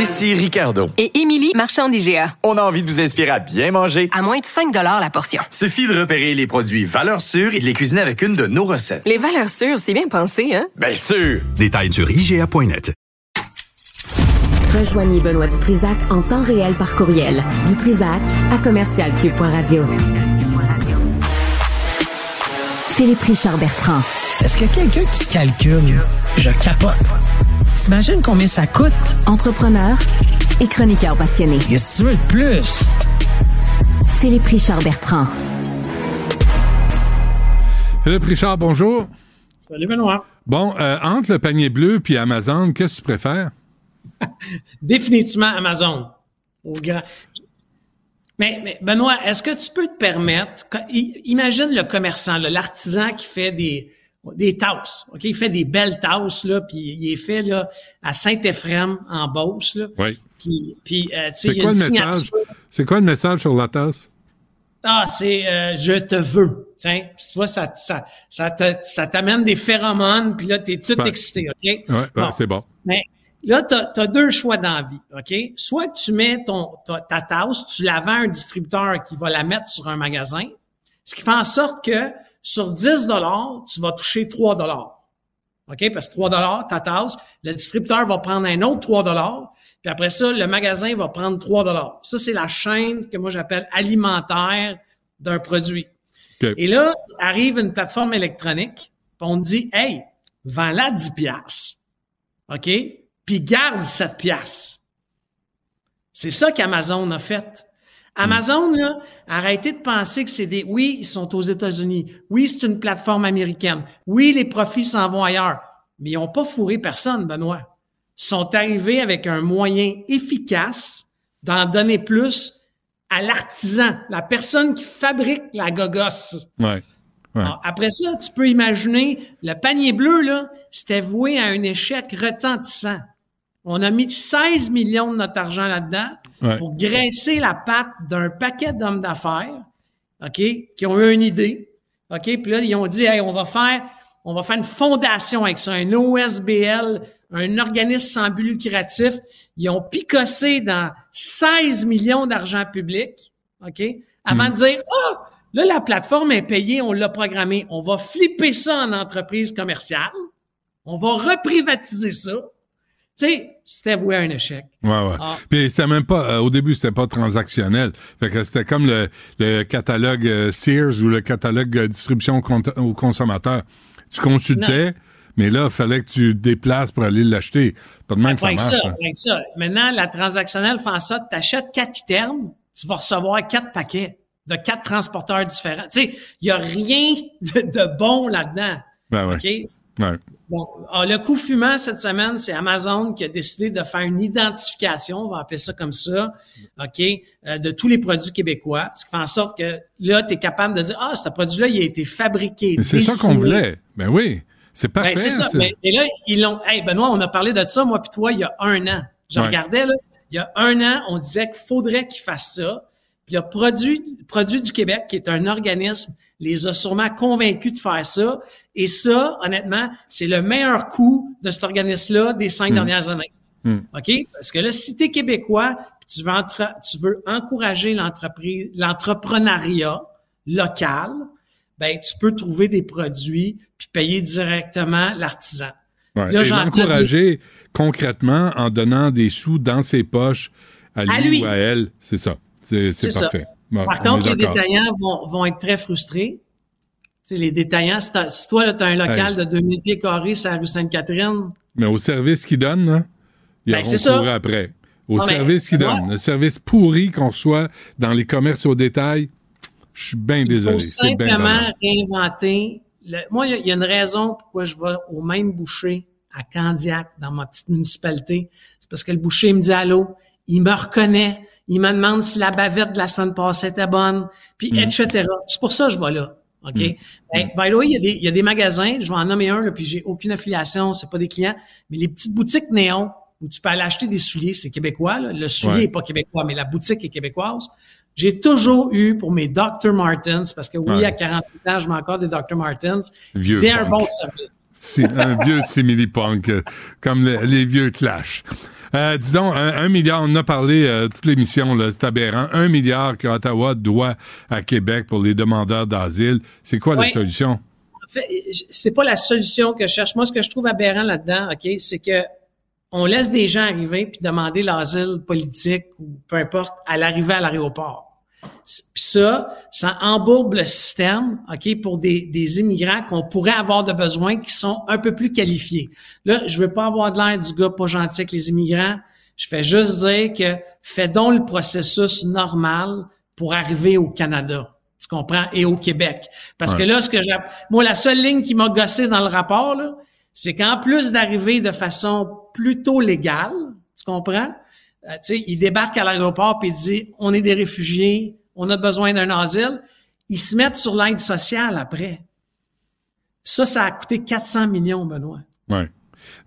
Ici Ricardo. Et Émilie, marchand d'IGA. On a envie de vous inspirer à bien manger. À moins de 5 la portion. Suffit de repérer les produits valeurs sûres et de les cuisiner avec une de nos recettes. Les valeurs sûres, c'est bien pensé, hein? Bien sûr! Détails sur IGA.net. Rejoignez Benoît Dutrisac en temps réel par courriel. Dutrisac à commercialcube.radio. Philippe Richard Bertrand. Est-ce qu'il y a quelqu'un qui calcule? Je capote. T'imagines combien ça coûte? Entrepreneur et chroniqueur passionné. Qu'est-ce que tu veux de plus? Philippe Richard Bertrand. Philippe Richard, bonjour. Salut Benoît. Bon, euh, entre le panier bleu puis Amazon, qu'est-ce que tu préfères? (laughs) Définitivement Amazon. Au grand... mais, mais, Benoît, est-ce que tu peux te permettre, imagine le commerçant, l'artisan qui fait des, des tasses, ok, il fait des belles tasses là, puis il est fait là à Saint-Éphrem en Beauce là, Oui. puis, puis euh, tu sais, il y a quoi une le message? signature. C'est quoi le message sur la tasse? Ah, c'est euh, je te veux. Tiens, tu vois, ça, ça, ça te- ça t'amène des phéromones, puis là, t'es tout Super. excité, OK? Ouais, ouais, Bon. c'est bon. Mais là, tu as, deux choix dans la vie, OK? Soit tu mets ton, ta, ta tasse, tu la vends à un distributeur qui va la mettre sur un magasin, ce qui fait en sorte que sur 10 tu vas toucher 3 OK? Parce que 3 ta tasse, le distributeur va prendre un autre 3 puis après ça, le magasin va prendre 3 Ça, c'est la chaîne que moi j'appelle alimentaire d'un produit. Et là, arrive une plateforme électronique, on te dit, hey, vends-la 10 piastres. OK? Puis garde 7 piastres. C'est ça qu'Amazon a fait. Amazon, là, arrêtez de penser que c'est des... Oui, ils sont aux États-Unis. Oui, c'est une plateforme américaine. Oui, les profits s'en vont ailleurs. Mais ils n'ont pas fourré personne, Benoît. Ils sont arrivés avec un moyen efficace d'en donner plus à l'artisan, la personne qui fabrique la gogosse. Ouais. Ouais. Alors, après ça, tu peux imaginer, le panier bleu, là, c'était voué à un échec retentissant. On a mis 16 millions de notre argent là-dedans Ouais. pour graisser la patte d'un paquet d'hommes d'affaires, OK, qui ont eu une idée, OK, puis là, ils ont dit, hey, on va faire, on va faire une fondation avec ça, un OSBL, un organisme sans but lucratif. Ils ont picossé dans 16 millions d'argent public, OK, avant de dire, ah, là, la plateforme est payée, on l'a programmée. On va flipper ça en entreprise commerciale. On va reprivatiser ça. Tu sais, c'était voué à un échec. Ouais, ouais. Ah. Puis c'était même pas, euh, au début, c'était pas transactionnel. Fait que c'était comme le, le catalogue euh, Sears ou le catalogue euh, distribution au, consommateur. Tu consultais, mais là, il fallait que tu déplaces pour aller l'acheter. Pas de même que ça marche. ça, hein. ça. Maintenant, la transactionnelle fait en sorte que tu achètes quatre items, tu vas recevoir quatre paquets de quatre transporteurs différents. Tu sais, il n'y a rien de, de bon là-dedans. Ben ouais. OK? Ouais. Bon, ah, le coup fumant cette semaine, c'est Amazon qui a décidé de faire une identification, on va appeler ça comme ça, OK, euh, de tous les produits québécois, ce qui fait en sorte que là, tu es capable de dire, ah, ce produit-là, il a été fabriqué. Mais c'est ça qu'on voulait. Ben oui. C'est parfait. Ben, c'est ça. Mais, et là, ils l'ont. Hey, Benoît, on a parlé de ça, moi puis toi, il y a un an. Je Ouais. regardais, là. Il y a un an, on disait qu'il faudrait qu'ils fassent ça. Puis le produit, produit du Québec, qui est un organisme, les a sûrement convaincus de faire ça. Et ça, honnêtement, c'est le meilleur coup de cet organisme-là des cinq Mm. dernières années. Hmm. OK? Parce que là, si tu es québécois, tu veux, entre- tu veux encourager l'entreprise, l'entrepreneuriat local, ben, tu peux trouver des produits puis payer directement l'artisan. Ouais. Là, Et l'encourager concrètement en donnant des sous dans ses poches à lui, À lui. ou à elle. C'est ça. C'est c'est C'est parfait. ça. Par on contre, les détaillants vont, vont être très frustrés. Tu sais, les détaillants, si, toi, tu as un local Hey. de 2000 pieds carrés sur la rue Sainte-Catherine, Mais au service qu'ils donnent, là, ils Ben, courir après. Au Non, mais- service qu'ils Ouais. donnent, le service pourri qu'on reçoit dans les commerces au détail, je suis bien il désolé. faut simplement réinventer. le- moi, il y a- il y, a une raison pourquoi je vais au même boucher à Candiac, dans ma petite municipalité, c'est parce que le boucher me dit allô, il me reconnaît, il me demande si la bavette de la semaine passée était bonne, puis Mm. etc. C'est pour ça que je vais là. OK? Mm. Ben, by the way, il y, a des, il y a des magasins, je vais en nommer un, là, puis j'ai aucune affiliation, c'est pas des clients, mais les petites boutiques néons où tu peux aller acheter des souliers, c'est québécois. là. Le soulier Ouais. est pas québécois, mais la boutique est québécoise. J'ai toujours eu pour mes Dr. Martens, parce que oui, Ouais. à 48 ans, je mets encore des Dr. Martens, Vieux des un bon service. C'est un vieux simili-punk, euh, comme le- les vieux Clash. Euh, dis donc, un, un milliard, on en a parlé euh, toute l'émission, là, c'est aberrant. Un milliard que Ottawa doit à Québec pour les demandeurs d'asile. C'est quoi la solution? En fait, c'est pas la solution que je cherche. Moi, ce que je trouve aberrant là-dedans, OK, c'est que on laisse des gens arriver puis demander l'asile politique ou peu importe à l'arrivée à l'aéroport. Puis ça, ça embourbe le système, OK, pour des, des immigrants qu'on pourrait avoir de besoin qui sont un peu plus qualifiés. Là, je veux pas avoir de l'air du gars pas gentil avec les immigrants. Je fais juste dire que fais donc le processus normal pour arriver au Canada. Tu comprends? Et au Québec. Parce que là, ce que j'ai, moi, la seule ligne qui m'a gossé dans le rapport, là, c'est qu'en plus d'arriver de façon plutôt légale, tu comprends? Euh, tu sais, il débarque à l'aéroport puis il dit, on est des réfugiés, on a besoin d'un asile. Ils se mettent sur l'aide sociale après. Ça, ça a coûté 400 millions, Benoît. Ouais.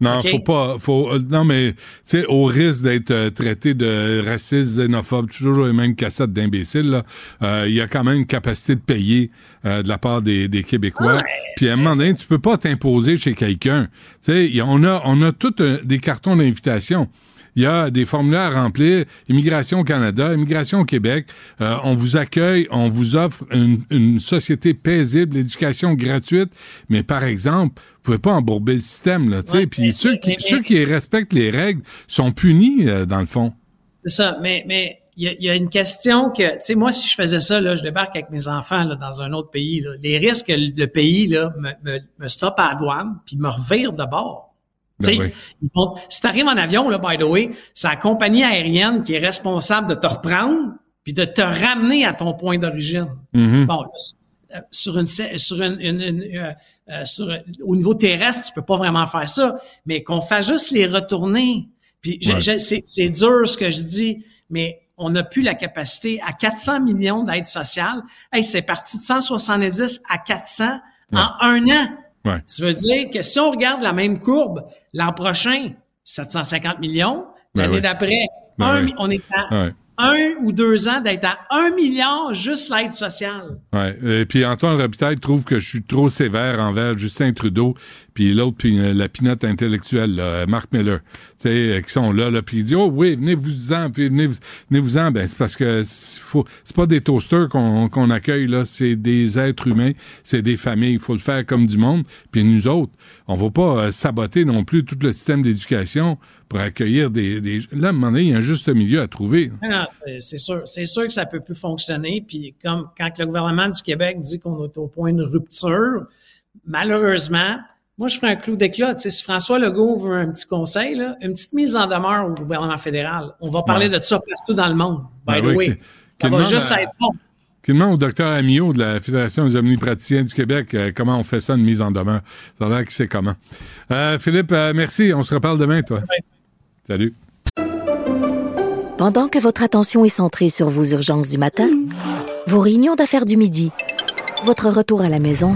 Non, faut pas. Faut, euh, non, mais, tu sais, au risque d'être euh, traité de raciste, xénophobe, toujours les mêmes cassettes d'imbéciles, là, euh, il y a quand même une capacité de payer euh, de la part des, des Québécois. Puis à un moment donné, tu peux pas t'imposer chez quelqu'un. Tu sais, on a, on a tous euh, des cartons d'invitation. Il y a des formulaires à remplir, Immigration au Canada, Immigration au Québec. Euh, on vous accueille, on vous offre une, une société paisible, l'éducation gratuite. Mais par exemple, vous pouvez pas embourber le système, là, tu sais. Puis ceux qui, mais- ceux qui respectent les règles sont punis, euh, dans le fond. C'est ça, mais mais il y a, il y a une question que, tu sais, moi, si je faisais ça, là, je débarque avec mes enfants là, dans un autre pays, là, les risques que le pays là, me, me, me stoppe à la douane puis me revire de bord. Tu Ben sais, oui. ils vont- si t'arrives en avion, là, by the way, c'est la compagnie aérienne qui est responsable de te reprendre puis de te ramener à ton point d'origine. Mhm. Bon, là, euh, sur une, sur une, une- une, euh, euh, sur, au niveau terrestre, tu peux pas vraiment faire ça, mais qu'on fasse juste les retourner. Puis Ouais. c'est dur ce que je dis, mais on n'a plus la capacité à 400 millions d'aides sociales. Hey, c'est parti de 170 à 400 en un an. Ouais. Ça veut dire que si on regarde la même courbe, l'an prochain, 750 millions. Ben L'année oui. d'après, Ben oui. on est à un ou deux ans d'être à un milliard juste l'aide sociale. Ouais. Et puis Antoine Robitaille trouve que je suis trop sévère envers Justin Trudeau, puis l'autre, euh, la pinotte intellectuelle, là, euh, Mark Miller, tu sais, euh, qui sont là, là, puis il dit oh oui, venez-vous-en, puis venez vous en ben c'est parce que c'est pas des toasters qu'on accueille là, c'est des êtres humains, c'est des familles, il faut le faire comme du monde, puis nous autres, on va pas saboter non plus tout le système d'éducation pour accueillir des, des là à un moment donné, il y a un juste milieu à trouver. C'est sûr, c'est sûr que ça peut plus fonctionner. Puis comme quand le gouvernement du Québec dit qu'on est au point de rupture, malheureusement, moi je ferai un clou d'éclat. Tu sais, si François Legault veut un petit conseil, là, une petite mise en demeure au gouvernement fédéral. On va parler Ouais. de ça partout dans le monde. By Ben the oui, way, ça va demande juste à- être bon. Qui demande au docteur Amio de la Fédération des omnipraticiens du Québec euh, comment on fait ça, une mise en demeure. Ça a l'air qu'il sait comment. Euh, Philippe, euh, merci. On se reparle demain, toi. Salut. Pendant que votre attention est centrée sur vos urgences du matin, vos réunions d'affaires du midi, votre retour à la maison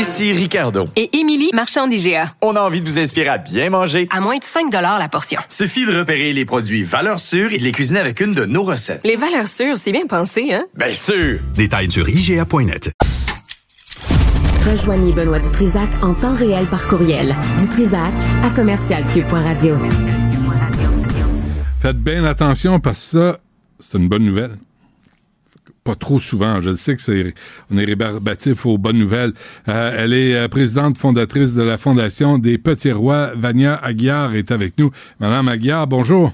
Ici Ricardo. Et Émilie, marchand d'IGA. On a envie de vous inspirer à bien manger. À moins de 5 la portion. Suffit de repérer les produits valeurs sûres et de les cuisiner avec une de nos recettes. Les valeurs sûres, c'est bien pensé, hein? Bien sûr! Détails sur IGA.net. Rejoignez Benoît Dutrisac en temps réel par courriel. Dutrisac à commercialcube.radio. Faites bien attention parce que ça, c'est une bonne nouvelle. Pas trop souvent. Je sais que c'est, on est rébarbatif aux bonnes nouvelles. Euh, elle est euh, présidente fondatrice de la Fondation des Petits Rois. Vania Aguiar est avec nous. Madame Aguiar, bonjour.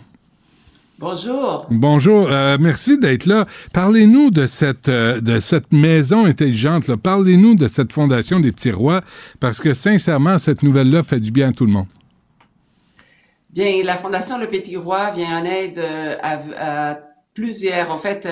Bonjour. Bonjour, euh, merci d'être là. Parlez-nous de cette euh, de cette maison intelligente. Parlez-nous de cette fondation des petits rois, parce que sincèrement, cette nouvelle-là fait du bien à tout le monde. Bien, la Fondation Le Petit Roi vient en aide à, à plusieurs, en fait,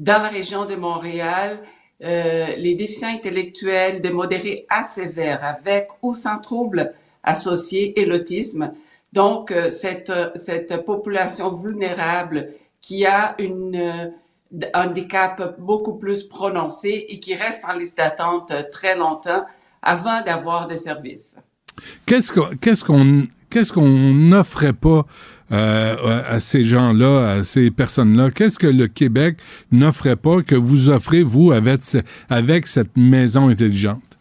dans la région de Montréal, euh, les déficients intellectuels de modérés à sévères, avec ou sans troubles associés et l'autisme. Donc, euh, cette, euh, cette population vulnérable qui a un handicap beaucoup plus prononcé et qui reste en liste d'attente très longtemps avant d'avoir des services. Qu'est-ce qu'on qu'on qu'est-ce qu'on n'offrait pas euh, à ces gens-là, à ces personnes-là Qu'est-ce que le Québec n'offrait pas que vous offrez vous avec avec cette maison intelligente?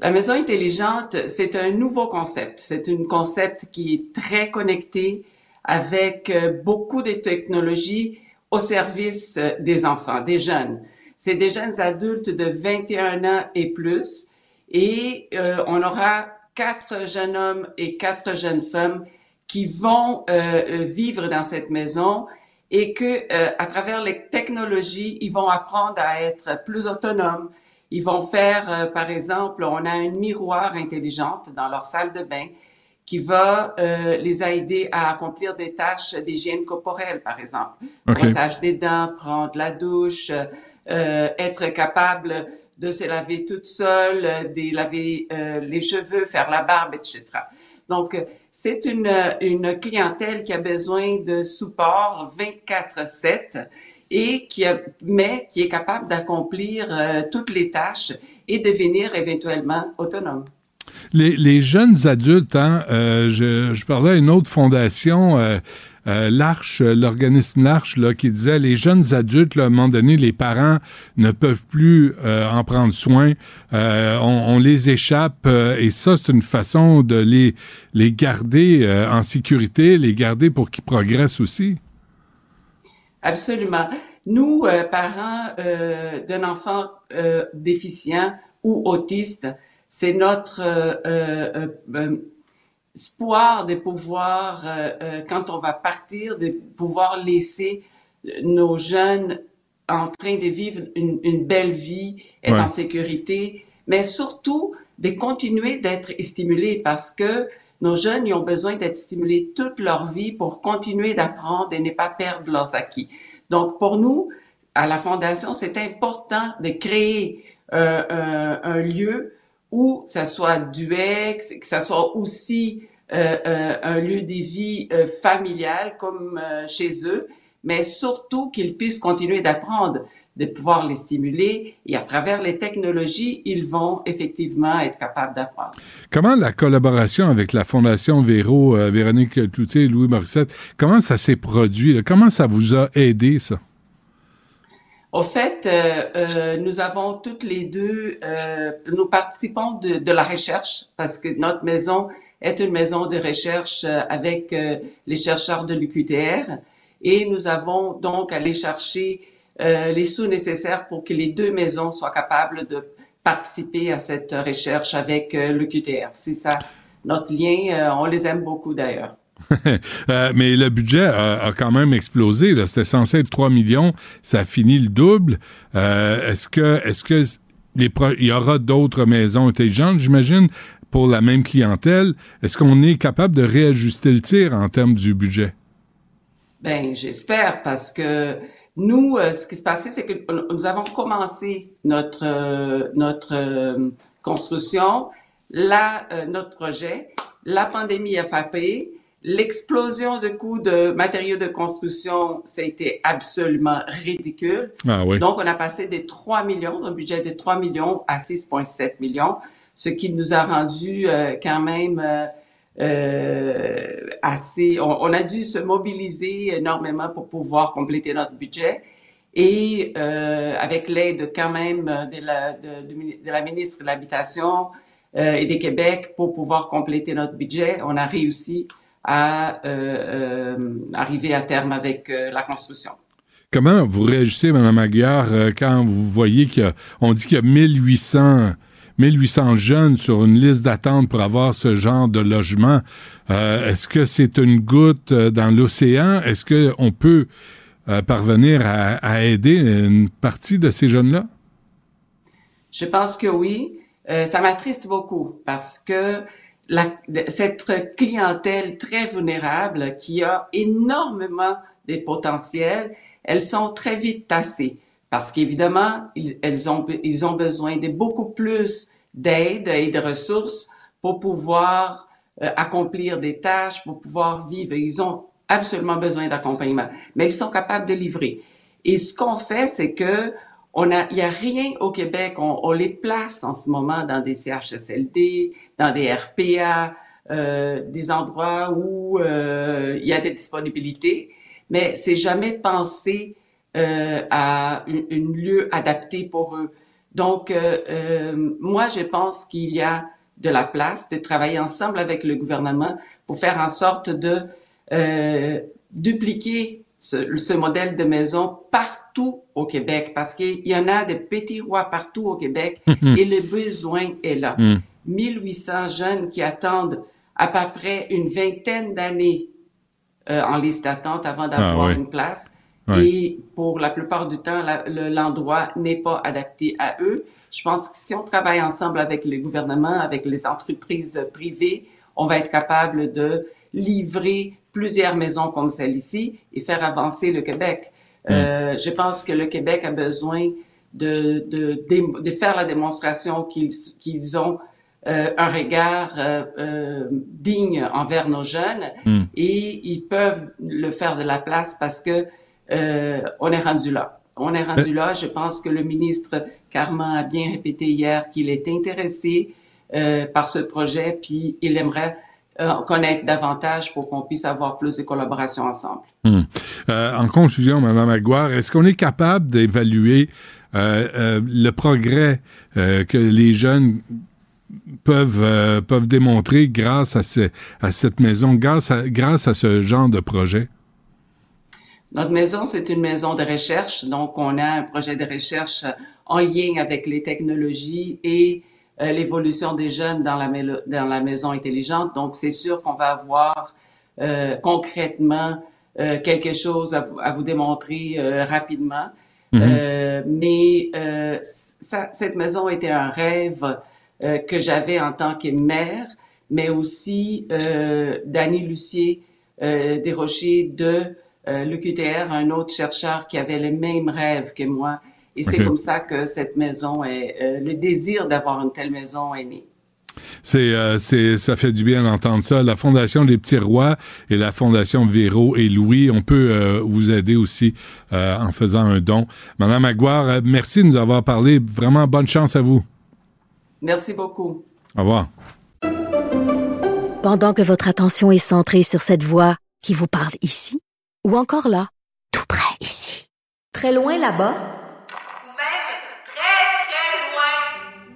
La maison intelligente, c'est un nouveau concept. C'est un concept qui est très connecté avec euh, beaucoup de technologies au service euh, des enfants, des jeunes. C'est des jeunes adultes de 21 ans et plus. Et on aura quatre jeunes hommes et quatre jeunes femmes qui vont euh, euh, vivre dans cette maison et que euh, à travers les technologies, ils vont apprendre à être plus autonomes. Ils vont faire, euh, par exemple, on a une miroir intelligente dans leur salle de bain qui va euh, les aider à accomplir des tâches d'hygiène corporelle, par exemple. OK. Brossage des dents, prendre la douche, euh, être capable de se laver toute seule, de laver euh, les cheveux, faire la barbe, etc. Donc, euh, c'est une, une clientèle qui a besoin de support 24-7 et qui mais qui est capable d'accomplir euh, toutes les tâches et devenir éventuellement autonome. Les, jeunes adultes, hein, euh, je, je parlais à une autre fondation, euh, euh, l'Arche, l'organisme L'Arche, là, qui disait les jeunes adultes, là, à un moment donné, les parents ne peuvent plus euh, en prendre soin, Euh, on, on les échappe, euh, et ça, c'est une façon de les, les garder euh, en sécurité, les garder pour qu'ils progressent aussi. Absolument. Nous, euh, parents euh, d'un enfant euh, déficient ou autiste, c'est notre euh, euh, euh, espoir de pouvoir, euh, euh, quand on va partir, de pouvoir laisser nos jeunes en train de vivre une, une belle vie, être Ouais. en sécurité, mais surtout de continuer d'être stimulés parce que nos jeunes, ils ont besoin d'être stimulés toute leur vie pour continuer d'apprendre et ne pas perdre leurs acquis. Donc, pour nous, à la Fondation, c'est important de créer euh, un lieu où ça soit duex, que ça soit aussi euh, euh, un lieu de vie euh, familial comme euh, chez eux, mais surtout qu'ils puissent continuer d'apprendre, de pouvoir les stimuler et à travers les technologies, ils vont effectivement être capables d'apprendre. Comment la collaboration avec la Fondation Véro, euh, Véronique Cloutier Louis Morissette, comment ça s'est produit? là? Comment ça vous a aidé, ça? Au fait, euh, euh, nous avons toutes les deux, euh, nous participons de, de la recherche parce que notre maison est une maison de recherche euh, avec euh, les chercheurs de l'UQTR et nous avons donc allé chercher euh, les sous nécessaires pour que les deux maisons soient capables de participer à cette recherche avec l'UQTR. C'est ça notre lien. On les aime beaucoup d'ailleurs. (laughs) Euh, mais le budget a, quand même explosé. C'était censé être 3 millions. Ça a fini le double. Euh, est-ce que, est-ce que les pro- il y aura d'autres maisons intelligentes, j'imagine, pour la même clientèle? Est-ce qu'on est capable de réajuster le tir en termes du budget? Ben, j'espère parce que nous, euh, ce qui se passait, c'est que nous avons commencé notre notre construction, là, notre projet, la pandémie a frappé, l'explosion de coûts de matériaux de construction, ça a été absolument ridicule. Ah oui. Donc, on a passé des 3 millions, d'un budget de 3 millions à 6,7 millions, ce qui nous a rendu euh, quand même euh, euh, assez... On, on a dû se mobiliser énormément pour pouvoir compléter notre budget. Et avec l'aide quand même de la, de, de- de la ministre de l'Habitation et des Québec pour pouvoir compléter notre budget, on a réussi à euh, euh, arriver à terme avec euh, la construction. Comment vous réagissez, Mme Aguillard, euh, quand vous voyez qu'il y a, on dit qu'il y a 1800, 1800 jeunes sur une liste d'attente pour avoir ce genre de logement. Euh, Est-ce que c'est une goutte dans l'océan? Est-ce qu'on peut euh, parvenir à, à aider une partie de ces jeunes-là? Je pense que oui. Euh, ça m'attriste beaucoup parce que la, cette clientèle très vulnérable qui a énormément de potentiel, elles sont très vite tassées parce qu'évidemment, elles ont, ils ont besoin de beaucoup plus d'aide et de ressources pour pouvoir euh, accomplir des tâches, pour pouvoir vivre. Ils ont absolument besoin d'accompagnement, mais ils sont capables de livrer. Et ce qu'on fait, c'est que on a, il y a rien au Québec. On, on, les place en ce moment dans des CHSLD, dans des RPA, euh, des endroits où euh, il y a des disponibilités, mais c'est jamais pensé euh, à un lieu adapté pour eux. Donc, euh, euh, moi, je pense qu'il y a de la place de travailler ensemble avec le gouvernement pour faire en sorte de euh, dupliquer ce, ce, modèle de maison partout au Québec parce qu'il y en a des petits rois partout au Québec (laughs) et le besoin est là. Mm. 1800 jeunes qui attendent à peu près une vingtaine d'années euh, en liste d'attente avant d'avoir ah, oui. une place. Oui. Et pour la plupart du temps, l'endroit n'est pas adapté à eux. Je pense que si on travaille ensemble avec le gouvernement, avec les entreprises privées, on va être capable de livrer plusieurs maisons comme celle-ci et faire avancer le Québec. Mmh. Euh, je pense que le Québec a besoin de, de, de, de faire la démonstration qu'ils qu'ils ont euh, un regard euh, euh, digne envers nos jeunes mmh. et ils peuvent le faire de la place parce que euh, on est rendu là. On est rendu là. Je pense que le ministre Carman a bien répété hier qu'il est intéressé euh, par ce projet, puis il aimerait euh, connaître davantage pour qu'on puisse avoir plus de collaboration ensemble. Hum. Euh, en conclusion, Mme Aguirre, est-ce qu'on est capable d'évaluer euh, euh, le progrès que les jeunes peuvent peuvent démontrer grâce à, ce, à cette maison, grâce à, grâce à ce genre de projet? Notre maison, c'est une maison de recherche, donc on a un projet de recherche en lien avec les technologies et euh, l'évolution des jeunes dans la, dans la maison intelligente. Donc, c'est sûr qu'on va avoir euh, concrètement euh, quelque chose à vous, à vous démontrer euh, rapidement. Mm-hmm. mais ça, cette maison était un rêve que j'avais en tant que mère, mais aussi Danny Lucier Desrochers de l'UQTR, un autre chercheur qui avait les mêmes rêves que moi et c'est okay. comme ça que cette maison est, euh, le désir d'avoir une telle maison est né. C'est, euh, c'est, ça fait du bien d'entendre ça. La Fondation des Petits Rois et la Fondation Véro et Louis, on peut euh, vous aider aussi euh, en faisant un don. Madame Aguirre, merci de nous avoir parlé. Vraiment bonne chance à vous. Merci beaucoup. Au revoir. Pendant que votre attention est centrée sur cette voix qui vous parle ici, ou encore là, tout près ici, très loin là-bas,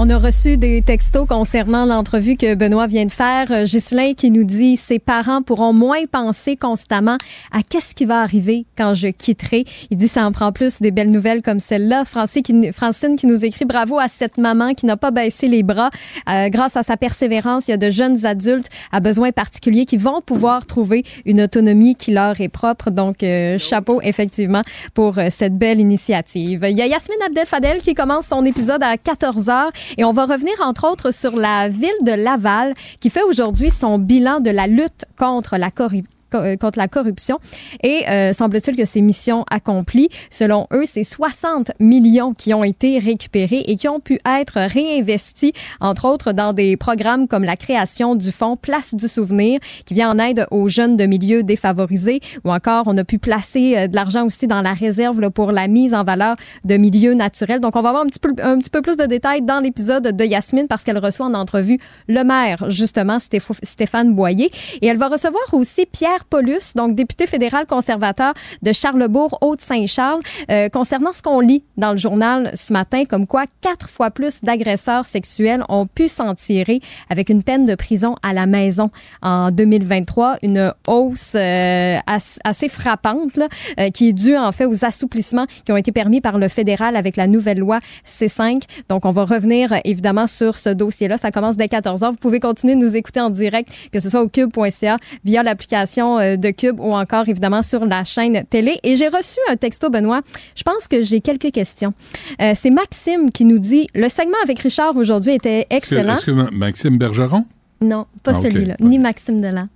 On a reçu des textos concernant l'entrevue que Benoît vient de faire. Ghislain qui nous dit ses parents pourront moins penser constamment à qu'est-ce qui va arriver quand je quitterai. Il dit ça en prend plus des belles nouvelles comme celle-là. Francine qui, nous écrit bravo à cette maman qui n'a pas baissé les bras. Euh, grâce à sa persévérance, il y a de jeunes adultes à besoins particuliers qui vont pouvoir trouver une autonomie qui leur est propre. Donc euh, chapeau effectivement pour euh, cette belle initiative. Il y a Yasmine Abdel Fadel qui commence son épisode à 14 heures. Et on va revenir, entre autres, sur la ville de Laval qui fait aujourd'hui son bilan de la lutte contre la corruption co- contre la corruption. Et euh, semble-t-il que ces missions accomplies, selon eux, c'est 60 millions qui ont été récupérés et qui ont pu être réinvestis, entre autres, dans des programmes comme la création du fonds Place du Souvenir, qui vient en aide aux jeunes de milieux défavorisés, ou encore on a pu placer euh, de l'argent aussi dans la réserve pour la mise en valeur de milieux naturels. Donc, on va avoir un petit peu, un petit peu plus de détails dans l'épisode de Yasmine parce qu'elle reçoit en entrevue le maire, justement, Stéph- Stéphane Boyer. Et elle va recevoir aussi Pierre Paulus, donc député fédéral conservateur de Charlebourg, Haute-Saint-Charles, euh, concernant ce qu'on lit dans le journal ce matin, comme quoi quatre fois plus d'agresseurs sexuels ont pu s'en tirer avec une peine de prison à la maison en 2023, une hausse euh, as- assez frappante là, euh, qui est due en fait aux assouplissements qui ont été permis par le fédéral avec la nouvelle loi C5. Donc on va revenir évidemment sur ce dossier-là. Ça commence dès 14 h Vous pouvez continuer de nous écouter en direct, que ce soit au cube.ca, via l'application euh, de Cube ou encore évidemment sur la chaîne télé. Et j'ai reçu un texto, Benoît. Je pense que j'ai quelques questions. Euh, C'est Maxime qui nous dit le segment avec Richard aujourd'hui était Est-ce que, excellent. est-ce que Ma- Maxime Bergeron? Non, pas Ah, celui-là. Ni Maxime Delan.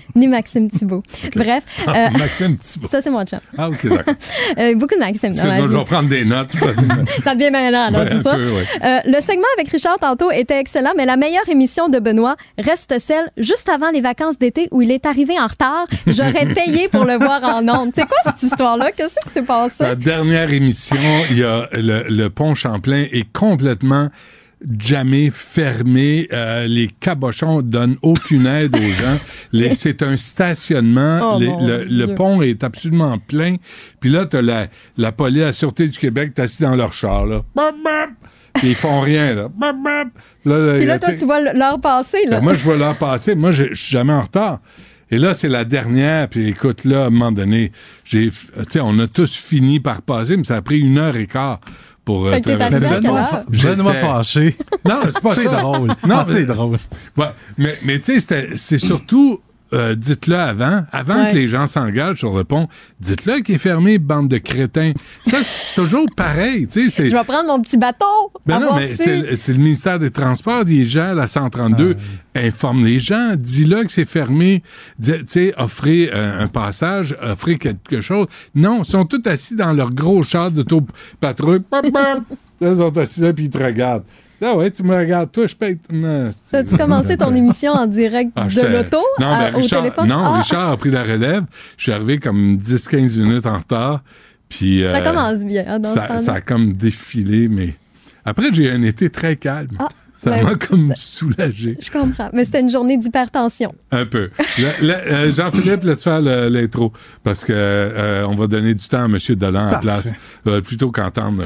(laughs) ni Maxime Thibault. (laughs) Bref. Ah, euh, Maxime (laughs) Thibault. Ça, c'est mon chum. Ah, OK, d'accord. Euh, beaucoup de Maxime dans ma je vais prendre des notes. Ça devient maintenant, alors, tout ça. peu, ouais. Euh, le segment avec Richard tantôt était excellent, mais la meilleure émission de Benoît reste celle juste avant les vacances d'été où il est arrivé en retard. J'aurais payé pour le voir en ondes. C'est quoi cette histoire-là? Qu'est-ce qui s'est passé? La dernière émission, il y a le, le pont Champlain est complètement jamais fermé. Euh, les cabochons donnent aucune aide aux gens. (laughs) Les- C'est un stationnement. Oh, Les- le, pont est absolument plein. Puis là, t'as la, la police, la Sûreté du Québec, t'es assis dans leur char, là. Bap. Puis ils font rien, là. Bap, bap. Là, Puis là, toi, tu vois l'heure passer, là. ben, moi, je vois l'heure passer. Moi, je suis jamais en retard. Et là, c'est la dernière. Puis écoute, là, à un moment donné, j'ai, f- tu sais, on a tous fini par passer, mais ça a pris une heure et quart pour euh, à quelle Benoît Benoît fâché. Non, c'est pas drôle. Non, Ah, c'est mais- drôle. Ouais, mais, mais tu sais, c'était- c'est surtout. Euh, dites-le avant, avant Ouais. que les gens s'engagent sur le pont, dites-le qu'il est fermé, bande de crétins. Ça, c'est toujours pareil, tu sais. c'est- Je vais prendre mon petit bateau. ben non, mais c'est le- ministère des Transports, les gens, la 132, informe les gens, dis-le que c'est fermé, dis- tu sais, offrez euh, un passage, offrez quelque chose. Non, ils sont tous assis dans leur gros char d'auto-patrouille. (laughs) Bap, bap. Là, ils sont assis là, puis ils te regardent. Ah ouais, tu me regardes, toi, je paye. Non, c'est- As-tu commencé ton émission en direct Ah, de l'auto non, à- ben, au Richard, téléphone? Non, Ah, Richard a pris la relève. Je suis arrivé comme 10-15 minutes en retard. Puis, Ça euh, commence bien, hein, dans ça, ça a comme défilé, mais après, j'ai eu un été très calme. Ah, ça ben, m'a comme soulagé. Je comprends. Mais c'était une journée d'hypertension. Un peu. Euh, Jean-Philippe, laisse faire l'intro, parce que euh, on va donner du temps à M. Dolan à la place, euh, plutôt qu'entendre...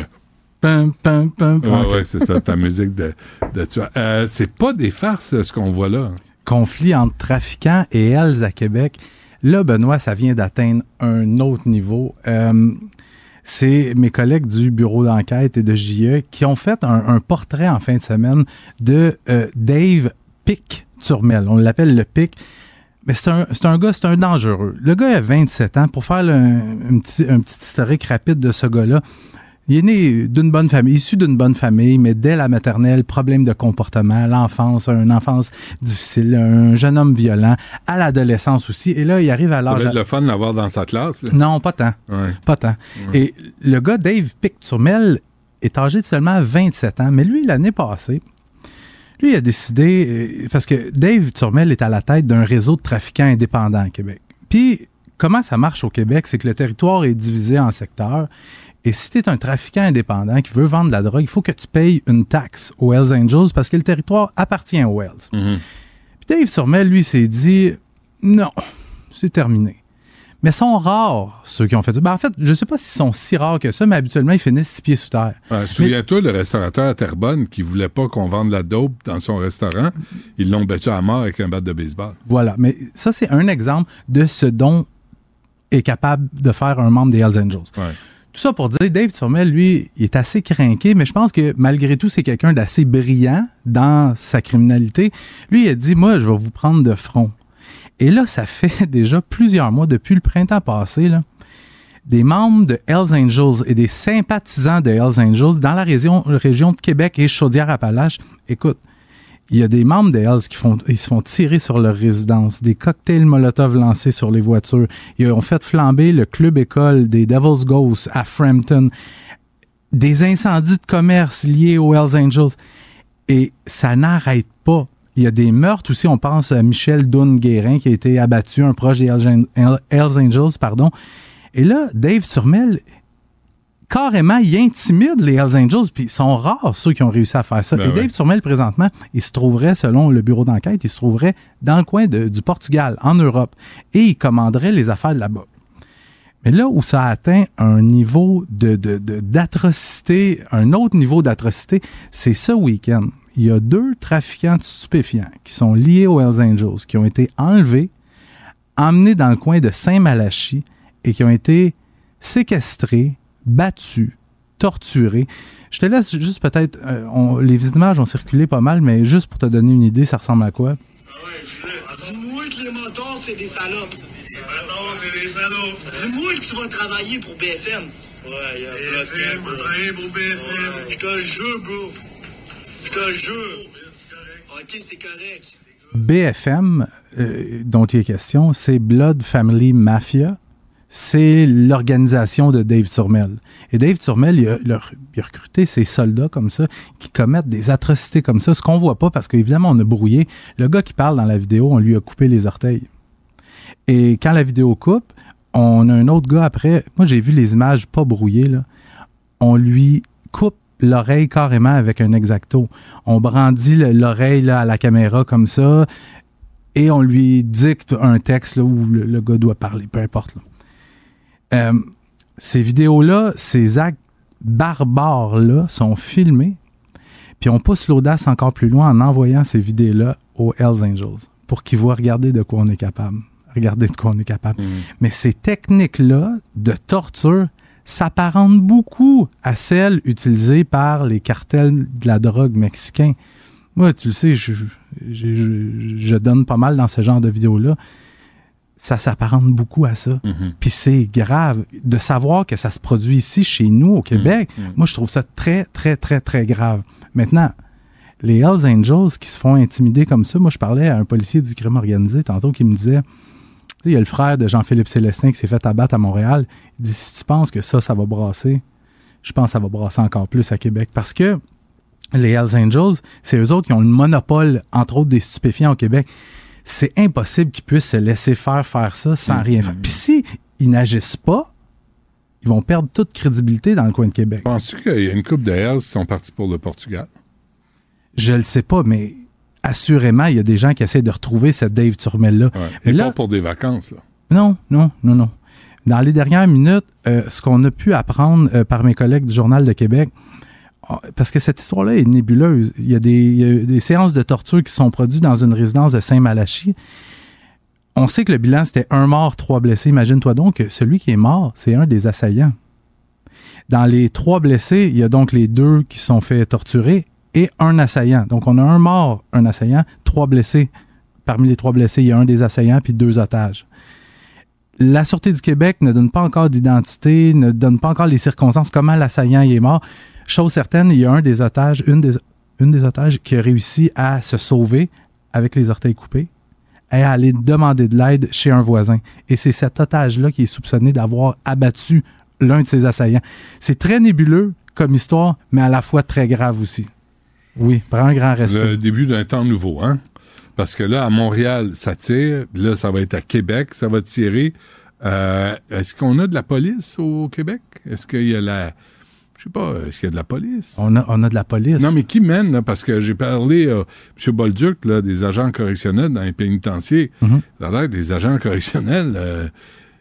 Pam, pam, pam, pam. Ouais, c'est ça, ta musique de, de tueur. Euh, c'est pas des farces, ce qu'on voit là. conflit entre trafiquants et Hells à Québec. Là, Benoît, ça vient d'atteindre un autre niveau. Euh, c'est mes collègues du bureau d'enquête et de JE qui ont fait un, un portrait en fin de semaine de euh, Dave Pic Turmel. On l'appelle le Pic. Mais c'est un, c'est un gars, c'est un dangereux. Le gars a 27 ans. Pour faire le- un, un petit, un petit historique rapide de ce gars-là, il est né d'une bonne famille, issu d'une bonne famille, mais dès la maternelle, problème de comportement, l'enfance, une enfance difficile, un jeune homme violent, à l'adolescence aussi. Et là, il arrive à Ça l'âge... va être le fun de l'avoir dans sa classe. là. Non, pas tant. Ouais. Pas tant. Et le gars, Dave Pic-Turmel, est âgé de seulement 27 ans, mais lui, l'année passée, lui, il a décidé, euh, parce que Dave Turmel est à la tête d'un réseau de trafiquants indépendants à Québec. Puis, comment ça marche au Québec? C'est que le territoire est divisé en secteurs. Et si tu es un trafiquant indépendant qui veut vendre de la drogue, il faut que tu payes une taxe aux Hells Angels parce que le territoire appartient aux Hells. Mhm. Puis Dave Turmel, lui, s'est dit non, c'est terminé. Mais sont rares ceux qui ont fait ça. Ben, en fait, je sais pas s'ils sont si rares que ça, mais habituellement, ils finissent six pieds sous terre. Souviens-toi, le restaurateur à Terrebonne qui voulait pas qu'on vende la dope dans son restaurant, ils l'ont battu à mort avec un bat de baseball. Voilà. Mais ça, c'est un exemple de ce dont est capable de faire un membre des Hells Angels. Tout ça pour dire, Dave Turmel, lui, est assez craqué, mais je pense que malgré tout, c'est quelqu'un d'assez brillant dans sa criminalité. Lui, il a dit, moi, je vais vous prendre de front. Et là, ça fait (laughs) déjà plusieurs mois, depuis le printemps passé, là, des membres de Hells Angels et des sympathisants de Hells Angels dans la région, région de Québec et Chaudière-Appalaches, écoute, il y a des membres des Hells qui font, ils se font tirer sur leur résidence, des cocktails Molotov lancés sur les voitures. Ils ont fait flamber le club école des Devil's Ghosts à Frampton. Des incendies de commerce liés aux Hells Angels. Et ça n'arrête pas. Il y a des meurtres aussi. On pense à Michel Dunn-Guérin qui a été abattu, un proche des Hells Angels, pardon. Et là, Dave Turmel, carrément, il intimide les Hells Angels, puis ils sont rares ceux qui ont réussi à faire ça. Ben Et ouais. Dave Turmel, présentement, il se trouverait, selon le bureau d'enquête, il se trouverait dans le coin de- du Portugal, en Europe, et il commanderait les affaires de là-bas. Mais là où ça atteint un niveau de, de- de- d'atrocité, un autre niveau d'atrocité, c'est ce week-end. Il y a deux trafiquants de stupéfiants qui sont liés aux Hells Angels, qui ont été enlevés, emmenés dans le coin de Saint-Malachie et qui ont été séquestrés, battus, torturés. Je te laisse juste peut-être, euh, on- les images ont circulé pas mal, mais juste pour te donner une idée, ça ressemble à quoi? Dis-moi que les motards, c'est des salopes. Les motards, c'est des salopes. Dis-moi que tu vas travailler pour BFM. Ouais, il y a BFM, va travailler pour BFM. Je te jure, bro. Je te jure. Ok, c'est correct. BFM, euh, dont il est question, c'est Blood Family Mafia. C'est l'organisation de Dave Turmel. Et Dave Turmel, il a, recruté ces soldats comme ça qui commettent des atrocités comme ça, ce qu'on voit pas parce qu'évidemment, on a brouillé. Le gars qui parle dans la vidéo, on lui a coupé les orteils. Et quand la vidéo coupe, on a un autre gars après. Moi, j'ai vu les images pas brouillées. On lui coupe l'oreille carrément avec un exacto. On brandit le- l'oreille à la caméra comme ça et on lui dicte un texte où le, gars doit parler, peu importe. Euh, ces vidéos-là, ces actes barbares-là sont filmés, puis on pousse l'audace encore plus loin en envoyant ces vidéos-là aux Hells Angels pour qu'ils voient regarder de quoi on est capable. Regarder de quoi on est capable. Mais ces techniques-là de torture s'apparentent beaucoup à celles utilisées par les cartels de la drogue mexicains. Moi, tu le sais, je, je- je- je donne pas mal dans ce genre de vidéos-là. Ça s'apparente beaucoup à ça. Puis c'est grave de savoir que ça se produit ici, chez nous, au Québec. Moi, je trouve ça très, très, très, très grave. Maintenant, les Hells Angels qui se font intimider comme ça, moi, je parlais à un policier du crime organisé tantôt qui me disait tu sais, il y a le frère de Jean-Philippe Célestin qui s'est fait abattre à Montréal. Il dit si tu penses que ça, ça va brasser, je pense que ça va brasser encore plus à Québec. Parce que les Hells Angels, c'est eux autres qui ont le monopole, entre autres, des stupéfiants au Québec. C'est impossible qu'ils puissent se laisser faire faire ça sans rien faire. Puis si ils n'agissent pas, ils vont perdre toute crédibilité dans le coin de Québec. Penses-tu qu'il y a une coupe de Hells qui sont partis pour le Portugal? Je le sais pas, mais assurément, il y a des gens qui essaient de retrouver ce Dave Turmel-là. Mais là, pas pour des vacances, là. Non, non, non, non. Dans les dernières minutes, euh, ce qu'on a pu apprendre euh, par mes collègues du Journal de Québec, parce que cette histoire-là est nébuleuse. Il y, a des, séances de torture qui sont produites dans une résidence de Saint-Malachie. On sait que le bilan, c'était un mort, trois blessés. Imagine-toi donc que celui qui est mort, c'est un des assaillants. Dans les trois blessés, il y a donc les deux qui sont fait torturer et un assaillant. Donc, on a un mort, un assaillant, trois blessés. Parmi les trois blessés, il y a un des assaillants puis deux otages. La Sûreté du Québec ne donne pas encore d'identité, ne donne pas encore les circonstances, comment l'assaillant est mort. Chose certaine, il y a un des otages, une des, une des otages qui a réussi à se sauver avec les orteils coupés et à aller demander de l'aide chez un voisin. Et c'est cet otage-là qui est soupçonné d'avoir abattu l'un de ses assaillants. C'est très nébuleux comme histoire, mais à la fois très grave aussi. Oui, prends un grand respect. Le début d'un temps nouveau, hein? Parce que là, à Montréal, ça tire. Là, ça va être à Québec, ça va tirer. Euh, est-ce qu'on a de la police au Québec? Est-ce qu'il y a la... Je sais pas, est-ce qu'il y a de la police? On a, on a de la police. Non, mais qui mène, là? Parce que j'ai parlé à M. Bolduc, là, des agents correctionnels dans les pénitenciers. Ça a l'air que des agents correctionnels, euh,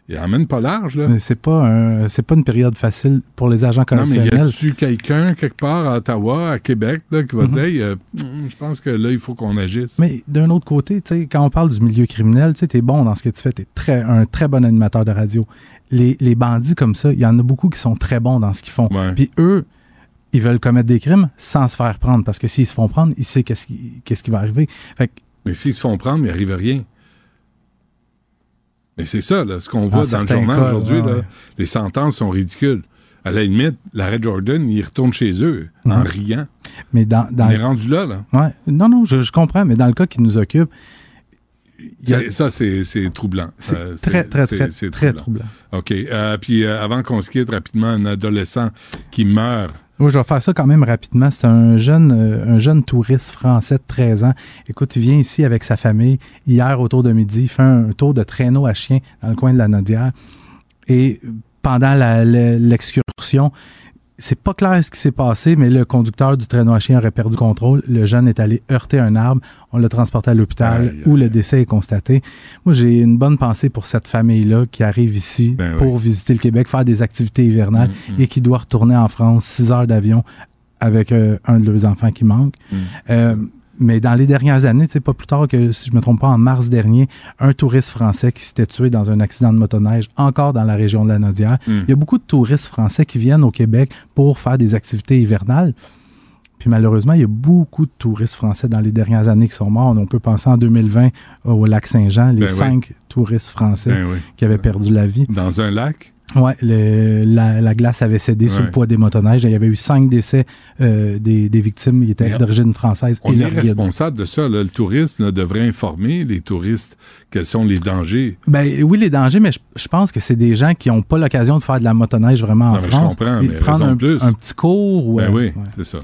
ils emmènent pas large, là. Mais c'est pas un- c'est pas une période facile pour les agents Non, mais y correctionnels. a-tu quelqu'un quelque part à Ottawa, à Québec, là, qui va Mhm. dire, euh, hum, je pense que là, il faut qu'on agisse? Mais d'un autre côté, tu quand on parle du milieu criminel, tu t'es bon dans ce que tu fais, t'es très, un très bon animateur de radio. Les, les bandits comme ça, il y en a beaucoup qui sont très bons dans ce qu'ils font. Puis eux, ils veulent commettre des crimes sans se faire prendre, parce que s'ils se font prendre, ils savent qu'est-ce qui, qu'est-ce qui va arriver. Fait que- Mais s'ils se font prendre, il n'arrive rien. Mais c'est ça, là, ce qu'on voit dans le journal aujourd'hui, ouais, là, ouais. les sentences sont ridicules. À la limite, l'arrêt Jordan, il retourne chez eux en riant. Mais dans, dans On est rendu là, là. Ouais. Non, non, je, je comprends, mais dans le cas qui nous occupe, a- Ça, c'est troublant. C'est Euh, très, très, très, très troublant. OK. Euh, puis euh, avant qu'on se quitte rapidement, un adolescent qui meurt. Oui, je vais faire ça quand même rapidement. C'est un jeune, un jeune touriste français de 13 ans. Écoute, il vient ici avec sa famille. Hier, autour de midi, il fait un tour de traîneau à chien dans le coin de la Nodière. Et pendant l'excursion, c'est pas clair ce qui s'est passé, mais le conducteur du traîneau à chien aurait perdu contrôle. Le jeune est allé heurter un arbre. On l'a transporté à l'hôpital où le décès est constaté. Moi, j'ai une bonne pensée pour cette famille-là qui arrive ici Ben pour visiter le Québec, faire des activités hivernales Mm, et qui doit retourner en France six heures d'avion avec euh, un de leurs enfants qui manque. Mm. Euh, mais dans les dernières années, pas plus tard que, si je me trompe pas, en mars dernier, un touriste français qui s'était tué dans un accident de motoneige, encore dans la région de la Nodière. Mm. Il y a beaucoup de touristes français qui viennent au Québec pour faire des activités hivernales. Puis malheureusement, il y a beaucoup de touristes français dans les dernières années qui sont morts. On peut penser en 2020 au lac Saint-Jean, les Ben oui. cinq touristes français Ben oui. qui avaient perdu la vie. Dans un lac? Oui, la, la glace avait cédé sous le poids des motoneiges. Il y avait eu cinq décès euh, des, des victimes. Ils étaient d'origine française. On et est responsable de ça. là. Le tourisme là, devrait informer les touristes quels sont les dangers. Ben oui, les dangers, mais je, je pense que c'est des gens qui n'ont pas l'occasion de faire de la motoneige vraiment en Non, mais je France. comprends, Et mais prendre un, de plus. un petit cours ou Ben euh, oui, c'est ça.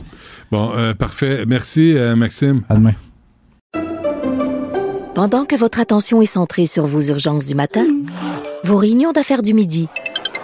Bon, euh, parfait. Merci, euh, Maxime. À demain. Pendant que votre attention est centrée sur vos urgences du matin, vos réunions d'affaires du midi,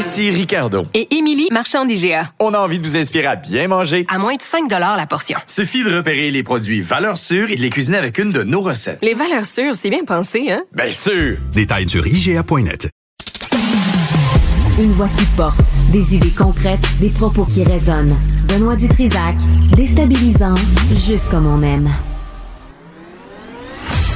Ici Ricardo. Et Émilie, marchand d'IGA. On a envie de vous inspirer à bien manger. À moins de 5 la portion. Suffit de repérer les produits valeurs sûres et de les cuisiner avec une de nos recettes. Les valeurs sûres, c'est bien pensé, hein? Bien sûr! Détails sur IGA.net. Une voix qui porte, des idées concrètes, des propos qui résonnent. Benoît Dutrisac, déstabilisant, juste comme on aime.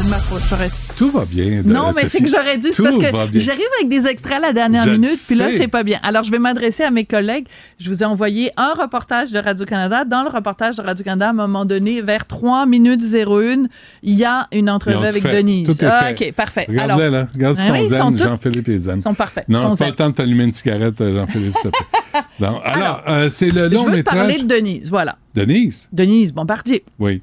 C'est de ma faute, j'aurais- Tout va bien. de- Non, mais Sophie. c'est que j'aurais dû. C'est Tout parce que j'arrive avec des extraits à la dernière Je minute, puis là, c'est pas bien. Alors, je vais m'adresser à mes collègues. Je vous ai envoyé un reportage de Radio-Canada. Dans le reportage de Radio-Canada, à un moment donné, vers 3 minutes 01, il y a une entrevue avec tout fait. Denise. Tout est Ah, fait. OK, parfait. Regarde-les, Alors, là. Regarde Ah son oui, zen, tous- Jean-Philippe et zen. Ils sont parfaits. Non, sont pas zen. le temps de t'allumer une cigarette, euh, Jean-Philippe, alors, Alors, euh, c'est le je long veux te métrage. parler de Denise, voilà. Denise? Denise Bombardier. Oui.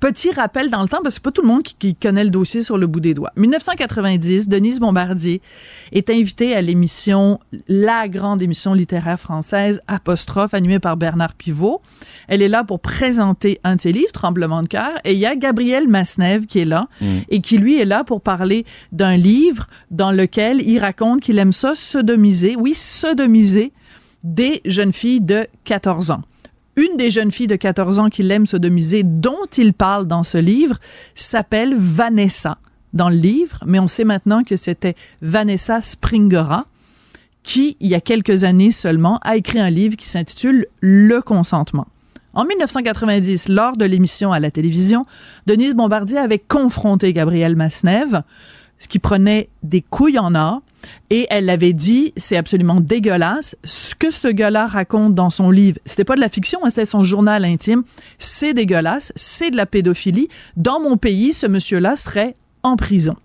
Petit rappel dans le temps, parce que c'est pas tout le monde qui, qui connaît le dossier sur le bout des doigts. 1990, Denise Bombardier est invitée à l'émission, la grande émission littéraire française, Apostrophe, animée par Bernard Pivot. Elle est là pour présenter un de ses livres, Tremblement de cœur, et il y a Gabriel Masnev qui est là, Mm. et qui lui est là pour parler d'un livre dans lequel il raconte qu'il aime ça sodomiser, oui, sodomiser des jeunes filles de 14 ans. Une des jeunes filles de 14 ans qu'il aime sodomiser, dont il parle dans ce livre, s'appelle Vanessa dans le livre, mais on sait maintenant que c'était Vanessa Springora qui, il y a quelques années seulement, a écrit un livre qui s'intitule Le consentement. En 1990, lors de l'émission à la télévision, Denise Bombardier avait confronté Gabriel Masnev, ce qui prenait des couilles en or, et elle l'avait dit, c'est absolument dégueulasse. Ce que ce gars-là raconte dans son livre, c'était pas de la fiction, hein, c'était son journal intime. C'est dégueulasse, c'est de la pédophilie. Dans mon pays, ce monsieur-là serait en prison.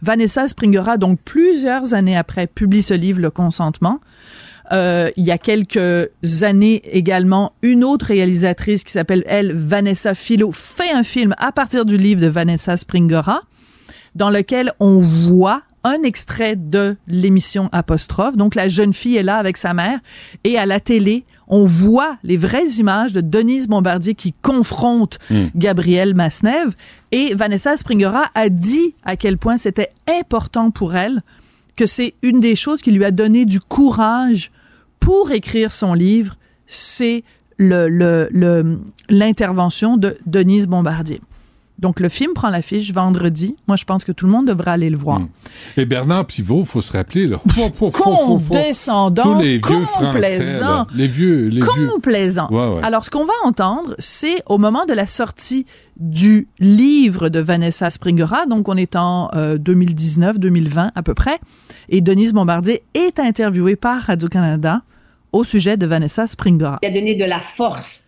Vanessa Springera, donc plusieurs années après, publie ce livre, Le consentement. Euh, il y a quelques années également, une autre réalisatrice qui s'appelle, elle, Vanessa Philo, fait un film à partir du livre de Vanessa Springora, dans lequel on voit un extrait de l'émission Apostrophe. Donc, la jeune fille est là avec sa mère et à la télé, on voit les vraies images de Denise Bombardier qui confronte Mm. Gabriel Masnev et Vanessa Springora a dit à quel point c'était important pour elle que c'est une des choses qui lui a donné du courage pour écrire son livre, c'est le, le- le- l'intervention de Denise Bombardier. Donc, le film prend l'affiche vendredi. Moi, je pense que tout le monde devrait aller le voir. Et Bernard Pivot, faut se rappeler, là. Condescendant, Tous les vieux complaisant. Les vieux, les vieux. complaisant. Ouais, ouais. Alors, ce qu'on va entendre, c'est au moment de la sortie du livre de Vanessa Springora, donc on est en euh, 2019-2020 à peu près, et Denise Bombardier est interviewée par Radio-Canada au sujet de Vanessa Springora. Il a donné de la force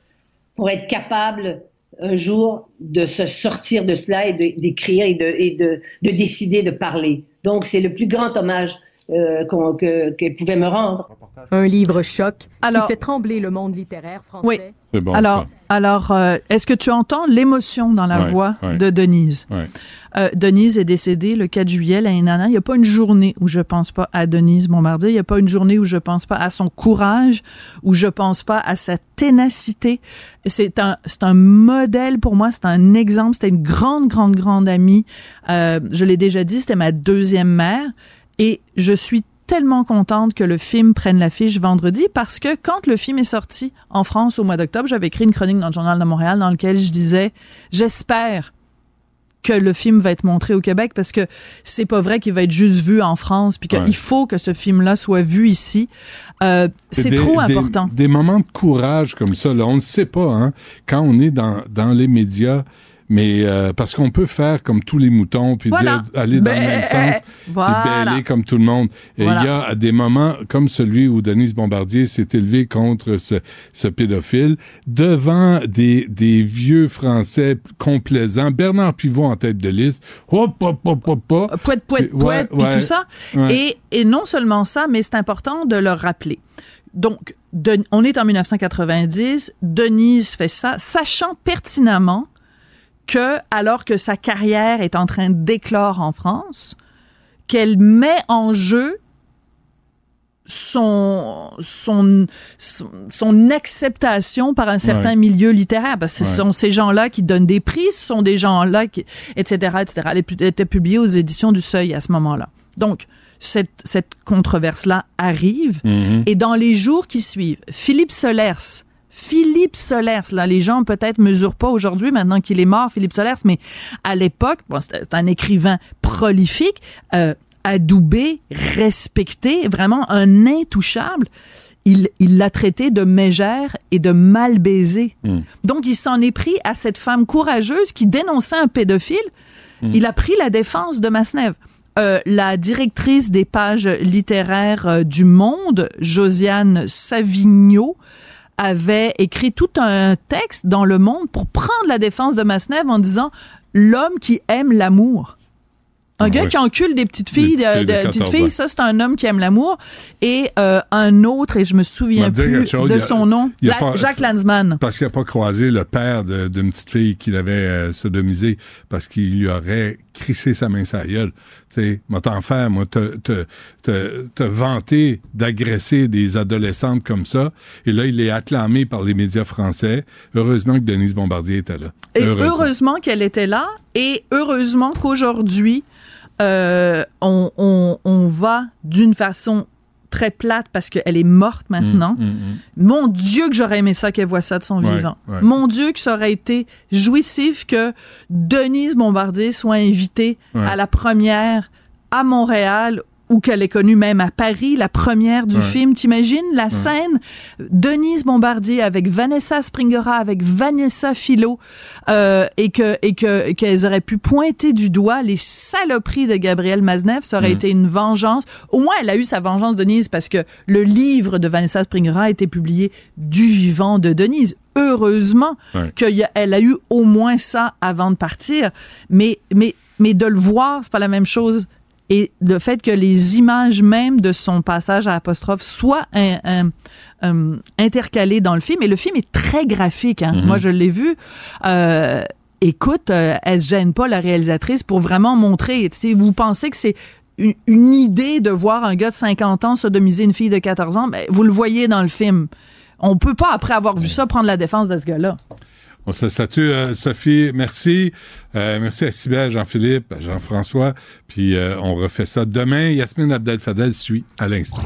pour être capable un jour de se sortir de cela et d'écrire et, de, et de, de décider de parler. Donc, c'est le plus grand hommage euh, qu'elle pouvait me rendre. Un livre choc Alors- qui fait trembler le monde littéraire français. Oui. C'est bon, alors, alors euh, est-ce que tu entends l'émotion dans la Ouais, voix ouais. de Denise? Ouais. Euh, Denise est décédée le 4 juillet l'année dernière. Il n'y a pas une journée où je pense pas à Denise Bombardier. Il n'y a pas une journée où je pense pas à son courage, où je pense pas à sa ténacité. C'est un, c'est un modèle pour moi. C'est un exemple. C'était une grande, grande, grande amie. Euh, je l'ai déjà dit, c'était ma deuxième mère. Et je suis tellement contente que le film prenne l'affiche vendredi parce que quand le film est sorti en France au mois d'octobre, j'avais écrit une chronique dans le Journal de Montréal dans lequel je disais, j'espère que le film va être montré au Québec parce que c'est pas vrai qu'il va être juste vu en France puis qu'il Ouais. faut que ce film-là soit vu ici. Euh, c'est trop des- important. Des, moments de courage comme ça, là, on ne sait pas, hein, quand on est dans, dans les médias, mais euh, parce qu'on peut faire comme tous les moutons, puis Voilà. dire, aller dans le Ben, même sens, (laughs) voilà. puis bêler comme tout le monde. Et il Voilà. y a des moments comme celui où Denise Bombardier s'est élevée contre ce, ce pédophile devant des, des vieux Français complaisants, Bernard Pivot en tête de liste, hop, hop, hop, hop, hop. Pouette, pouette, Ouais, pouette, puis ouais, tout ça. ouais. Et, et non seulement ça, mais c'est important de le rappeler. Donc, de- on est en 1990, Denise fait ça, sachant pertinemment que, alors que sa carrière est en train d'éclore en France, qu'elle met en jeu son, son, son, acceptation par un certain Ouais. milieu littéraire. Parce que ce Ouais. sont ces gens-là qui donnent des prix, ce sont des gens-là qui, etc., etc. Elle était publiée aux éditions du Seuil à ce moment-là. Donc, cette, cette controverse-là arrive. Mhm. Et dans les jours qui suivent, Philippe Solers, Philippe Solers, là, les gens peut-être mesurent pas aujourd'hui, maintenant qu'il est mort, Philippe Solers, mais à l'époque, bon, c'est un écrivain prolifique, euh, adoubé, respecté, vraiment un intouchable. Il l'a traité de mégère et de mal baisé. Donc, il s'en est pris à cette femme courageuse qui dénonçait un pédophile. Mm. Il a pris la défense de Masnev. Euh, la directrice des pages littéraires euh, du Monde, Josiane Savigno, avait écrit tout un texte dans Le Monde pour prendre la défense de Masnev en disant l'homme qui aime l'amour. Un gars qui encule des petites filles, Des petites filles de, de de- petites 14 filles, ans. ça c'est un homme qui aime l'amour. Et euh, un autre, et je me souviens plus chose, de a- son nom, La- pas- Jacques Lanzmann. Parce qu'il n'a pas croisé le père d'une petite fille qu'il avait euh, sodomisée parce qu'il lui aurait crissé sa main sa gueule. Tu sais, moi, t'en faire, moi, te, te, te, te vanter d'agresser des adolescentes comme ça. Et là, il est acclamé par les médias français. Heureusement que Denise Bombardier était là. Et Heureusement. heureusement qu'elle était là et heureusement qu'aujourd'hui, euh, on, on, on va d'une façon très plate parce qu'elle est morte maintenant. Mm, mm, mm. Mon Dieu que j'aurais aimé ça qu'elle voit ça de son Ouais, vivant. ouais. Mon Dieu que ça aurait été jouissif que Denise Bombardier soit invitée Ouais. à la première à Montréal ou qu'elle ait connue même à Paris, la première du Ouais. film. T'imagines? La scène Denise Bombardier avec Vanessa Springora, avec Vanessa Philo, euh, et que et que qu'elles auraient pu pointer du doigt les saloperies de Gabriel Maznev, ça aurait Mm. été une vengeance. Au moins, elle a eu sa vengeance, Denise, parce que le livre de Vanessa Springora a été publié du vivant de Denise. Heureusement Ouais. qu'elle a eu au moins ça avant de partir, mais mais mais de le voir, c'est pas la même chose. Et le fait que les images même de son passage à apostrophe soient un- un- un- intercalées dans le film, et le film est très graphique. hein. Mhm. Moi, je l'ai vu. Euh, écoute, euh, elle se gêne pas, la réalisatrice, pour vraiment montrer. Si vous pensez que c'est une, une idée de voir un gars de 50 ans sodomiser une fille de 14 ans, ben, vous le voyez dans le film. On peut pas, après avoir vu ça, prendre la défense de ce gars-là. On se statue, euh, Sophie. Merci. Euh, merci à Sybelle, Jean-Philippe, Jean-François. Puis euh, on refait ça demain. Yasmine Abdel-Fadel suit à l'instant.